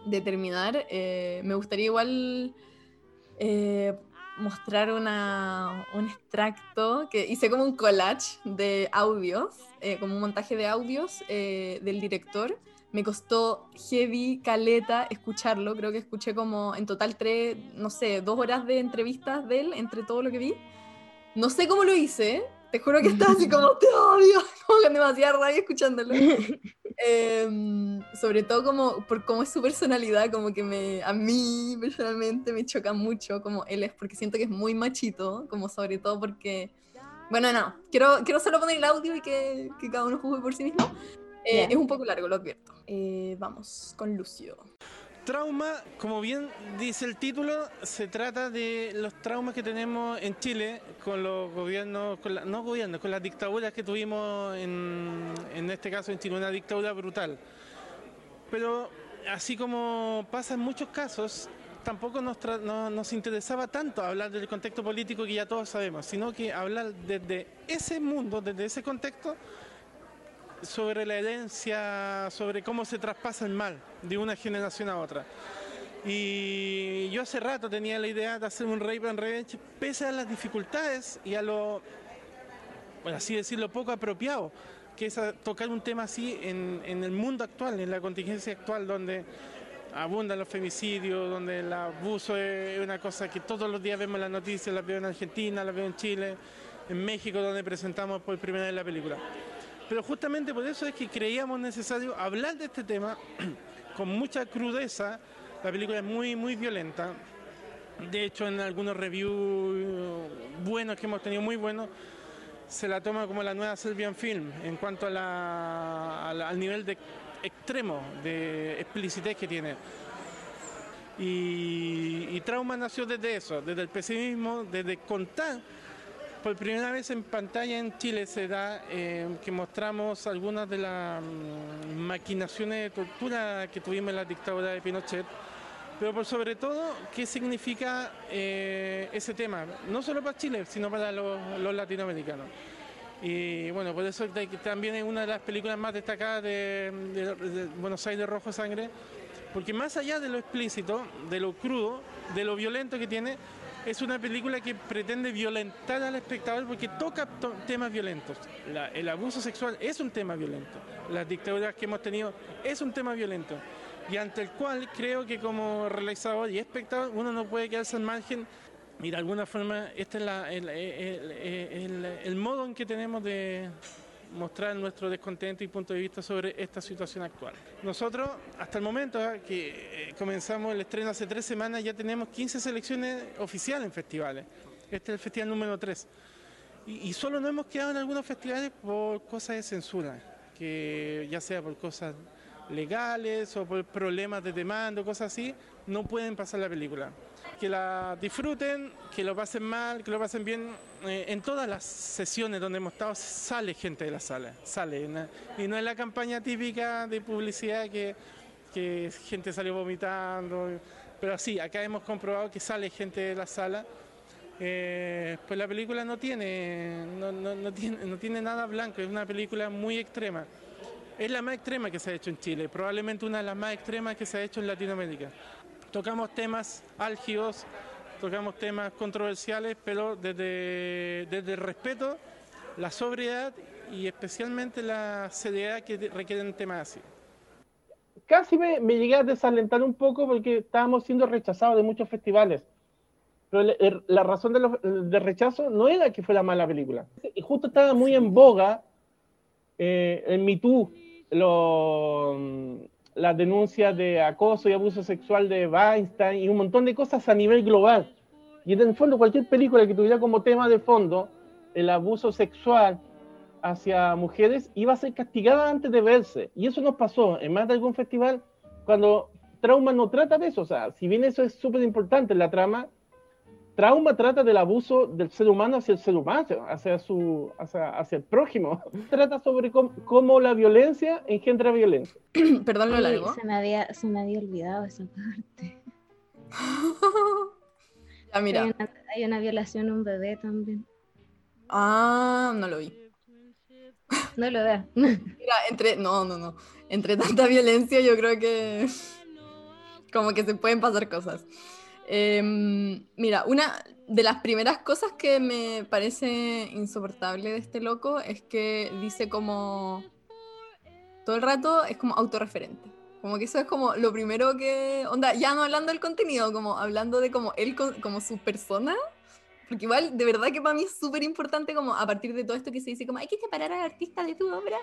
Speaker 2: de terminar, eh, me gustaría igual eh, mostrar una, un extracto que hice como un collage de audios, eh, como un montaje de audios del director. Me costó heavy caleta escucharlo, creo que escuché como en total tres, no sé, dos horas de entrevistas de él entre todo lo que vi. No sé cómo lo hice, te juro que estaba así como, te odio, (laughs) como con demasiada rabia escuchándolo. (laughs) Em, sobre todo como por cómo es su personalidad, como que me, a mí personalmente me choca mucho como él es, porque siento que es muy machito, como sobre todo porque, bueno, no, quiero, quiero solo poner el audio y que, que cada uno juzgue por sí mismo. Eh. Es un poco largo, lo advierto. Eh, vamos con Lucio.
Speaker 5: Trauma, como bien dice el título, se trata de los traumas que tenemos en Chile con los gobiernos, con la- no gobiernos, con las dictaduras que tuvimos en, en este caso en Chile, una dictadura brutal. Pero así como pasa en muchos casos, tampoco nos, tra- no- nos interesaba tanto hablar del contexto político que ya todos sabemos, sino que hablar desde ese mundo, desde ese contexto, sobre la herencia, sobre cómo se traspasa el mal de una generación a otra. Y yo hace rato tenía la idea de hacer un Rape and Revenge, pese a las dificultades y a lo, por así decirlo, poco apropiado, que es tocar un tema así en, en el mundo actual, en la contingencia actual, donde abundan los femicidios, donde el abuso es una cosa que todos los días vemos en las noticias, las veo en Argentina, las veo en Chile, en México, donde presentamos por primera vez la película. Pero justamente por eso es que creíamos necesario hablar de este tema (clears throat) con mucha crudeza. La película es muy, muy violenta. De hecho, en algunos reviews buenos que hemos tenido, muy buenos, se la toma como la nueva Serbian Film en cuanto a la- a la- al nivel de extremo de explicitez que tiene. Y, y Trauma nació desde eso, desde el pesimismo, desde contar. Por primera vez en pantalla en Chile se da eh, que mostramos algunas de las mm, maquinaciones de tortura que tuvimos en la dictadura de Pinochet, pero por sobre todo, ¿qué significa eh, ese tema? No solo para Chile, sino para los, latinoamericanos. Y bueno, por eso también es una de las películas más destacadas de, de- de Buenos Aires Rojo Sangre, porque más allá de lo explícito, de lo crudo, de lo violento que tiene, es una película que pretende violentar al espectador porque toca to- temas violentos. El abuso sexual es un tema violento. Las dictaduras que hemos tenido es un tema violento. Y ante el cual creo que como realizador y espectador uno no puede quedarse al margen y de alguna forma este es la- el- el modo en que tenemos de mostrar nuestro descontento y punto de vista sobre esta situación actual. Nosotros, hasta el momento ah, que eh, comenzamos el estreno hace tres semanas, ya tenemos 15 selecciones oficiales en festivales. Este es el festival número 3. Y, solo nos hemos quedado en algunos festivales por cosas de censura, que ya sea por cosas legales o por problemas de demanda cosas así, no pueden pasar la película. Que la disfruten, que lo pasen mal, que lo pasen bien. Eh, en todas las sesiones donde hemos estado sale gente de la sala, sale. Y no es la campaña típica de publicidad que, que gente salió vomitando. Pero sí, acá hemos comprobado que sale gente de la sala. Eh, pues la película no tiene, no- no tiene, no tiene nada blanco, es una película muy extrema. Es la más extrema que se ha hecho en Chile, probablemente una de las más extremas que se ha hecho en Latinoamérica. Tocamos temas álgidos, tocamos temas controversiales, pero desde, desde el respeto, la sobriedad y especialmente la seriedad que requieren temas así.
Speaker 6: casi me, me llegué a desalentar un poco porque estábamos siendo rechazados de muchos festivales. Pero el- el- la razón de, los- de rechazo no era que fuera mala película. Y justo estaba muy en boga eh, en Me Too lo- las denuncias de acoso y abuso sexual de Weinstein y un montón de cosas a nivel global. Y en el fondo cualquier película que tuviera como tema de fondo el abuso sexual hacia mujeres iba a ser castigada antes de verse. Y eso nos pasó en más de algún festival cuando Trauma no trata de eso. O sea, si bien eso es súper importante en la trama, Trauma trata del abuso del ser humano hacia el ser humano, hacia, su, hacia, hacia el prójimo. (laughs) Trata sobre cómo, cómo la violencia engendra violencia. (clears throat)
Speaker 2: Perdón lo largo.
Speaker 3: se, me había, se me había olvidado esa parte. (laughs)
Speaker 2: ya, mira.
Speaker 3: Hay, una, hay una violación a un bebé también.
Speaker 2: Ah, no lo vi. (laughs)
Speaker 3: No lo veas.
Speaker 2: Mira, entre. No, no, no. Entre tanta violencia, yo creo que. Como que se pueden pasar cosas. Em, mira, una de las primeras cosas que me parece insoportable de este loco es que dice como. Todo el rato es como autorreferente. Como que eso es como lo primero que. Onda, ya no hablando del contenido, como hablando de como él como su persona. Porque igual, de verdad que para mí es súper importante como a partir de todo esto que se dice como hay que separar al artista de tu obra.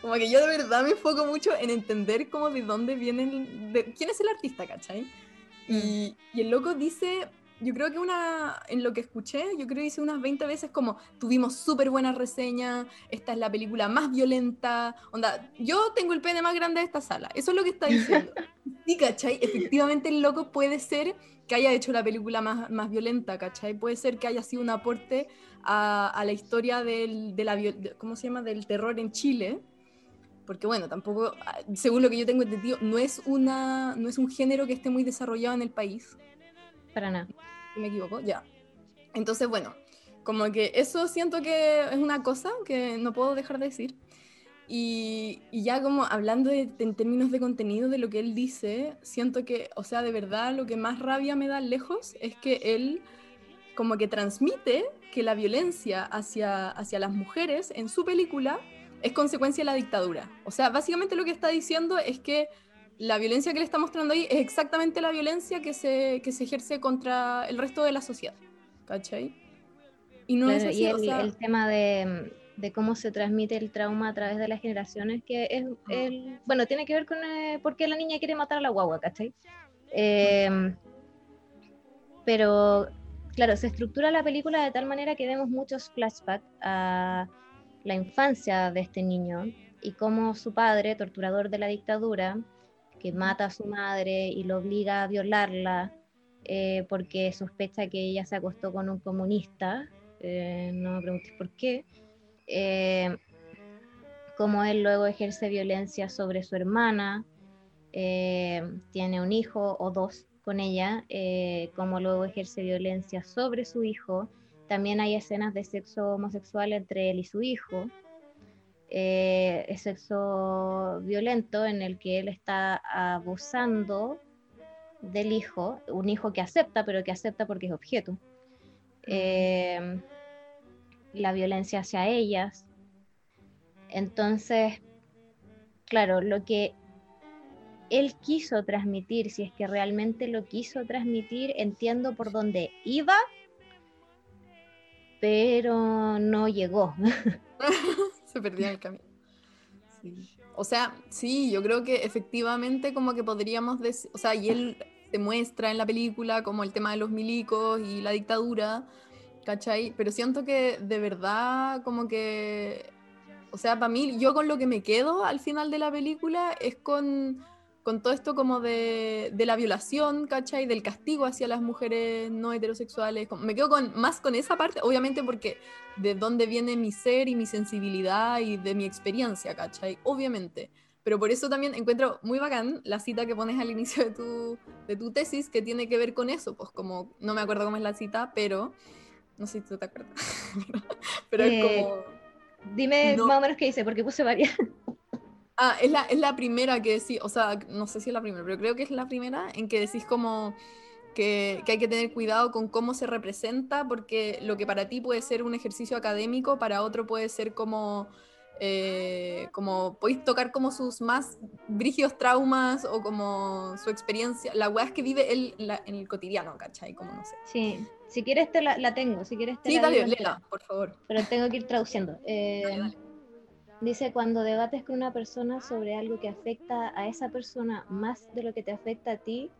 Speaker 2: Como que yo de verdad me enfoco mucho en entender como de dónde vienen, de, quién es el artista, ¿cachai? Y, y el loco dice, yo creo que una, en lo que escuché, yo creo que dice unas 20 veces como, tuvimos súper buenas reseñas, esta es la película más violenta, onda, yo tengo el pene más grande de esta sala, eso es lo que está diciendo. (laughs) Sí, ¿cachai? Efectivamente el loco puede ser que haya hecho la película más, más violenta, ¿cachai? Puede ser que haya sido un aporte a, a la historia del, de la, de- ¿cómo se llama? del terror en Chile. Porque bueno, tampoco, ah, según lo que yo tengo entendido, no es, una, no es un género que esté muy desarrollado en el país.
Speaker 3: para nada.
Speaker 2: Si me equivoco, ya. Entonces, bueno, como que eso siento que es una cosa que no puedo dejar de decir. Y, y ya como hablando de- en términos de contenido de lo que él dice, siento que, o sea, de verdad lo que más rabia me da lejos es que él como que transmite que la violencia hacia, hacia las mujeres en su película es consecuencia de la dictadura. O sea, básicamente lo que está diciendo es que la violencia que le está mostrando ahí es exactamente la violencia que se, que se ejerce contra el resto de la sociedad. ¿Cachai? Y no es
Speaker 3: Claro,
Speaker 2: así,
Speaker 3: y
Speaker 2: o
Speaker 3: el,
Speaker 2: sea,
Speaker 3: el tema de, de cómo se transmite el trauma a través de las generaciones, que es, el, bueno, tiene que ver con eh, por qué la niña quiere matar a la guagua, ¿cachai? Eh, pero, claro, se estructura la película de tal manera que vemos muchos flashbacks a la infancia de este niño y cómo su padre, torturador de la dictadura, que mata a su madre y lo obliga a violarla eh, porque sospecha que ella se acostó con un comunista, eh, no me preguntes por qué, eh, cómo él luego ejerce violencia sobre su hermana, tiene un hijo o dos con ella, cómo luego ejerce violencia sobre su hijo, también hay escenas de sexo homosexual entre él y su hijo, eh, es sexo violento en el que él está abusando del hijo, un hijo que acepta, pero que acepta porque es objeto. Eh, la violencia hacia ellas. Entonces, claro, lo que él quiso transmitir, si es que realmente lo quiso transmitir, entiendo por dónde iba, pero no llegó. (laughs) (laughs)
Speaker 2: se perdió en el camino. O sea, sí, yo creo que efectivamente como que podríamos decir, o sea, y él se muestra en la película como el tema de los milicos y la dictadura, ¿cachai? Pero siento que de verdad como que, o sea, para mí, yo con lo que me quedo al final de la película es con, con todo esto como de, de la violación, ¿cachai? Del castigo hacia las mujeres no heterosexuales. Me quedo con, más con esa parte, obviamente porque de dónde viene mi ser y mi sensibilidad y de mi experiencia, ¿cachai? Obviamente. Pero por eso también encuentro muy bacán la cita que pones al inicio de tu, de tu tesis que tiene que ver con eso, pues como, no me acuerdo cómo es la cita, pero, no sé si tú te acuerdas, (laughs) pero
Speaker 3: Eh,
Speaker 2: es como...
Speaker 3: Dime
Speaker 2: No.
Speaker 3: más o menos qué dice, porque puse varias.
Speaker 2: Ah, es la, es la primera que decís, o sea, no sé si es la primera, pero creo que es la primera en que decís como que, que hay que tener cuidado con cómo se representa, porque lo que para ti puede ser un ejercicio académico, para otro puede ser como, eh, como podéis tocar como sus más brígidos traumas o como su experiencia, la weá es que vive él la- en el cotidiano, ¿cachai? Como no sé.
Speaker 3: Sí, si quieres te la, la tengo, si quieres te
Speaker 2: Sí,
Speaker 3: la
Speaker 2: dale, léela, por favor.
Speaker 3: pero tengo que ir traduciendo. Eh,
Speaker 2: Dale, dale.
Speaker 3: Dice, cuando debates con una persona sobre algo que afecta a esa persona más de lo que te afecta a ti,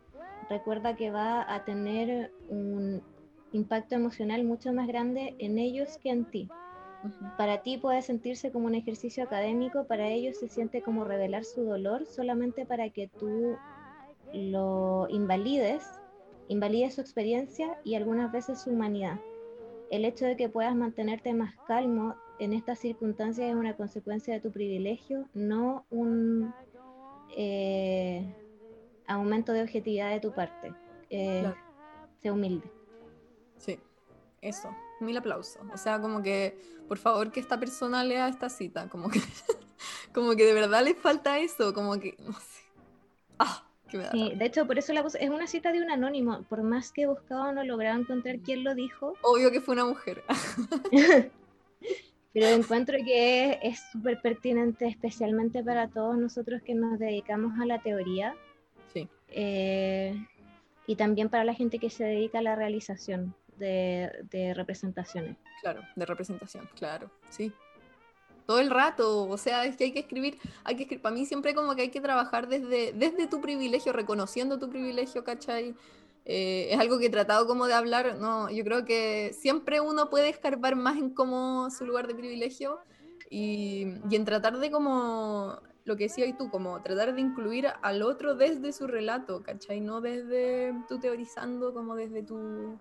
Speaker 3: recuerda que va a tener un impacto emocional mucho más grande en ellos que en ti. Para ti puede sentirse como un ejercicio académico, para ellos se siente como revelar su dolor solamente para que tú lo invalides, invalides su experiencia y algunas veces su humanidad. El hecho de que puedas mantenerte más calmo en estas circunstancias es una consecuencia de tu privilegio, no un eh, aumento de objetividad de tu parte. Eh,
Speaker 2: Claro.
Speaker 3: Sé humilde.
Speaker 2: Sí, eso. Mil aplausos. O sea, como que, por favor, que esta persona lea esta cita. Como que, (laughs) como que de verdad le falta eso. Como que, no sé. Ah, que me da.
Speaker 3: Sí, de hecho, por eso la puse- es una cita de un anónimo. Por más que buscaba, no lograba encontrar quién lo dijo,
Speaker 2: Obvio que fue una mujer. (laughs)
Speaker 3: pero encuentro que es- súper pertinente, especialmente para todos nosotros que nos dedicamos a la teoría
Speaker 2: Sí,
Speaker 3: eh, y también para la gente que se dedica a la realización de, de representaciones.
Speaker 2: claro, de representación, claro, sí. Todo el rato, o sea, es que hay que escribir, hay que escribir, para mí siempre como que hay que trabajar desde, desde tu privilegio, reconociendo tu privilegio, ¿cachai? Eh, es algo que he tratado como de hablar, no, yo creo que siempre uno puede escarbar más en como su lugar de privilegio y, y en tratar de como, lo que decías tú, como tratar de incluir al otro desde su relato, ¿cachai? No desde tú teorizando como desde tu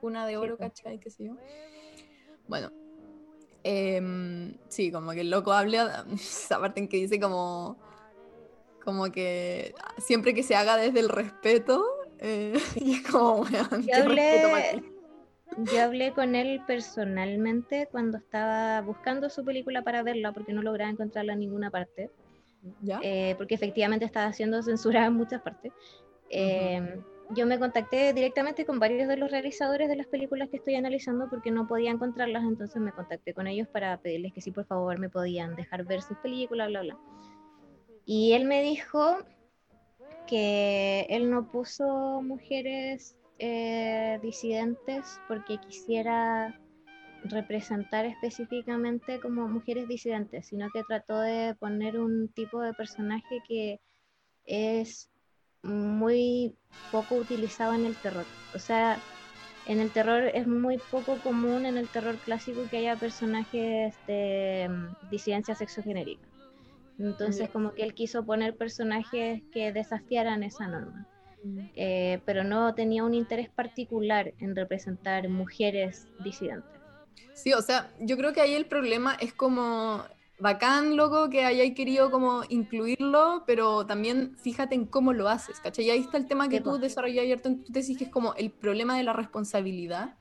Speaker 2: cuna de oro. ¿cachai? ¿Qué sé yo? Bueno, em, sí, como que el loco habla, (laughs) esa parte en que dice como, como que siempre que se haga desde el respeto, eh, (laughs) y es como, weón,
Speaker 3: Yo hablé, yo hablé con él personalmente cuando estaba buscando su película para verla porque no lograba encontrarla en ninguna parte.
Speaker 2: ¿Ya?
Speaker 3: eh, porque efectivamente estaba siendo censurada en muchas partes. Eh, Yo me contacté directamente con varios de los realizadores de las películas que estoy analizando porque no podía encontrarlas, entonces me contacté con ellos para pedirles que sí, por favor, me podían dejar ver sus películas, bla, bla. Y él me dijo que él no puso mujeres eh, disidentes porque quisiera representar específicamente como mujeres disidentes, sino que trató de poner un tipo de personaje que es muy poco utilizado en el terror. O sea, en el terror es muy poco común en el terror clásico que haya personajes de mm, disidencia sexogenérica. Entonces, como que él quiso poner personajes que desafiaran esa norma. Eh, pero no tenía un interés particular en representar mujeres disidentes.
Speaker 2: Sí, o sea, yo creo que ahí el problema es como bacán, loco, que hayáis querido como incluirlo, pero también fíjate en cómo lo haces, ¿cachai? Y ahí está el tema que tú
Speaker 3: po.
Speaker 2: desarrollas en tu tesis, que es como el problema de la responsabilidad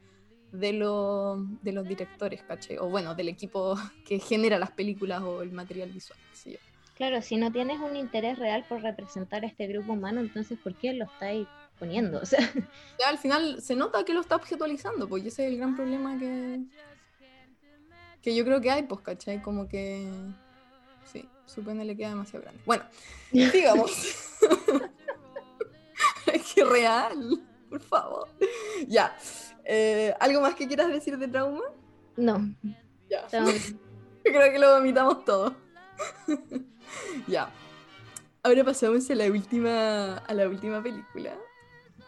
Speaker 2: de, lo- de los directores, ¿cachai? O bueno, del equipo (laughs) que genera las películas o el material visual, qué sé yo.
Speaker 3: Claro, si no tienes un interés real por representar a este grupo humano, entonces ¿por qué lo estáis poniendo? (laughs) O sea,
Speaker 2: Ya al final se nota que lo está objetualizando, pues ese es el gran problema que, que yo creo que hay, pues, ¿cachai? Como que, sí, su pene le queda demasiado grande. Bueno, (laughs) sigamos. es que real, por favor. Ya, eh, ¿algo más que quieras decir de trauma?
Speaker 3: no.
Speaker 2: Ya, (laughs) creo que lo vomitamos todo. (laughs) ya. Ahora pasamos a la última, a la última película.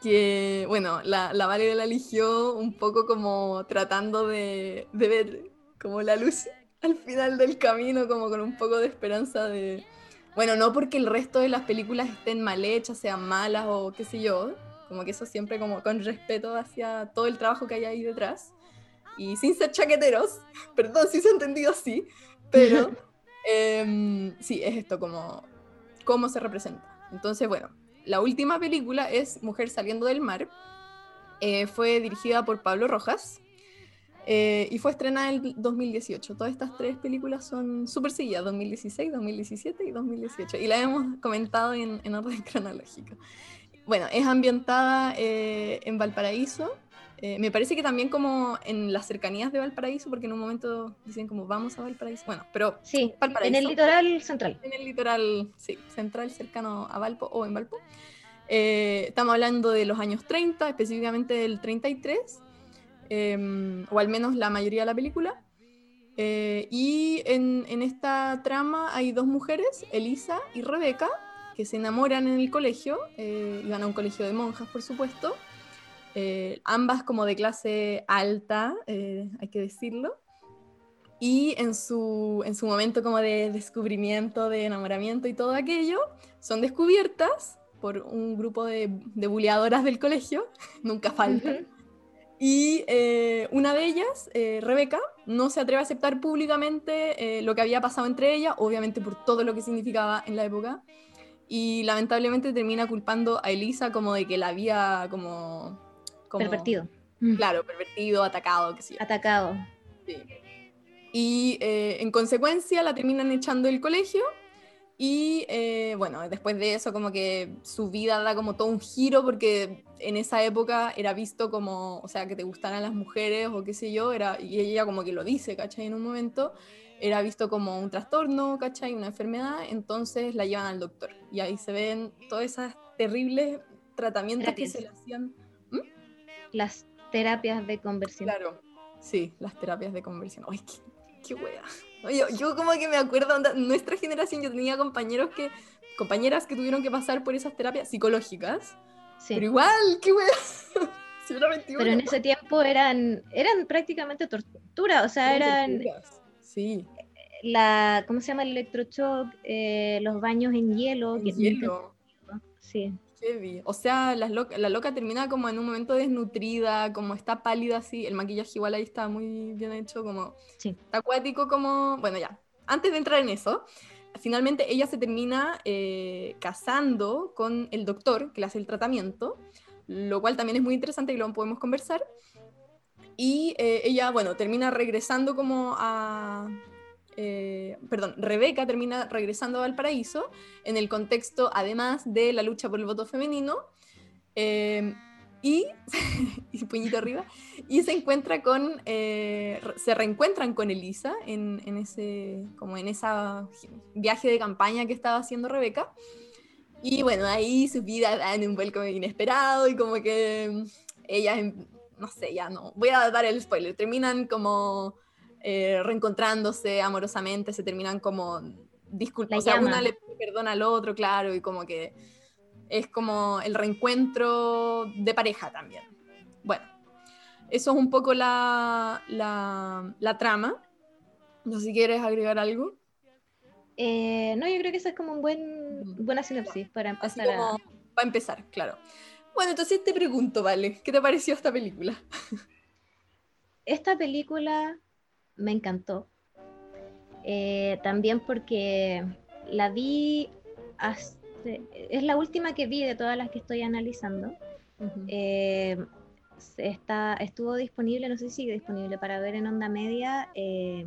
Speaker 2: Que, bueno, la, la Vale la eligió un poco como tratando de, de ver como la luz al final del camino, como con un poco de esperanza de... Bueno, no porque el resto de las películas estén mal hechas, sean malas o qué sé yo, como que eso siempre como con respeto hacia todo el trabajo que hay ahí detrás. Y sin ser chaqueteros, (laughs) perdón si se ha entendido así, pero (laughs) em, sí, es esto como cómo se representa. Entonces, bueno, la última película es Mujer saliendo del mar. Eh, fue dirigida por Pablo Rojas eh, y fue estrenada en el 2018. Todas estas tres películas son súper seguidas, 2016, 2017 y 2018. Y la hemos comentado en, en orden (laughs) cronológico. Bueno, es ambientada eh, en Valparaíso. Eh, me parece que también como en las cercanías de Valparaíso, porque en un momento dicen como vamos a Valparaíso. Bueno, pero
Speaker 3: Sí,
Speaker 2: Valparaíso.
Speaker 3: en el litoral central.
Speaker 2: en el litoral, sí, central, cercano a Valpo o en Valpo. Eh, estamos hablando de los años 30, específicamente del 33, eh, o al menos la mayoría de la película. Eh, y en, en esta trama hay dos mujeres, Elisa y Rebeca, que se enamoran en el colegio, eh, iban a un colegio de monjas, por supuesto, eh, ambas como de clase alta, eh, hay que decirlo. Y en su, en su momento como de descubrimiento, de enamoramiento y todo aquello, son descubiertas por un grupo de, de buleadoras del colegio, (laughs) nunca faltan. Y eh, una de ellas, eh, Rebeca, no se atreve a aceptar públicamente eh, lo que había pasado entre ellas, obviamente por todo lo que significaba en la época. Y lamentablemente termina culpando a Elisa como de que la había como... como
Speaker 3: Pervertido.
Speaker 2: Claro, pervertido, atacado, qué sé yo.
Speaker 3: Atacado.
Speaker 2: Sí. Y eh, en consecuencia la terminan echando del colegio. Y eh, bueno, después de eso como que su vida da como todo un giro porque en esa época era visto como, o sea, que te gustaran las mujeres o qué sé yo, era, y ella como que lo dice, ¿cachai? En un momento era visto como un trastorno, ¿cachai? Una enfermedad, entonces la llevan al doctor. Y ahí se ven todas esas terribles tratamientos que
Speaker 3: Terapias.
Speaker 2: se le hacían.
Speaker 3: Las terapias de conversión.
Speaker 2: Claro, sí, las terapias de conversión. Ay, qué, qué wea. Oye, yo como que me acuerdo, onda, nuestra generación, yo tenía compañeros que, compañeras que tuvieron que pasar por esas terapias psicológicas,
Speaker 3: Sí.
Speaker 2: pero igual, qué wea. (laughs) si era 21.
Speaker 3: Pero en ese tiempo eran, eran prácticamente tortura, o sea, eran
Speaker 2: Sí,
Speaker 3: la, ¿cómo se llama? El electroshock, eh, los baños en hielo. que
Speaker 2: hielo.
Speaker 3: Sí,
Speaker 2: Heavy. O sea, las loca- la loca termina como en un momento desnutrida, como está pálida así, el maquillaje igual ahí está muy bien hecho, como
Speaker 3: Sí.
Speaker 2: está acuático como, bueno ya, antes de entrar en eso, finalmente ella se termina eh, casando con el doctor que le hace el tratamiento, lo cual también es muy interesante y lo podemos conversar. Y eh, ella, bueno, termina regresando como a... eh, perdón, Rebeca termina regresando a Valparaíso en el contexto, además de la lucha por el voto femenino. eh, y, (laughs) y puñito arriba, y se encuentra con, eh, se reencuentran con Elisa en, en ese, como en esa viaje de campaña que estaba haciendo Rebeca. Y bueno, ahí sus vidas dan un vuelco inesperado y como que mm, ellas, em- no sé, ya no, voy a dar el spoiler, terminan como eh, reencontrándose amorosamente, se terminan como disculpas, o sea, una le perdón al otro, claro, y como que es como el reencuentro de pareja también. Bueno, eso es un poco la, la, la trama. No sé si quieres agregar algo.
Speaker 3: Eh, no, yo creo que esa es como un buen,
Speaker 2: Ujú.
Speaker 3: buena sinopsis para
Speaker 2: Así
Speaker 3: empezar a...
Speaker 2: para empezar, claro. Bueno, entonces te pregunto, Vale, ¿qué te pareció esta película? (laughs)
Speaker 3: Esta película me encantó. Eh, también porque la vi hace- es la última que vi de todas las que estoy analizando. Eh, está, estuvo disponible, no sé si sigue disponible para ver en onda media eh,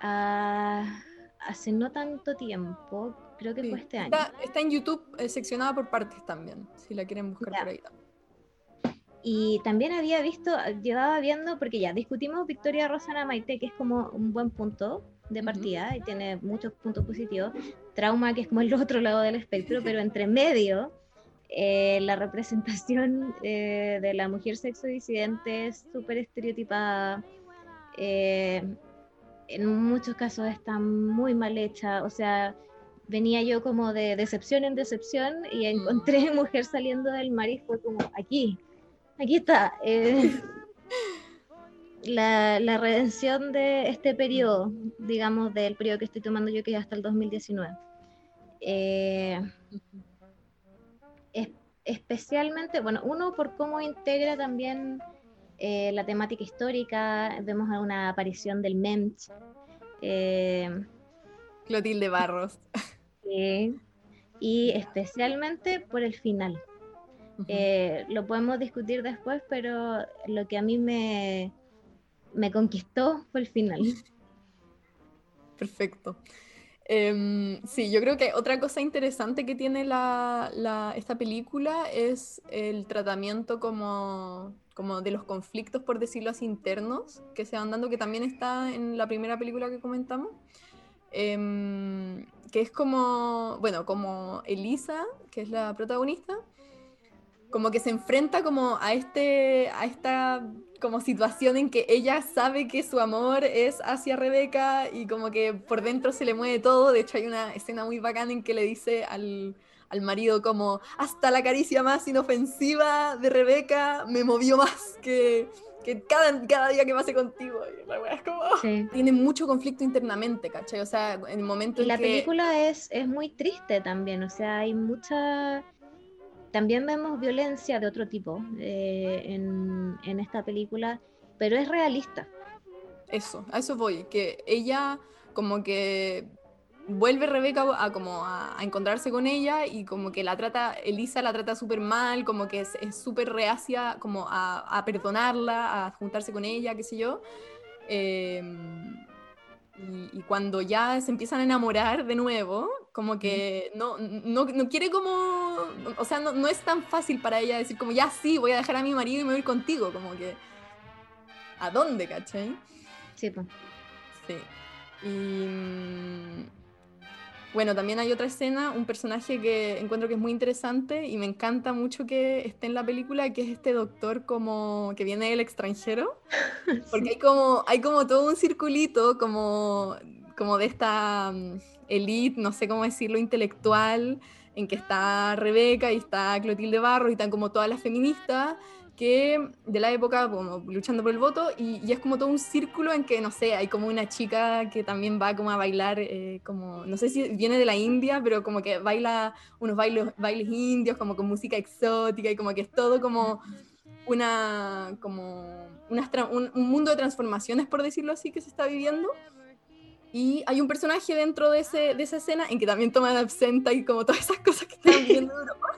Speaker 3: a- hace no tanto tiempo, creo que
Speaker 2: Sí.
Speaker 3: fue este año.
Speaker 2: Está, está en YouTube eh, seccionada por partes también, si la quieren buscar por ahí. también.
Speaker 3: Y también había visto, llevaba viendo, porque ya discutimos Victoria Rosana Maite, que es como un buen punto de partida y tiene muchos puntos positivos. Trauma, que es como el otro lado del espectro, pero entre medio, eh, la representación eh, de la mujer sexo disidente es súper estereotipada. eh, en muchos casos está muy mal hecha. O sea, venía yo como de decepción en decepción y encontré (laughs) mujer saliendo del mar y fue como aquí, aquí está. eh, la, la redención de este periodo, digamos, del periodo que estoy tomando yo, que es hasta el 2019. Eh, es- especialmente, bueno, uno por cómo integra también eh, la temática histórica, vemos una aparición del MEMCH,
Speaker 2: Clotilde Barros. (laughs)
Speaker 3: Sí, y especialmente por el final.
Speaker 2: Ujú.
Speaker 3: Eh, lo podemos discutir después, pero lo que a mí me, me conquistó fue el final. (laughs)
Speaker 2: Perfecto. Em, sí, yo creo que otra cosa interesante que tiene la, la- esta película es el tratamiento como, como de los conflictos, por decirlo así, internos que se van dando, que también está en la primera película que comentamos. Em, que es como, bueno, como Elisa, que es la protagonista, como que se enfrenta como a este, a esta como situación en que ella sabe que su amor es hacia Rebeca y como que por dentro se le mueve todo. De hecho hay una escena muy bacana en que le dice al, al marido como hasta la caricia más inofensiva de Rebeca me movió más que, que cada, cada día que pase contigo. Y la wea es como...
Speaker 3: Sí.
Speaker 2: Tiene mucho conflicto internamente, ¿cachai? O sea, en el momento
Speaker 3: Y
Speaker 2: en
Speaker 3: la
Speaker 2: que...
Speaker 3: película es, es muy triste también, o sea, hay mucha... También vemos violencia de otro tipo eh, en, en esta película, pero es realista.
Speaker 2: Eso, a eso voy, que ella como que vuelve Rebeca a como a, a encontrarse con ella y como que la trata, Elisa la trata súper mal, como que es súper reacia como a, a perdonarla, a juntarse con ella, qué sé yo. Em, y, y cuando ya se empiezan a enamorar de nuevo, como que no, no, no quiere como, o sea, no, no es tan fácil para ella decir como, ya sí, voy a dejar a mi marido y me voy a ir contigo, como que, ¿a dónde, cachai?
Speaker 3: Sí, pues.
Speaker 2: Sí. Y mm, bueno, también hay otra escena, un personaje que encuentro que es muy interesante y me encanta mucho que esté en la película, que es este doctor como que viene del extranjero, (laughs) porque hay como hay como todo un circulito como como de esta mm, elite, no sé cómo decirlo, intelectual, en que está Rebeca y está Clotilde Barros y están como todas las feministas que de la época como luchando por el voto y, y es como todo un círculo en que no sé hay como una chica que también va como a bailar eh, como no sé si viene de la India pero como que baila unos bailes bailes indios como con música exótica y como que es todo como una como un mundo de transformaciones por decirlo así que se está viviendo y hay un personaje dentro de, ese, de esa escena en que también toman absenta y como todas esas cosas que están viviendo en (laughs) Europa.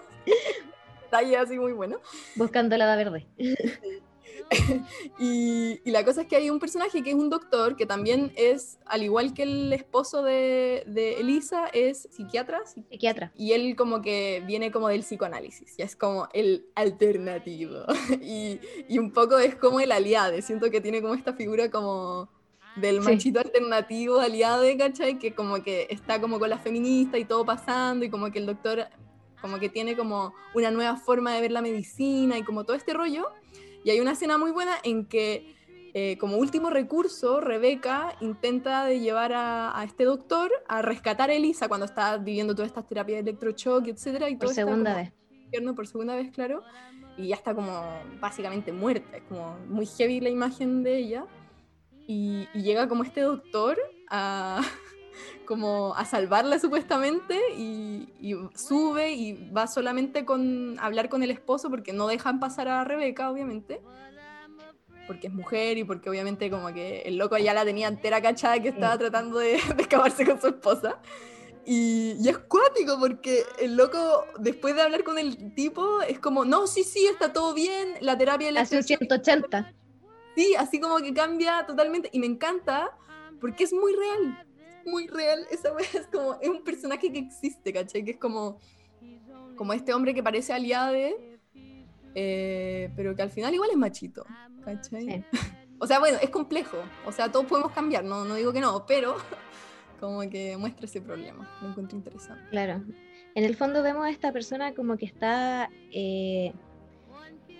Speaker 2: detalle así muy bueno.
Speaker 3: Buscando la verde. (laughs)
Speaker 2: y, y la cosa es que hay un personaje que es un doctor, que también es, al igual que el esposo de, de Elisa, es psiquiatra. psi-
Speaker 3: Psiquiatra.
Speaker 2: Y él como que viene como del psicoanálisis, ya es como el alternativo. (laughs) y, y un poco es como el aliade, siento que tiene como esta figura como del
Speaker 3: Sí.
Speaker 2: machito alternativo aliade, ¿cachai? Que como que está como con la feminista y todo pasando y como que el doctor como que tiene como una nueva forma de ver la medicina y como todo este rollo. Y hay una escena muy buena en que eh, como último recurso, Rebeca intenta de llevar a, a este doctor a rescatar a Elisa cuando está viviendo todas estas terapias de electrochoque, etcétera, y
Speaker 3: Por
Speaker 2: todo
Speaker 3: segunda
Speaker 2: como
Speaker 3: vez.
Speaker 2: infierno por segunda vez, claro, y ya está como básicamente muerta, es como muy heavy la imagen de ella, y, y llega como este doctor a, (laughs) como a salvarla supuestamente, y, y sube y va solamente con a hablar con el esposo porque no dejan pasar a Rebeca, obviamente, porque es mujer y porque obviamente como que el loco ya la tenía entera cachada que estaba
Speaker 3: Sí.
Speaker 2: tratando de, (laughs) de escaparse con su esposa. Y, y es cuático porque el loco, después de hablar con el tipo, es como, no, sí, sí, está todo bien, la terapia
Speaker 3: Hace un
Speaker 2: electrochoque,
Speaker 3: 180.
Speaker 2: Sí, así como que cambia totalmente. Y me encanta porque es muy real, muy real. Esa wea es como, es un personaje que existe, ¿cachai? Que es como, como este hombre que parece aliade, eh, pero que al final igual es machito, ¿cachai?
Speaker 3: Sí. (laughs)
Speaker 2: O sea, bueno, es complejo, o sea, todos podemos cambiar, no, no digo que no, pero (laughs) como que muestra ese problema, lo encuentro interesante.
Speaker 3: Claro. En el fondo vemos a esta persona como que está eh,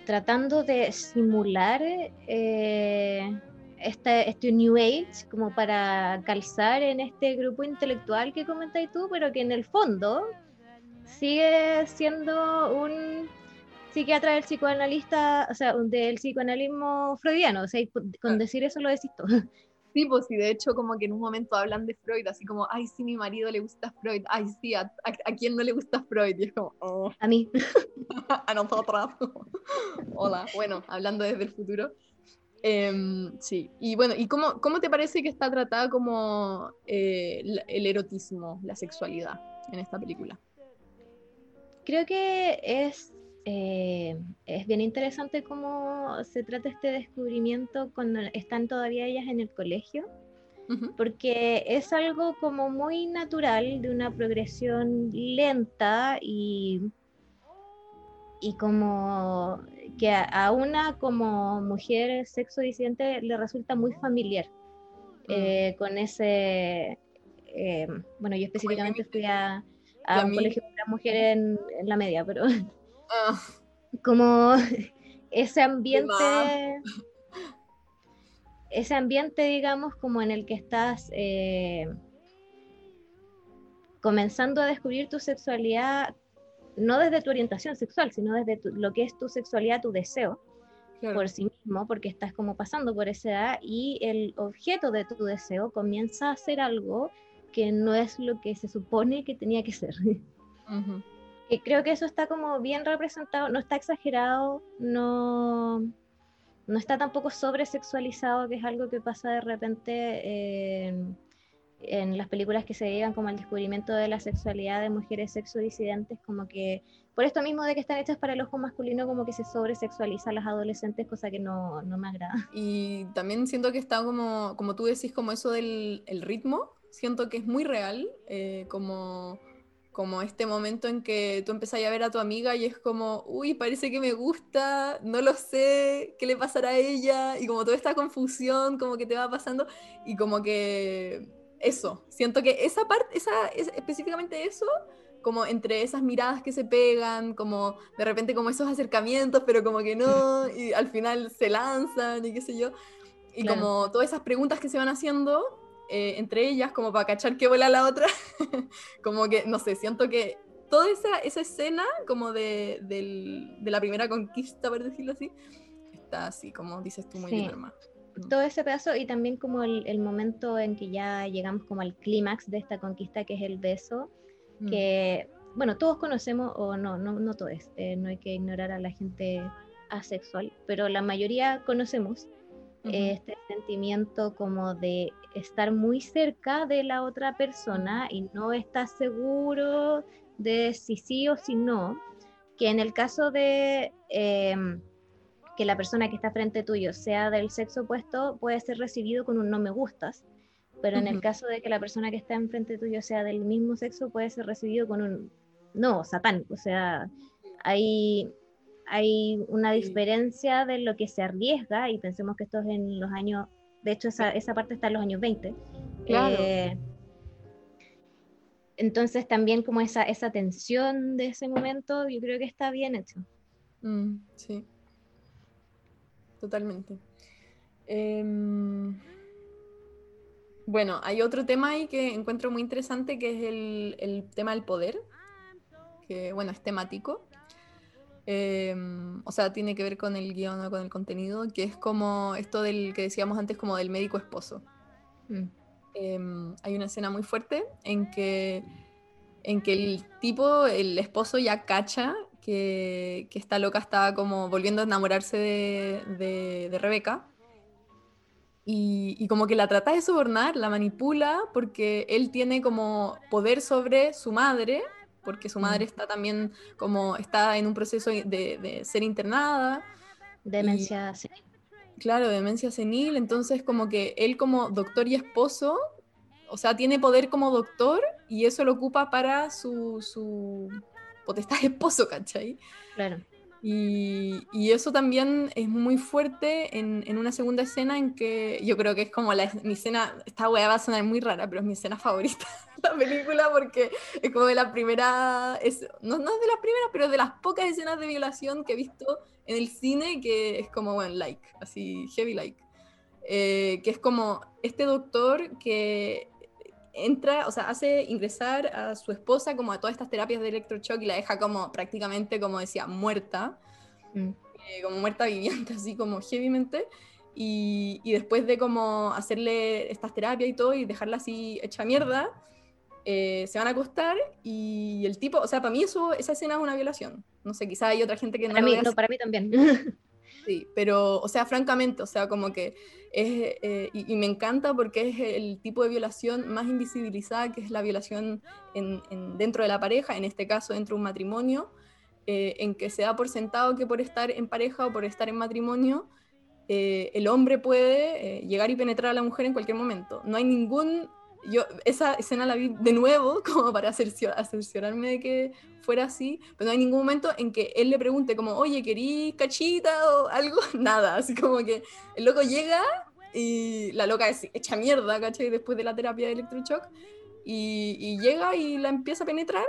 Speaker 3: tratando de simular eh, este, este New Age como para calzar en este grupo intelectual que comentáis tú, pero que en el fondo sigue siendo un psiquiatra del psicoanalista, o sea, del psicoanalismo freudiano. O sea, con decir eso lo decís todo.
Speaker 2: Sí, pues sí, de hecho como que en un momento hablan de Freud, así como, ay, sí, mi marido le gusta Freud, ay, sí, a, a, a quién no le gusta Freud, y es como, oh,
Speaker 3: A mí. (laughs)
Speaker 2: a nosotras. (laughs) Hola, bueno, hablando desde el futuro. Em, sí, y bueno, ¿y cómo, cómo te parece que está tratada como eh, el erotismo, la sexualidad en esta película?
Speaker 3: Creo que es, eh, es bien interesante cómo se trata este descubrimiento cuando están todavía ellas en el colegio, porque es algo como muy natural, de una progresión lenta y, y como que a, a una como mujer sexo disidente le resulta muy familiar eh, con ese, eh, bueno, yo específicamente fui a, un colegio para mujeres en, en la media, pero (laughs)
Speaker 2: Ah,
Speaker 3: como (laughs) ese ambiente, ese ambiente, digamos, como en el que estás eh, comenzando a descubrir tu sexualidad, no desde tu orientación sexual, sino desde tu- lo que es tu sexualidad, tu deseo
Speaker 2: claro.
Speaker 3: por sí mismo, porque estás como pasando por esa edad y el objeto de tu deseo comienza a ser algo que no es lo que se supone que tenía que ser. Creo que eso está como bien representado, no está exagerado, no, no está tampoco sobresexualizado, que es algo que pasa de repente en, en las películas que se dedican como al descubrimiento de la sexualidad de mujeres sexodisidentes, como que por esto mismo de que están hechas para el ojo masculino, como que se sobresexualiza a las adolescentes, cosa que no, no me agrada.
Speaker 2: Y también siento que está como, como tú decís, como eso del el ritmo, siento que es muy real, eh, como, como este momento en que tú empezás a ver a tu amiga y es como, uy, parece que me gusta, no lo sé, ¿qué le pasará a ella? Y como toda esta confusión como que te va pasando y como que eso, siento que esa parte, esa, es- específicamente eso, como entre esas miradas que se pegan, como de repente como esos acercamientos, pero como que no, y al final se lanzan y qué sé yo. Y
Speaker 3: Claro.
Speaker 2: como todas esas preguntas que se van haciendo eh, entre ellas, como para cachar qué vuela la otra, (laughs) como que, no sé, siento que toda esa, esa escena como de, del- de la primera conquista, por decirlo así, está así, como dices tú muy
Speaker 3: Sí.
Speaker 2: bien, Norma.
Speaker 3: todo ese pedazo y también como el, el momento en que ya llegamos como al clímax de esta conquista que es el beso,
Speaker 2: Mm.
Speaker 3: que bueno, todos conocemos, o no, no, no todos, eh, no hay que ignorar a la gente asexual, pero la mayoría conocemos
Speaker 2: Ujú.
Speaker 3: eh, este sentimiento como de estar muy cerca de la otra persona y no estás seguro de si sí o si no. que en el caso de em, que la persona que está frente tuyo sea del sexo opuesto, puede ser recibido con un no me gustas, pero en el caso de que la persona que está enfrente tuyo sea del mismo sexo, puede ser recibido con un no, satánico. O sea, hay, hay una diferencia de lo que se arriesga, y pensemos que esto es en los años, de hecho esa, esa parte está en los años 20.
Speaker 2: Claro.
Speaker 3: Eh, entonces también como esa, esa tensión de ese momento, yo creo que está bien hecho.
Speaker 2: Mm, sí. Totalmente. Em, bueno, hay otro tema ahí que encuentro muy interesante que es el, el tema del poder, que bueno, es temático. Em, o sea, tiene que ver con el guion o con el contenido, que es como esto del que decíamos antes, como del médico esposo.
Speaker 3: Mm.
Speaker 2: em, hay una escena muy fuerte en que, en que el tipo, el esposo ya cacha que, que esta loca está como volviendo a enamorarse de, de, de Rebeca. Y, y como que la trata de sobornar, la manipula, porque él tiene como poder sobre su madre, porque su madre está también como, está en un proceso de, de ser internada.
Speaker 3: Demencia sí.
Speaker 2: Claro, demencia senil, entonces como que él como doctor y esposo, o sea, tiene poder como doctor y eso lo ocupa para su, su potestad de esposo, ¿cachai?
Speaker 3: Claro.
Speaker 2: Y, y eso también es muy fuerte en, en, una segunda escena en que yo creo que es como la, mi escena, esta weá va a sonar muy rara, pero es mi escena favorita de (laughs) la película porque es como de la primera, es, no, no de las primeras, pero de las pocas escenas de violación que he visto en el cine que es como, bueno, like, así, heavy like. Eh, que es como este doctor que entra, o sea, hace ingresar a su esposa como a todas estas terapias de electroshock y la deja como prácticamente, como decía, muerta,
Speaker 3: Mm.
Speaker 2: eh, como muerta viviente, (laughs) así como heavymente. Y, y, después de como hacerle estas terapias y todo y dejarla así hecha mierda, eh, se van a acostar y el tipo, o sea, para mí eso, esa escena es una violación. No sé, quizá hay otra gente que
Speaker 3: para
Speaker 2: no
Speaker 3: mí,
Speaker 2: lo vea
Speaker 3: no, para mí también. (laughs)
Speaker 2: Sí, pero, o sea, francamente, o sea, como que es, eh, y, me encanta porque es el tipo de violación más invisibilizada, que es la violación en, en, dentro de la pareja, en este caso dentro de un matrimonio, eh, en que se da por sentado que por estar en pareja o por estar en matrimonio, eh, el hombre puede llegar y penetrar a la mujer en cualquier momento. No hay ningún... Yo esa escena la vi de nuevo (laughs) como para cerciorarme de que fuera así, pero no hay ningún momento en que él le pregunte como, oye, ¿querí cachita o algo? (laughs) Nada, así como que el loco llega y la loca es hecha mierda, ¿cachai? Después de la terapia de electroshock y, llega y la empieza a penetrar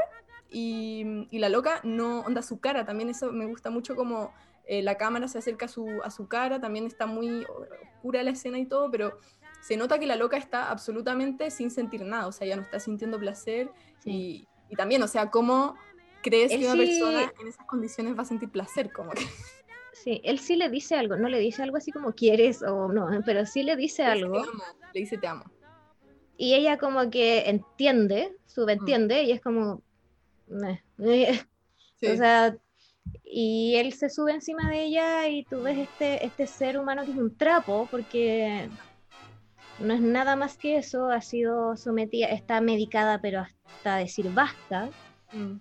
Speaker 2: y, y, la loca no onda su cara, también eso me gusta mucho como eh, la cámara se acerca a su, a su cara, también está muy oscura la escena y todo, pero se nota que la loca está absolutamente sin sentir nada, o sea, ya no está sintiendo placer sí. y, y, también, o sea, ¿cómo crees
Speaker 3: él
Speaker 2: que una
Speaker 3: sí...
Speaker 2: persona en esas condiciones va a sentir placer? Como que... (laughs)
Speaker 3: Sí, él sí le dice algo, no le dice algo así como quieres o no, pero sí le dice
Speaker 2: le
Speaker 3: algo.
Speaker 2: Dice, le dice te amo.
Speaker 3: Y ella como que entiende, subentiende, mm. y es como... (laughs) Sí. O sea, y él se sube encima de ella y tú ves este, este ser humano que es un trapo, porque no es nada más que eso, ha sido sometida, está medicada, pero hasta decir basta,
Speaker 2: mm.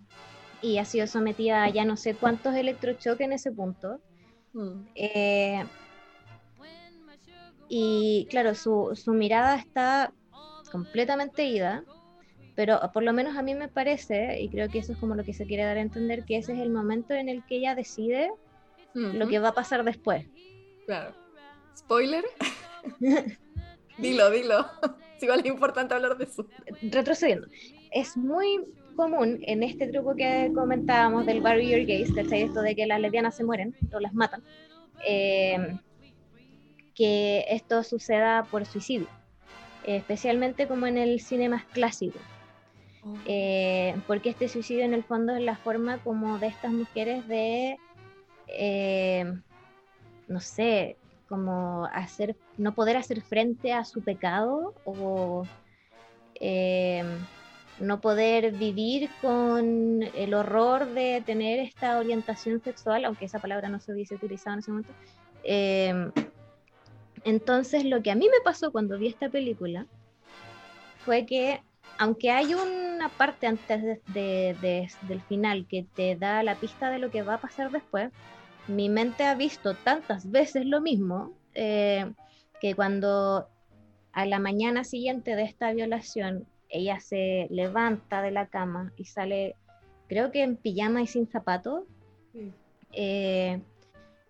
Speaker 3: y ha sido sometida a ya no sé cuántos electrochoques en ese punto.
Speaker 2: Mm.
Speaker 3: Eh, y claro, su, su mirada está completamente ida, pero por lo menos a mí me parece, y creo que eso es como lo que se quiere dar a entender, que ese es el momento en el que ella decide lo que va a pasar después.
Speaker 2: Claro. ¿Spoiler? (laughs) dilo, dilo. (laughs) Es igual es importante hablar de eso.
Speaker 3: Retrocediendo. Es muy común en este truco que comentábamos del barrier gaze, ¿cachai? Esto de que las lesbianas se mueren o las matan, eh, que esto suceda por suicidio, especialmente como en el cine más clásico. Eh, porque este suicidio en el fondo es la forma como de estas mujeres de, eh, no sé, como hacer, no poder hacer frente a su pecado o eh, no poder vivir con el horror de tener esta orientación sexual, aunque esa palabra no se hubiese utilizado en ese momento. Eh, entonces lo que a mí me pasó cuando vi esta película fue que aunque hay una parte antes de, de- de- del final que te da la pista de lo que va a pasar después, mi mente ha visto tantas veces lo mismo eh, que cuando a la mañana siguiente de esta violación ella se levanta de la cama y sale, creo que en pijama y sin zapatos, eh,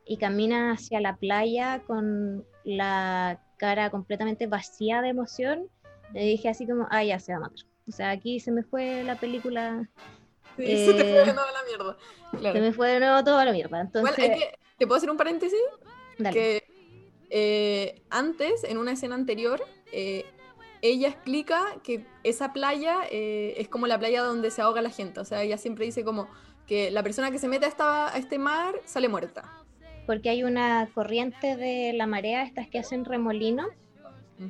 Speaker 3: y camina hacia la playa con la cara completamente vacía de emoción, le dije así como, ah, ya se va a matar. O sea, aquí se me fue la película, (laughs)
Speaker 2: Sí, se te fue
Speaker 3: Eh,
Speaker 2: de nuevo la mierda. Claro.
Speaker 3: se me fue de nuevo toda la mierda. Entonces,
Speaker 2: hay que- ¿Te puedo hacer un paréntesis?
Speaker 3: dale.
Speaker 2: que eh, antes, en una escena anterior, eh, ella explica que esa playa eh, es como la playa donde se ahoga la gente. O sea, ella siempre dice como que la persona que se mete a, esta- a este mar sale muerta.
Speaker 3: porque hay una corriente de la marea, estas que hacen remolino,
Speaker 2: Mm.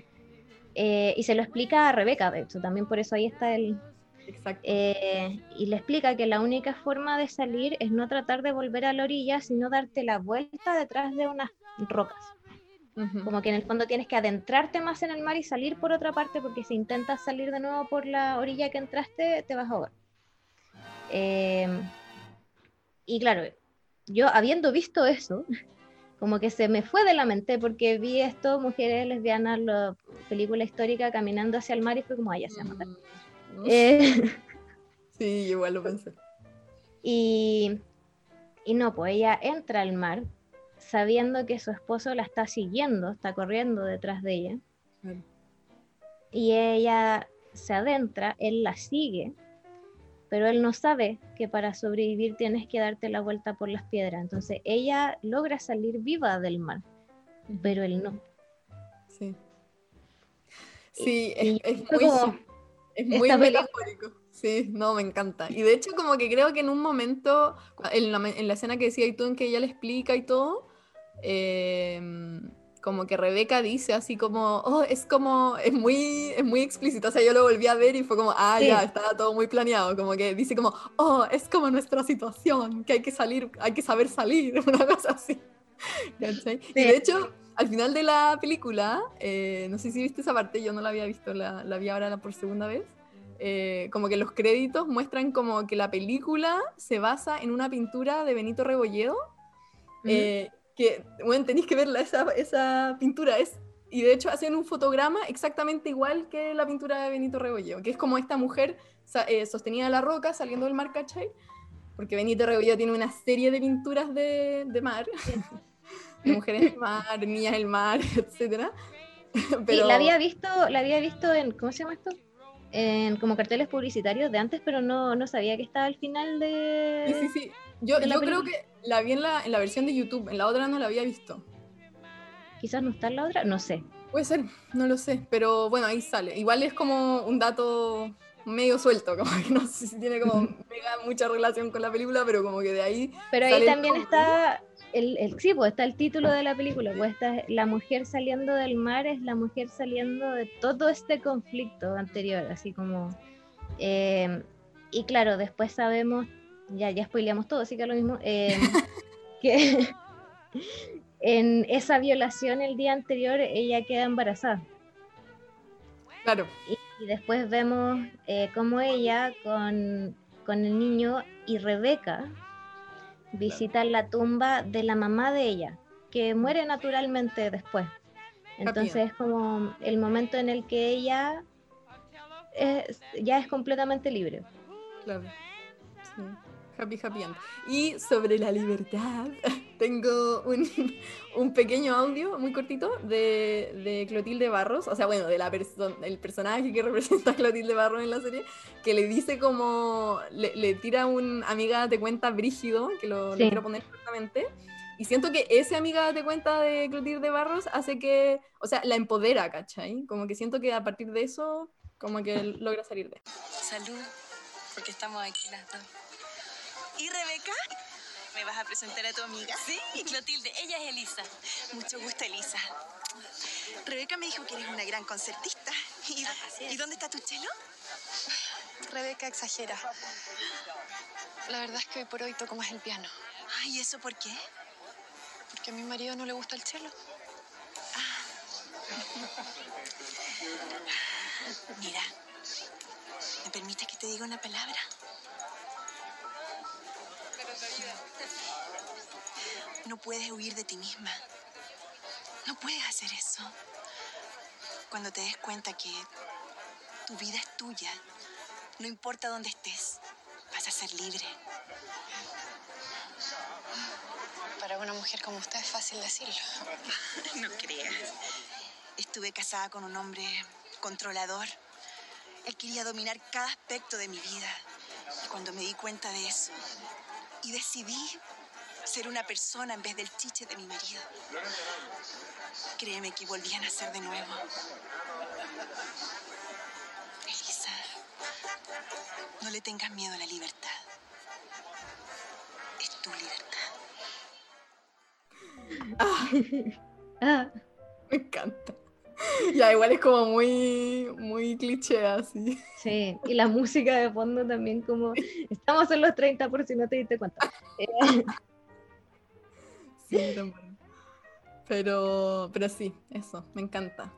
Speaker 3: eh, y se lo explica a Rebeca, de hecho, también por eso ahí está el...
Speaker 2: Exacto.
Speaker 3: eh, y le explica que la única forma de salir es no tratar de volver a la orilla, sino darte la vuelta detrás de unas rocas. Como que en el fondo tienes que adentrarte más en el mar y salir por otra parte, porque si intentas salir de nuevo por la orilla que entraste, te vas a ahogar. Eh, y claro, yo habiendo visto eso, (laughs) como que se me fue de la mente porque vi esto, mujeres lesbianas, la película histórica caminando hacia el mar y fue como, ay, ya se va a matar. (laughs) Eh,
Speaker 2: Sí, igual lo pensé.
Speaker 3: y, y no, pues ella entra al mar sabiendo que su esposo la está siguiendo, está corriendo detrás de ella. Y ella se adentra, él la sigue, pero él no sabe que para sobrevivir tienes que darte la vuelta por las piedras. Entonces ella logra salir viva del mar, pero él no.
Speaker 2: Sí. Sí,
Speaker 3: Y-
Speaker 2: es, muy,
Speaker 3: como,
Speaker 2: es muy
Speaker 3: esta película-
Speaker 2: metafórico. Sí, no, me encanta. Y de hecho, como que creo que en un momento, en la, en la escena que decía y tú, en que ella le explica y todo, eh, como que Rebeca dice así como, oh, es como, es muy, es muy explícito. O sea, yo lo volví a ver y fue como, ah,
Speaker 3: Sí.
Speaker 2: ya, estaba todo muy planeado. Como que dice como, oh, es como nuestra situación, que hay que salir, hay que saber salir, (laughs) una cosa así. (laughs) ¿Cachai? Y de hecho, al final de la película, eh, no sé si viste esa parte, yo no la había visto, la, la vi ahora por segunda vez. eh, como que los créditos muestran como que la película se basa en una pintura de Benito Rebolledo. eh, que, bueno, tenéis que verla, esa, esa pintura es. Y de hecho hacen un fotograma exactamente igual que la pintura de Benito Rebolledo, que es como esta mujer eh, sostenida a la roca saliendo del mar, ¿cachai? Porque Benito Rebolledo tiene una serie de pinturas de, de mar, mujeres del mar, niñas del mar, (laughs) etc.
Speaker 3: Sí, la había visto, la había visto en, ¿cómo se llama esto? En como carteles publicitarios de antes, pero no, no sabía que estaba al final de...
Speaker 2: Sí, sí, sí. Yo, yo creo que la vi en la, en la versión de YouTube, en la otra no la había visto.
Speaker 3: Quizás no está en la otra, no sé.
Speaker 2: Puede ser, no lo sé, pero bueno, ahí sale. Igual es como un dato medio suelto, (laughs) como que no sé si tiene como mega mucha relación con la película, pero como que de ahí
Speaker 3: Pero ahí también está el, el- sí, pues está el título de la película, pues está la mujer saliendo del mar es la mujer saliendo de todo este conflicto anterior, así como eh, y claro, después sabemos, ya, ya spoileamos todo, así que lo mismo, eh, (laughs) que (laughs) en esa violación el día anterior ella queda embarazada.
Speaker 2: Claro,
Speaker 3: Y, y después vemos eh, cómo ella con, con el niño y Rebeca visitan la tumba de la mamá de ella, que muere naturalmente después. Entonces es como el momento en el que ella es- ya es completamente libre.
Speaker 2: claro. Sí. Happy, happy end. Y sobre la libertad, (laughs) tengo un, (laughs) un pequeño audio muy cortito de, de Clotilde Barros, o sea, bueno, de la el personaje que (laughs) representa a Clotilde Barros en la serie, que le dice como, le, le tira un amiga de cuenta brígido, que lo, quiero poner correctamente, y siento que ese amiga de cuenta de Clotilde Barros hace que, o sea, la empodera, ¿cachai? Como que siento que a partir de eso, como que logra salir de.
Speaker 7: Salud, porque estamos aquí las dos. ¿Y Rebeca? ¿Me vas a presentar a tu amiga? Sí, Clotilde, ella es Elisa.
Speaker 8: Mucho gusto, Elisa. Rebeca me dijo que eres una gran concertista. ¿Y. ¿y dónde está tu chelo?
Speaker 9: Rebeca exagera. La verdad es que hoy por hoy toco más el piano,
Speaker 8: Ay, ¿eso por qué?
Speaker 9: porque a mi marido no le gusta el cello. (laughs)
Speaker 8: Mira, ¿Me permites que te diga una palabra? No puedes huir de ti misma. No puedes hacer eso. Cuando te des cuenta que tu vida es tuya, no importa dónde estés, vas a ser libre.
Speaker 9: Para una mujer como usted es fácil decirlo. (laughs)
Speaker 8: No creas. Estuve casada con un hombre controlador. Él quería dominar cada aspecto de mi vida. Y cuando me di cuenta de eso y decidí ser una persona en vez del chiche de mi marido, créeme que volví a nacer de nuevo. Elisa, no le tengas miedo a la libertad. Es tu libertad. (laughs)
Speaker 3: Ah,
Speaker 2: Me encanta. (laughs) Ya, igual es como muy, muy cliché así.
Speaker 3: sí, y la música de fondo también como... Estamos en los 30 por si no te diste cuenta. (laughs)
Speaker 2: Sí, también. Pero, pero sí, eso, me encanta.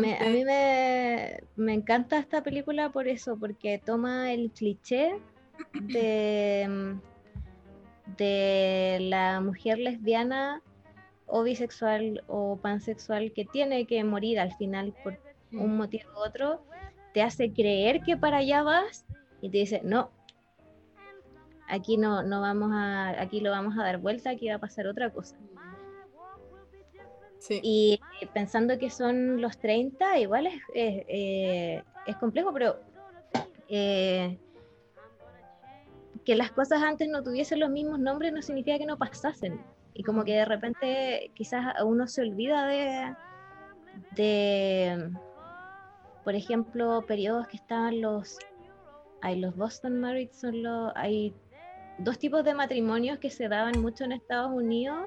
Speaker 3: Me- a mí me, me encanta esta película por eso, porque toma el cliché de, de la mujer lesbiana o bisexual o pansexual que tiene que morir al final por un motivo u otro, te hace creer que para allá vas y te dice, no, aquí no, no vamos a, aquí lo vamos a dar vuelta, aquí va a pasar otra cosa.
Speaker 2: Sí.
Speaker 3: Y pensando que son los 30, igual es, es, eh, es complejo, pero eh, que las cosas antes no tuviesen los mismos nombres no significa que no pasasen. Y como que de repente quizás uno se olvida de, de por ejemplo, periodos que estaban los, hay los Boston Married, son los, hay dos tipos de matrimonios que se daban mucho en Estados Unidos.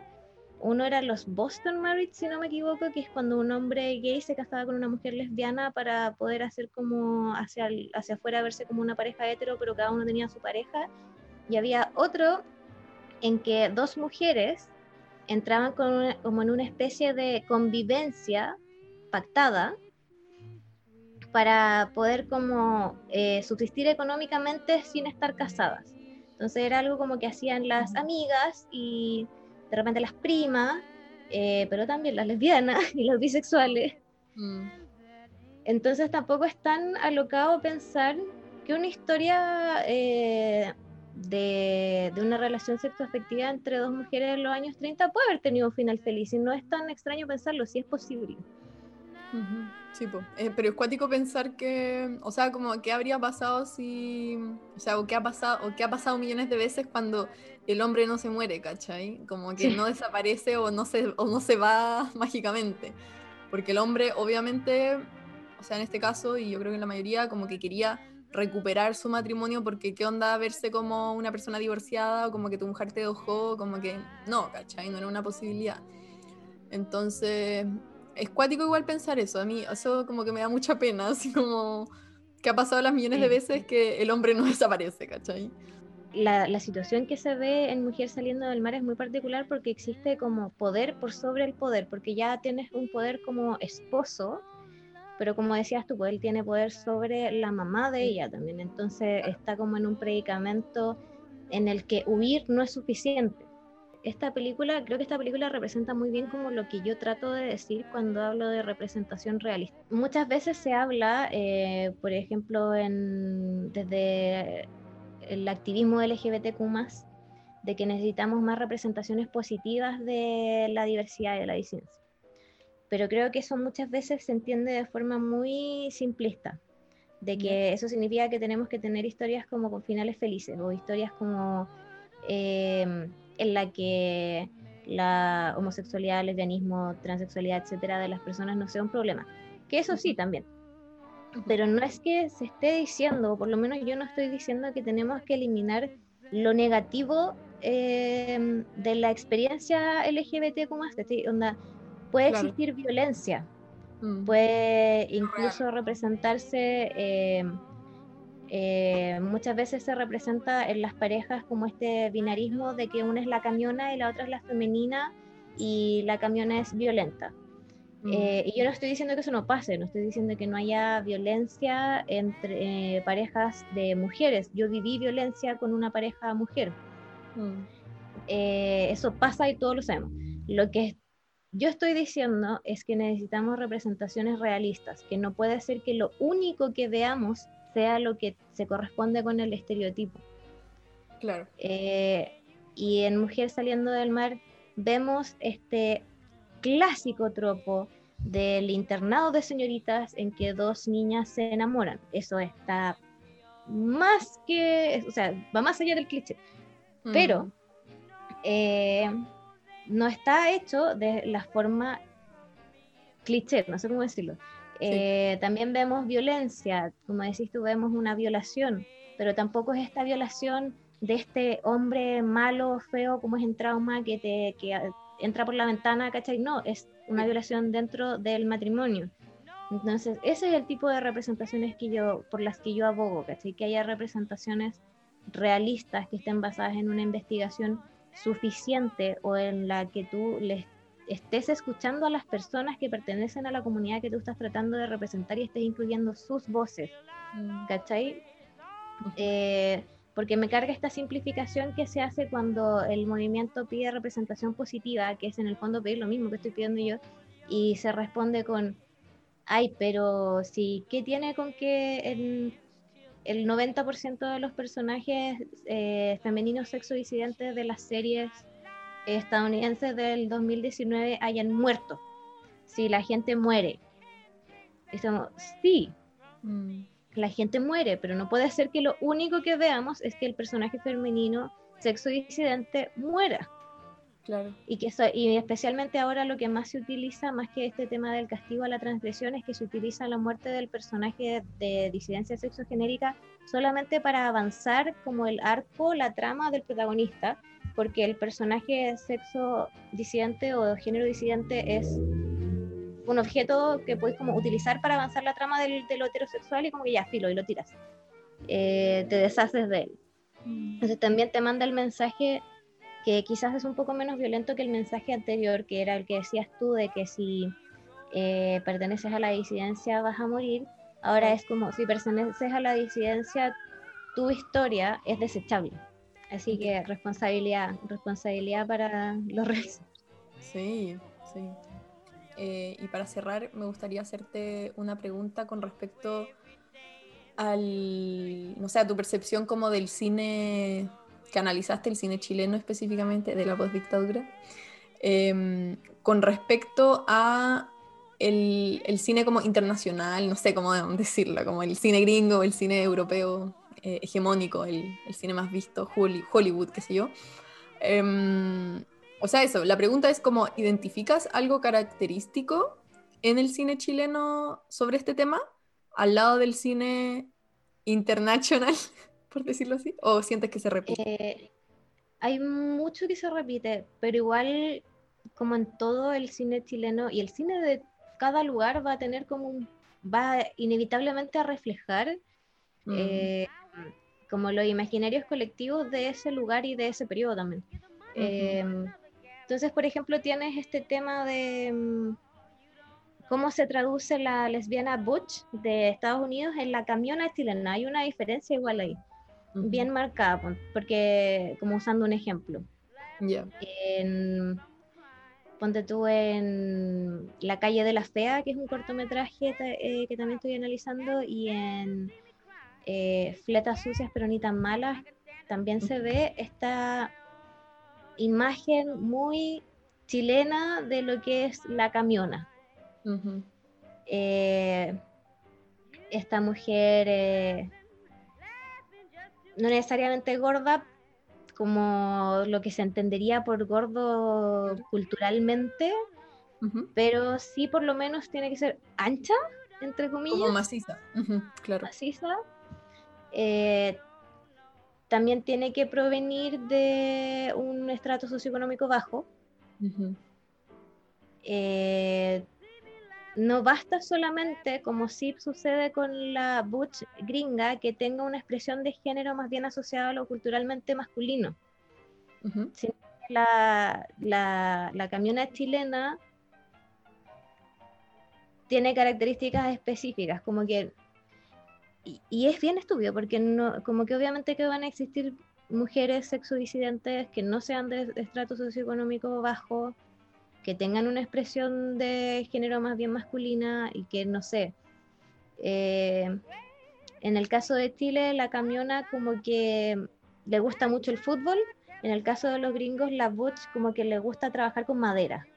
Speaker 3: Uno era los Boston Married, si no me equivoco, que es cuando un hombre gay se casaba con una mujer lesbiana para poder hacer como hacia, el- hacia afuera verse como una pareja hetero, pero cada uno tenía su pareja. Y había otro en que dos mujeres entraban con una- como en una especie de convivencia pactada para poder como eh, subsistir económicamente sin estar casadas. Entonces era algo como que hacían las amigas y de repente las primas, eh, pero también las lesbianas (laughs) y los bisexuales.
Speaker 2: Mm.
Speaker 3: Entonces tampoco es tan alocado pensar que una historia eh, de, de una relación sexoafectiva entre dos mujeres en los años 30 puede haber tenido un final feliz y no es tan extraño pensarlo, si es posible.
Speaker 2: Sí, po. Eh, pero es cuático pensar que, o sea, como qué habría pasado si, o sea, o qué ha pasado, o qué ha pasado millones de veces cuando el hombre no se muere, ¿cachai? Como que
Speaker 3: Sí.
Speaker 2: no desaparece o no se, o no se va (laughs) mágicamente. Porque el hombre, obviamente, o sea, en este caso, y yo creo que en la mayoría, como que quería recuperar su matrimonio porque qué onda verse como una persona divorciada o como que tu mujer te dejó, como que no, ¿cachai? No era una posibilidad. Entonces, es cuático igual pensar eso. A mí eso como que me da mucha pena, (laughs) así como que ha pasado las millones de veces que el hombre no (laughs) desaparece, ¿cachai?
Speaker 3: La, la situación que se ve en Mujer saliendo del mar es muy particular porque existe como poder por sobre el poder, porque ya tienes un poder como esposo, pero como decías tú, pues él tiene poder sobre la mamá de ella también, entonces está como en un predicamento en el que huir no es suficiente. Esta película, creo que esta película representa muy bien como lo que yo trato de decir cuando hablo de representación realista. Muchas veces se habla, eh, por ejemplo, en, desde el activismo LGBTQ+, de que necesitamos más representaciones positivas de la diversidad y de la disidencia. Pero creo que eso muchas veces se entiende de forma muy simplista, de que eso significa que tenemos que tener historias como con finales felices o historias como eh, en la que la homosexualidad, lesbianismo, transexualidad, etcétera, de las personas no sea un problema. Que eso sí también. Pero no es que se esté diciendo, o por lo menos yo no estoy diciendo que tenemos que eliminar lo negativo eh, de la experiencia LGBT como este, onda, puede
Speaker 2: Claro.
Speaker 3: existir violencia,
Speaker 2: Mm.
Speaker 3: puede incluso representarse, eh, eh, muchas veces se representa en las parejas como este binarismo de que una es la camiona y la otra es la femenina y la camiona es violenta. Eh, y yo no estoy diciendo que eso no pase, no estoy diciendo que no haya violencia entre eh, parejas de mujeres. Yo viví violencia con una pareja mujer.
Speaker 2: Mm.
Speaker 3: Eh, eso pasa y todos lo sabemos. Lo que yo estoy diciendo es que necesitamos representaciones realistas, que no puede ser que lo único que veamos sea lo que se corresponde con el estereotipo.
Speaker 2: Claro.
Speaker 3: Eh, y en Mujer saliendo del mar vemos este clásico tropo del internado de señoritas en que dos niñas se enamoran. Eso está más que, o sea, va más allá del cliché. Pero eh, no está hecho de la forma cliché, no sé cómo decirlo. Eh, también vemos violencia, como decís tú, vemos una violación, pero tampoco es esta violación de este hombre malo, feo, como es en trauma, que, te, que entra por la ventana, ¿cachai? No, es una violación dentro del matrimonio. Entonces, ese es el tipo de representaciones que yo, por las que yo abogo, ¿cachai? Que haya representaciones realistas que estén basadas en una investigación suficiente o en la que tú les estés escuchando a las personas que pertenecen a la comunidad que tú estás tratando de representar y estés incluyendo sus voces,
Speaker 2: Mm.
Speaker 3: ¿cachai? Eh, porque me carga esta simplificación que se hace cuando el movimiento pide representación positiva, que es en el fondo pedir lo mismo que estoy pidiendo yo, y se responde con, ay, pero sí, ¿qué tiene con que el 90% de los personajes eh, femeninos sexo disidentes de las series estadounidenses del 2019 hayan muerto? Si la gente muere. Estamos, sí,
Speaker 2: Mm.
Speaker 3: la gente muere, pero no puede ser que lo único que veamos es que el personaje femenino sexo disidente muera.
Speaker 2: Claro.
Speaker 3: Y, que eso- y especialmente ahora lo que más se utiliza, más que este tema del castigo a la transgresión, es que se utiliza la muerte del personaje de disidencia sexogenérica solamente para avanzar como el arco, la trama del protagonista, porque el personaje sexo disidente o género disidente es un objeto que puedes como utilizar para avanzar la trama del, de lo heterosexual y como que ya filo y lo tiras. Eh, te deshaces de él. Entonces también te manda el mensaje que quizás es un poco menos violento que el mensaje anterior, que era el que decías tú de que si eh, perteneces a la disidencia vas a morir. Ahora es como si perteneces a la disidencia, tu historia es desechable. Así que responsabilidad, responsabilidad para los realizadores.
Speaker 2: Sí, sí. Eh, y para cerrar, me gustaría hacerte una pregunta con respecto al, no sé, a tu percepción como del cine que analizaste, el cine chileno específicamente, de la postdictadura, em, con respecto a el, el cine como internacional, no sé cómo (laughs) decirlo, como el cine gringo, el cine europeo eh, hegemónico, el, el cine más visto, Holly- Hollywood, qué sé yo. Em, o sea, eso, la pregunta es como, ¿identificas algo característico en el cine chileno sobre este tema? Al lado del cine internacional, (laughs) por decirlo así, o sientes que se repite?
Speaker 3: Eh, hay mucho que se repite, pero igual, como en todo el cine chileno y el cine de cada lugar va a tener como un, va inevitablemente a reflejar
Speaker 2: Mm.
Speaker 3: eh, como los imaginarios colectivos de ese lugar y de ese periodo también. Eh, entonces, por ejemplo, tienes este tema de mm, cómo se traduce la lesbiana butch de Estados Unidos en la camiona chilena. Hay una diferencia igual ahí. Bien marcada, porque como usando un ejemplo.
Speaker 2: Ya.
Speaker 3: En, ponte tú en La calle de la fea, que es un cortometraje eh, que también estoy analizando, y en eh, Fletas sucias pero ni tan malas, también se ve esta imagen muy chilena de lo que es la camiona. Eh, esta mujer no necesariamente gorda como lo que se entendería por gordo culturalmente, pero sí por lo menos tiene que ser ancha, entre comillas,
Speaker 2: Como maciza. Claro.
Speaker 3: maciza. Eh, también tiene que provenir de un estrato socioeconómico bajo. Eh, no basta solamente, como sí sucede con la butch gringa, que tenga una expresión de género más bien asociada a lo culturalmente masculino. La, la, la camiona chilena tiene características específicas, como que... Y, y es bien estúpido, porque no, como que obviamente que van a existir mujeres sexodisidentes que no sean de estrato socioeconómico bajo, que tengan una expresión de género más bien masculina y que, no sé, eh, en el caso de Chile, la camiona como que le gusta mucho el fútbol, en el caso de los gringos, la butch como que le gusta trabajar con madera.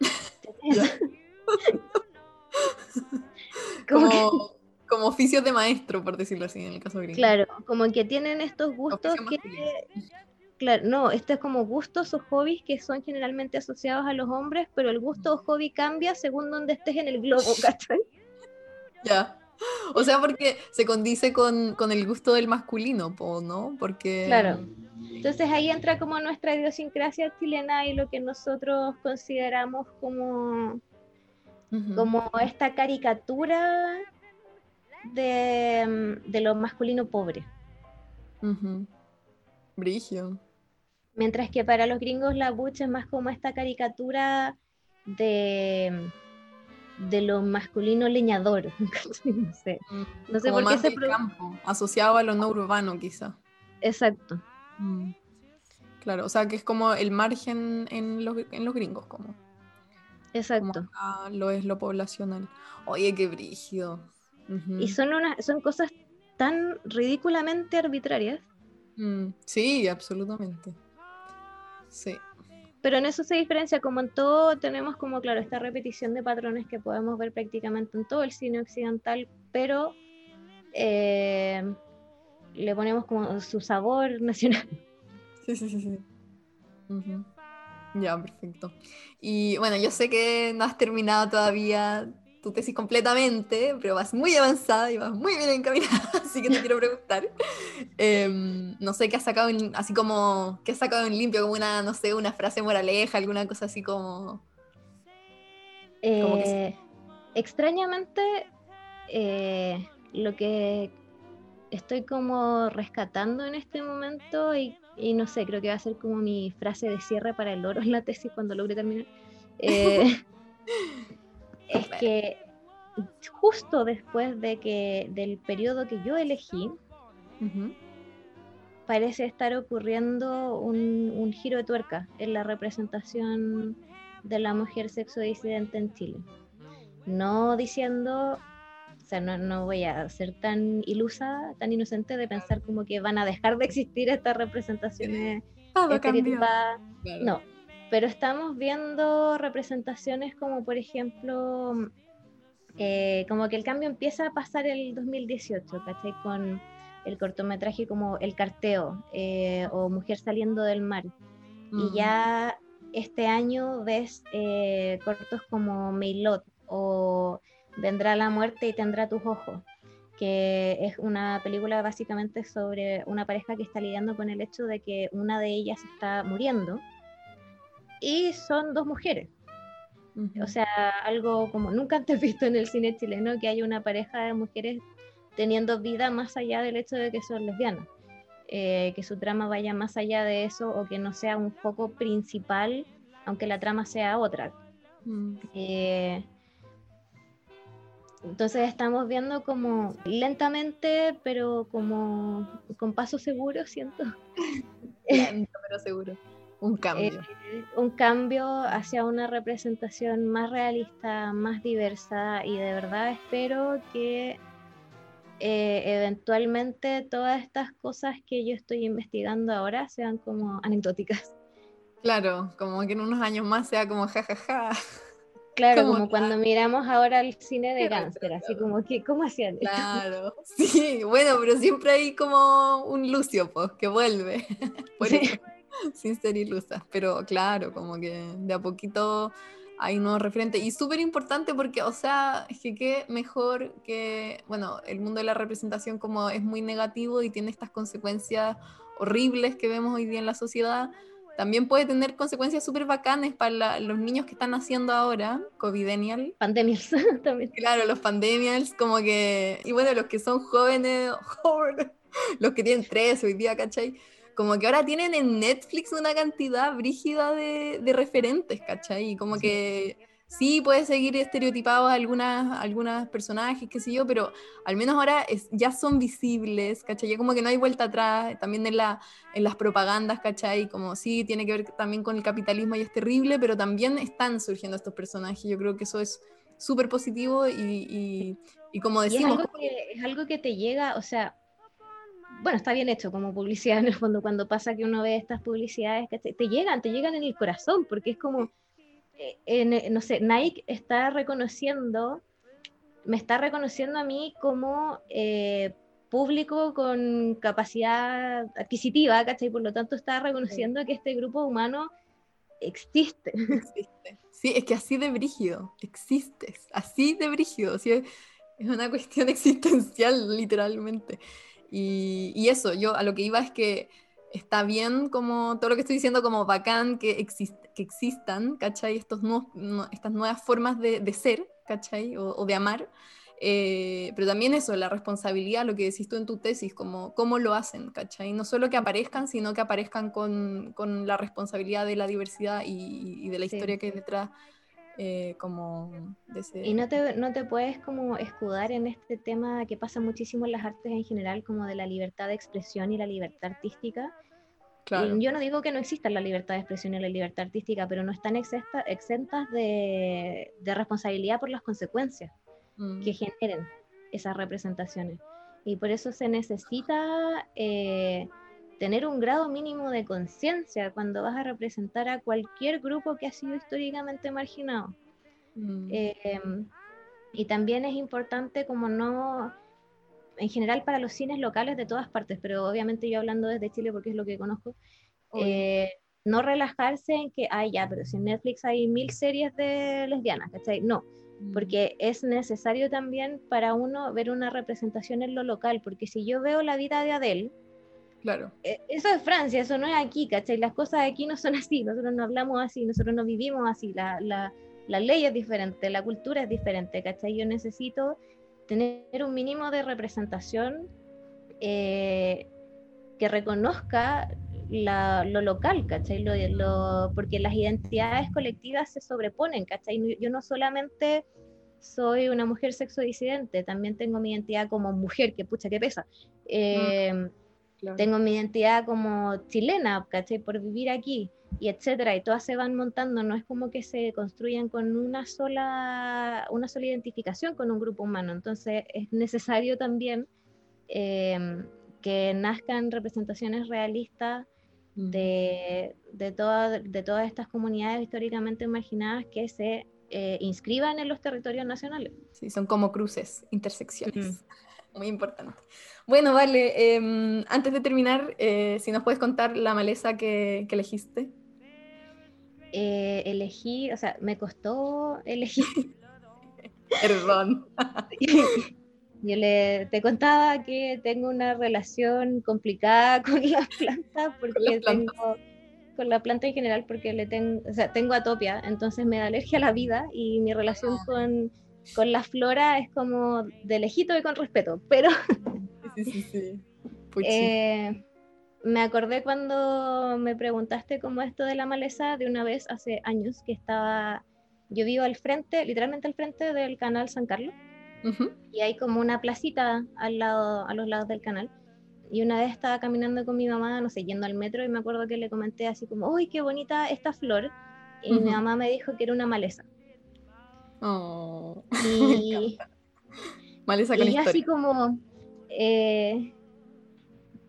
Speaker 3: (laughs)
Speaker 2: como, como, oficios de maestro, por decirlo así, en el caso gringo.
Speaker 3: Claro, como que tienen estos gustos que... Claro, no, esto es como gustos o hobbies que son generalmente asociados a los hombres, pero el gusto o hobby cambia según donde estés en el globo, (laughs) ¿cachai?
Speaker 2: Ya. O sea, porque se condice con, con el gusto del masculino, ¿no? Porque...
Speaker 3: Claro. Entonces ahí entra como nuestra idiosincrasia chilena y lo que nosotros consideramos como, como esta caricatura de, de lo masculino pobre.
Speaker 2: Brigio.
Speaker 3: Mientras que para los gringos la butch es más como esta caricatura de de lo masculino leñador. (laughs) no sé,
Speaker 2: mm, no sé por qué se campo, asociado a lo no urbano quizá.
Speaker 3: Exacto.
Speaker 2: Mm. Claro, o sea que es como el margen en los, en los gringos, como.
Speaker 3: Exacto.
Speaker 2: lo es lo poblacional. Oye, qué brígido.
Speaker 3: Y son, una, son cosas tan ridículamente arbitrarias.
Speaker 2: Mm, sí, absolutamente. Sí.
Speaker 3: Pero en eso se diferencia, como en todo tenemos como, claro, esta repetición de patrones que podemos ver prácticamente en todo el cine occidental, pero eh, le ponemos como su sabor (laughs) nacional.
Speaker 2: Sí, sí, sí, sí. Ya, perfecto. Y bueno, yo sé que no has terminado todavía tu tesis completamente, pero vas muy avanzada y vas muy bien encaminada, (laughs) así que te quiero preguntar. Em, no sé qué has sacado, en, así como, qué has sacado en limpio, como una, no sé, una frase moraleja, alguna cosa así como...
Speaker 3: Eh, extrañamente, eh, lo que estoy como rescatando en este momento y, y, no sé, creo que va a ser como mi frase de cierre para el oro en la tesis cuando logre terminar. (laughs) Es que justo después de que del periodo que yo elegí, parece estar ocurriendo un, giro de tuerca en la representación de la mujer sexo disidente en Chile. No diciendo, o sea, no, voy a ser tan ilusa, tan inocente de pensar como que van a dejar de existir estas representaciones estereotipadas. No, pero estamos viendo representaciones como por ejemplo, eh, como que el cambio empieza a pasar el 2018, ¿cachai? Con el cortometraje como El Carteo eh, o Mujer saliendo del mar. Y ya este año ves eh, cortos como Mailot o Vendrá la muerte y tendrá tus ojos, que es una película básicamente sobre una pareja que está lidiando con el hecho de que una de ellas está muriendo y son dos mujeres. O sea, algo como nunca (laughs) antes visto en el cine chileno que haya una pareja de mujeres teniendo vida más allá del hecho de que son lesbianas. Eh, que su trama vaya más allá de eso o que no sea un foco principal, aunque la trama sea otra. Mm. Eh, entonces estamos viendo como lentamente, pero como con paso seguro, siento. (laughs)
Speaker 2: Lento, pero seguro. Un cambio.
Speaker 3: Eh, un cambio hacia una representación más realista, más diversa y de verdad espero que eh, eventualmente todas estas cosas que yo estoy investigando ahora sean como anecdóticas.
Speaker 2: Claro, como que en unos años más sea como jajaja.
Speaker 3: Claro, como, cuando miramos ahora el cine de cáncer, así como que, ¿cómo hacían
Speaker 2: Claro, sí, bueno, pero siempre hay como un Lucio, pues, que vuelve. (laughs) (laughs) sin ser ilusas, pero claro, como que de a poquito hay nuevos referentes. Y súper importante porque, o sea, es que qué mejor que, bueno, el mundo de la representación como es muy negativo y tiene estas consecuencias horribles que vemos hoy día en la sociedad, también puede tener consecuencias súper bacanes para los niños que están naciendo ahora, covidenial.
Speaker 3: Pandemials (laughs) también.
Speaker 2: Claro, los pandemials, como que, y bueno, los que son jóvenes, (laughs) jóvenes los que tienen tres hoy día, ¿cachai? Como que ahora tienen en Netflix una cantidad brígida de, referentes, ¿cachai? Y como que sí puede seguir estereotipados algunas, algunas personajes, qué sé yo, pero al menos ahora es, ya son visibles, ¿cachai? Ya como que no hay vuelta atrás, también en, la, en las propagandas, ¿cachai? Como sí, tiene que ver también con el capitalismo y es terrible, pero también están surgiendo estos personajes. Yo creo que eso es súper positivo y, y, como decimos...
Speaker 3: es, algo que, es algo que te llega, o sea, bueno, está bien hecho como publicidad (laughs) en el fondo, cuando pasa que uno ve estas publicidades que te, te llegan, te llegan en el corazón, porque es como eh, eh, no sé, Nike está reconociendo, me está reconociendo a mí como eh, público con capacidad adquisitiva, ¿cachai? Por lo tanto está reconociendo que este grupo humano existe. (laughs)
Speaker 2: existe. Sí, es que así de brígido, existes, así de brígido, es, una cuestión (laughs) existencial literalmente. Y, y, eso, yo a lo que iba es que está bien como todo lo que estoy diciendo como bacán que, existe, que existan, ¿cachai? Estos estas nuevas formas de, de ser, ¿cachai? O, de amar. Eh, pero también eso, la responsabilidad, lo que decís tú en tu tesis, como cómo lo hacen, ¿cachai? No solo que aparezcan, sino que aparezcan con, con la responsabilidad de la diversidad y, de la historia que hay detrás. Eh, como
Speaker 3: Y no te, no te puedes como escudar en este tema que pasa muchísimo en las artes en general, como de la libertad de expresión y la libertad artística, yo no digo que no exista la libertad de expresión y la libertad artística, pero no están exentas de, responsabilidad por las consecuencias mm. que generen esas representaciones. Y por eso se necesita eh, tener un grado mínimo de conciencia cuando vas a representar a cualquier grupo que ha sido históricamente marginado. Mm. Em, y también es importante como no en general para los cines locales de todas partes, pero obviamente yo hablando desde Chile porque es lo que conozco, eh, no relajarse en que, ay, ya, pero si en Netflix hay mil series de lesbianas, ¿cachai? No, mm. porque es necesario también para uno ver una representación en lo local, porque si yo veo la vida de Adele,
Speaker 2: Claro.
Speaker 3: Eh, eso es Francia, eso no es aquí, ¿cachai? Las cosas aquí no son así, nosotros no hablamos así, nosotros no vivimos así, la, la, la ley es diferente, la cultura es diferente, ¿cachai? Yo necesito tener un mínimo de representación eh, que reconozca lo local, ¿cachai? Lo, porque las identidades colectivas se sobreponen, ¿cachai? Yo no solamente soy una mujer sexo disidente, también tengo mi identidad como mujer, que pucha, que pesa. Eh, tengo mi identidad como chilena, ¿cachai? Por vivir aquí y etcétera, y todas se van montando, no es como que se construyan con una sola, una sola identificación con un grupo humano, entonces es necesario también em, que nazcan representaciones realistas de, de, de todas estas comunidades históricamente marginadas que se eh, inscriban en los territorios nacionales.
Speaker 2: Sí, son como cruces, intersecciones. Muy importante. Bueno, vale, em, antes de terminar, eh, si nos puedes contar la maleza que, que elegiste.
Speaker 3: Eh, elegí, o sea, me costó elegir. (laughs)
Speaker 2: Perdón. (laughs)
Speaker 3: Yo le, te contaba que tengo una relación complicada (laughs) con las plantas porque tengo con la planta en general porque le tengo, o sea, tengo atopia, entonces me da alergia a la vida y mi relación ah. con, con la flora es como de lejito y con respeto, pero
Speaker 2: sí, sí, sí. (laughs)
Speaker 3: Eh, me acordé cuando me preguntaste cómo esto de la maleza de una vez hace años que estaba, yo vivo al frente, literalmente al frente del canal San Carlos, y hay como una placita al lado, a los lados del canal. Y una vez estaba caminando con mi mamá, no sé, yendo al metro, y me acuerdo que le comenté así como, uy, qué bonita esta flor. Y mi mamá me dijo que era una maleza.
Speaker 2: Oh,
Speaker 3: y, (laughs)
Speaker 2: maleza con
Speaker 3: y así como, eh,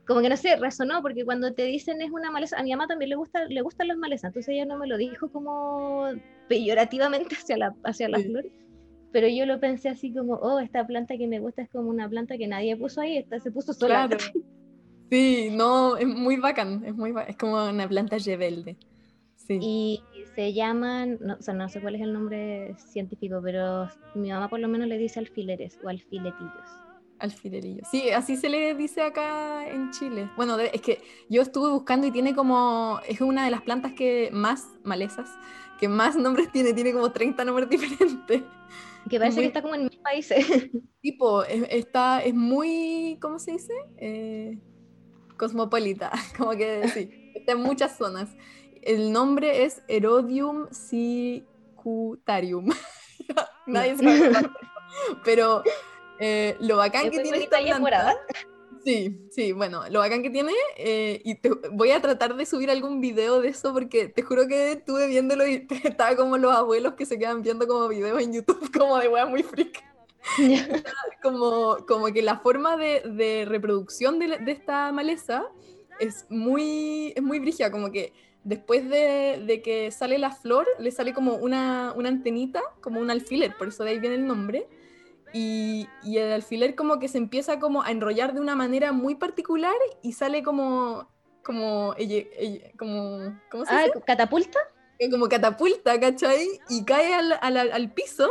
Speaker 3: como que no sé, resonó, porque cuando te dicen es una maleza, a mi mamá también le, gusta, le gustan las malezas, entonces ella no me lo dijo como peyorativamente (laughs) hacia la, hacia la flor, pero yo lo pensé así como, oh, esta planta que me gusta es como una planta que nadie puso ahí, esta se puso sola.
Speaker 2: Claro. (laughs) Sí, no, es muy bacán, es, muy es como una planta rebelde. Sí.
Speaker 3: Y se llaman, no, o sea, no sé cuál es el nombre científico, pero mi mamá por lo menos le dice alfileres o alfiletillos.
Speaker 2: Alfilerillo. Sí, así se le dice acá en Chile. Bueno, es que yo estuve buscando y tiene como, es una de las plantas que más malezas, que más (laughs) nombres tiene, tiene como 30 nombres (laughs) diferentes.
Speaker 3: Que parece que está como en mis países. (laughs)
Speaker 2: Tipo, es, está, es muy, ¿cómo se dice? Eh, cosmopolita, como que sí, está en muchas zonas. El nombre es Herodium Sagitarium. (laughs) Nadie acordar. Pero eh, lo bacán que tiene esta
Speaker 3: morada.
Speaker 2: planta. Sí, sí, bueno, lo bacán que tiene, eh, y te- voy a tratar de subir algún video de eso porque te juro que estuve viéndolo y (laughs) estaba como los abuelos que se quedan viendo como videos en YouTube (laughs) como de weas muy freak. Como, como que la forma de, de reproducción de, esta maleza es muy, es muy como que después de, de que sale la flor, le sale como una, una antenita, como un alfiler, por eso de ahí viene el nombre. Y, y el alfiler como que se empieza como a enrollar de una manera muy particular y sale como, como, como, ¿cómo se
Speaker 3: Ah,
Speaker 2: dice?
Speaker 3: catapulta.
Speaker 2: que como catapulta, ¿cachai? Y cae al, al- al piso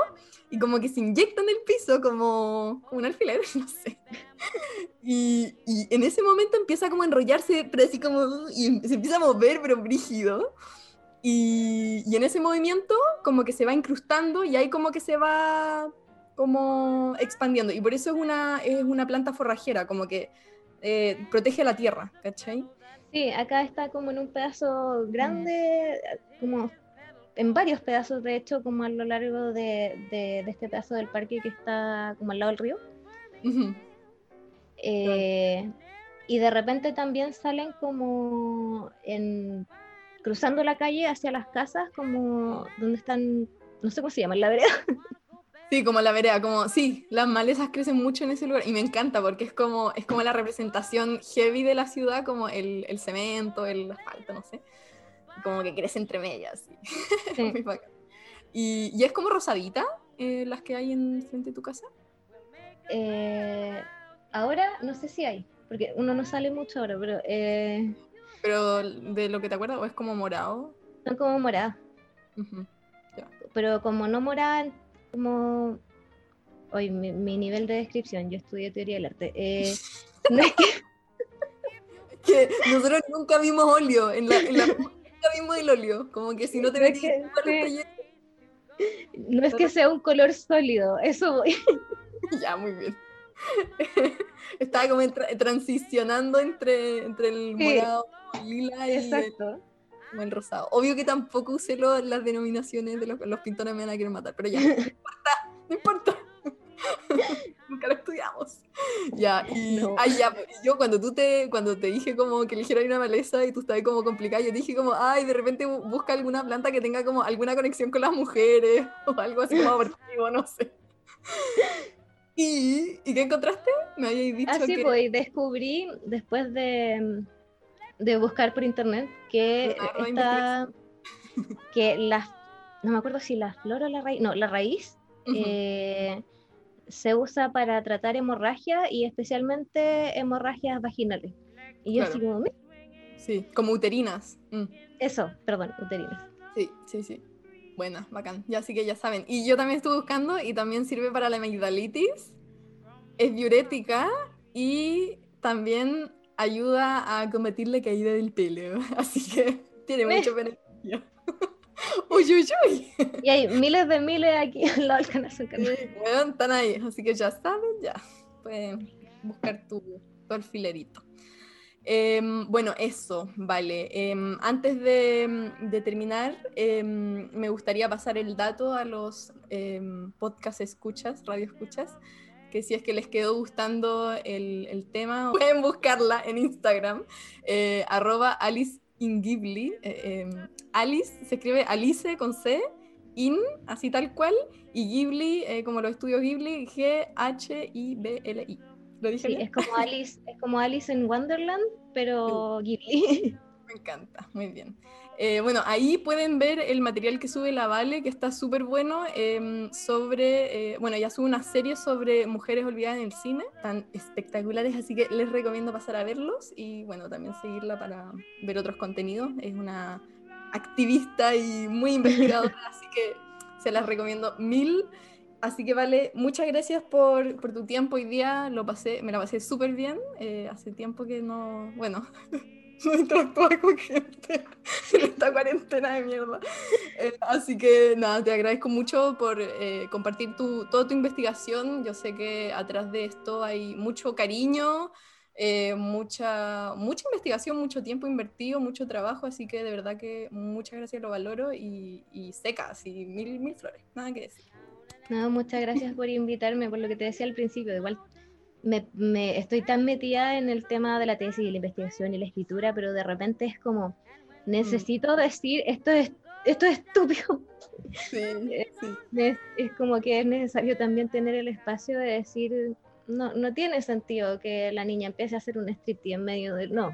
Speaker 2: y como que se inyecta en el piso como un alfiler, (laughs) no sé. Y, y en ese momento empieza como a enrollarse, pero así como, y se empieza a mover, pero brígido. Y, y en ese movimiento como que se va incrustando y ahí como que se va como expandiendo. Y por eso es una, es una planta forrajera, como que eh, protege la tierra, ¿cachai?
Speaker 3: Sí, acá está como en un pedazo grande, como en varios pedazos, de hecho, como a lo largo de, de- de este pedazo del parque que está como al lado del río. Eh, y de repente también salen como en cruzando la calle hacia las casas, como donde están, no sé cómo se llama, en la vereda. (laughs)
Speaker 2: Sí, como la vereda, como, sí, las malezas crecen mucho en ese lugar y me encanta porque es como, es como la representación heavy de la ciudad, como el, el cemento, el asfalto, no sé, como que crece entre medias. sí. (laughs) Y, y es como rosadita, eh, las que hay en frente de tu casa.
Speaker 3: Eh, ahora no sé si hay, porque uno no sale mucho ahora, pero eh,
Speaker 2: Pero de lo que te acuerdas, o es como morado.
Speaker 3: son como moradas.
Speaker 2: Ujú.
Speaker 3: pero como no morada, como hoy mi, mi nivel de descripción, yo estudié teoría del arte. eh, (laughs) no es que,
Speaker 2: Que nosotros nunca vimos óleo, en la, en la (laughs) nunca vimos el óleo, como que si no te
Speaker 3: que- sí. no es que sea un color sólido, eso voy. (laughs)
Speaker 2: Ya, muy bien. (laughs) Estaba como en tra- transicionando entre, entre el morado, el lila y el,
Speaker 3: Exacto.
Speaker 2: el rosado. Obvio que tampoco usé lo- las denominaciones de los, los pintores me van a querer matar, pero ya, (laughs) no importa, no importa. Nunca lo estudiamos. (laughs) Ya, y
Speaker 3: No.
Speaker 2: ay, ya, pues, yo cuando tú te, cuando te dije como que eligiera una maleza y tú estabas como complicada, yo dije como, ay, de repente bu- busca alguna planta que tenga como alguna conexión con las mujeres (laughs) o algo así como (laughs) abortivo, no sé. ¿Y, ¿y qué encontraste? Me habíais dicho
Speaker 3: Así
Speaker 2: que...
Speaker 3: pues, descubrí después de, de buscar por internet que
Speaker 2: Ah, no,
Speaker 3: está que las no me acuerdo si la flor o la raíz, no, la raíz eh, se usa para tratar hemorragia y especialmente hemorragias vaginales. Y yo
Speaker 2: Claro.
Speaker 3: así como, "Mira,
Speaker 2: Sí, como uterinas. Mm.
Speaker 3: eso, perdón, uterinas.
Speaker 2: Sí, sí, sí. Buena, bacán. Ya sí que ya saben. Y yo también estuve buscando y también sirve para la amigdalitis. Es diurética y también ayuda a combatir la caída del pelo. (laughs) Así que tiene mucho beneficio. (laughs) (laughs) uy, uy, uy.
Speaker 3: Y hay miles de miles aquí al lado del canal.
Speaker 2: Bueno, están ahí. Así que ya saben, ya. Pueden buscar tu, tu alfilerito. Em, bueno, eso, vale. Em, antes de, de terminar, em, me gustaría pasar el dato a los podcast escuchas, radio escuchas, que si es que les quedó gustando el, el tema, (laughs) pueden buscarla en Instagram, eh, arroba Alice Ingibli. eh, em, Alice se escribe Alice con C, In, así tal cual, y Ghibli, eh, como los estudios Ghibli, G-H-I-B-L-I. ¿Lo dije
Speaker 3: Sí,
Speaker 2: bien?
Speaker 3: es como Alice, es como Alice en Wonderland, pero Ghibli. (laughs)
Speaker 2: Me encanta, muy bien. Eh, bueno, ahí pueden ver el material que sube la Vale, que está súper bueno, em, sobre, eh, bueno, ya sube una serie sobre mujeres olvidadas en el cine, tan espectaculares, así que les recomiendo pasar a verlos y bueno, también seguirla para ver otros contenidos. Es una activista y muy investigadora, (laughs) así que se las recomiendo mil. Así que vale, muchas gracias por, por tu tiempo hoy día, lo pasé, me la pasé súper bien, eh, hace tiempo que no, bueno, (laughs) no interactuaba con gente (laughs) en esta cuarentena de mierda. Eh, así que nada, te agradezco mucho por eh, compartir tu, toda tu investigación. Yo sé que atrás de esto hay mucho cariño, eh, mucha, mucha investigación, mucho tiempo invertido, mucho trabajo, así que de verdad que muchas gracias, lo valoro y, y seca, así mil, mil flores, nada que decir.
Speaker 3: No, muchas gracias por invitarme, por lo que te decía al principio, igual me, me estoy tan metida en el tema de la tesis y la investigación y la escritura, pero de repente es como, necesito decir, esto es, esto es estúpido.
Speaker 2: Sí, (laughs) sí.
Speaker 3: Es, es como que es necesario también tener el espacio de decir, no, no tiene sentido que la niña empiece a hacer un striptease en medio del... No.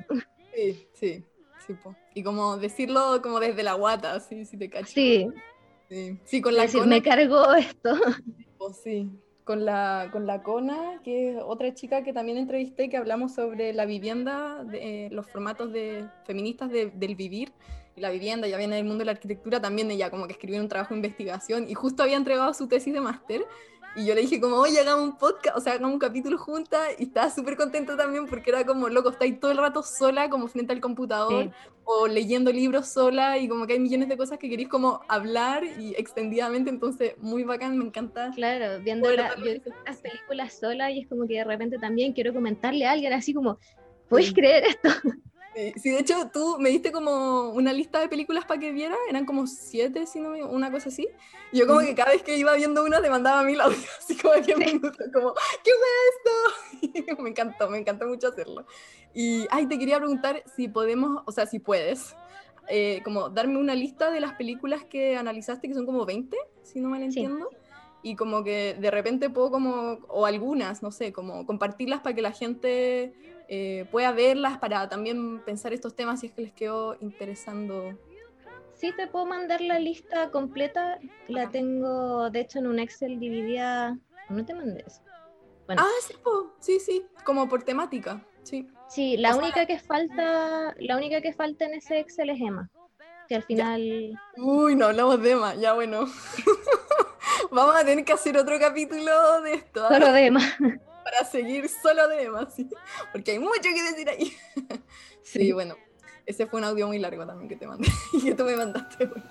Speaker 2: Sí, sí, sí, po. Y como decirlo como desde la guata, así, si te cachas.
Speaker 3: Sí,
Speaker 2: Sí, sí, con la
Speaker 3: decir,
Speaker 2: Cona,
Speaker 3: me cargó esto. (laughs)
Speaker 2: po, sí. Con la, con la Cona, que es otra chica que también entrevisté, que hablamos sobre la vivienda, eh, los formatos de, feministas de- del vivir. Y la vivienda, ya viene del mundo de la arquitectura, también ella como que escribió un trabajo de investigación y justo había entregado su tesis de máster. Y yo le dije como, oye, hagamos un podcast, o sea, hagamos un capítulo juntas. Y estaba súper contenta también porque era como, loco, estáis todo el rato sola, como frente al computador,
Speaker 3: Sí.
Speaker 2: o leyendo libros sola, y como que hay millones de cosas que queréis como hablar y extendidamente. Entonces, muy bacán, me encanta.
Speaker 3: Claro, viendo la- yo las películas sola y es como que de repente también quiero comentarle a alguien así como, ¿puedes creer esto?
Speaker 2: Sí, sí, de hecho, tú me diste como una lista de películas para que viera, eran como siete, si no me una cosa así. Y yo como que cada vez que iba viendo una te mandaba mil audios, (laughs) así como de 10 minutos, como, ¿qué fue esto? (laughs) me encantó, me encantó mucho hacerlo. Y, ay, te quería preguntar si podemos, o sea, si puedes, eh, como darme una lista de las películas que analizaste, que son como 20, si no mal entiendo. Y como que de repente puedo como, o algunas, no sé, como compartirlas para que la gente eh, pueda verlas, para también pensar estos temas si es que les quedó interesando.
Speaker 3: Sí, te puedo mandar la lista completa, la tengo de hecho en un Excel dividida, no te mandé eso. Bueno,
Speaker 2: Ah, sí, po, sí, sí, como por temática, sí.
Speaker 3: sí, la
Speaker 2: o sea-
Speaker 3: única que falta, la única que falta en ese Excel es Emma, que al final,
Speaker 2: Uy, no hablamos de Emma, ya bueno. (laughs) Vamos a tener que hacer otro capítulo de esto. ¿ah?
Speaker 3: solo de Emma.
Speaker 2: Para seguir solo de Emma, (laughs) sí, porque hay mucho que decir ahí. (laughs) Sí, bueno, ese fue un audio muy largo también que te mandé y (laughs) que tú me mandaste. bueno.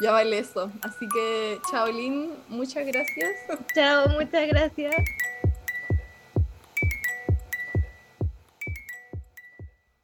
Speaker 2: Ya vale eso. Así que, chao, Lynn, muchas gracias.
Speaker 3: Chao, muchas gracias.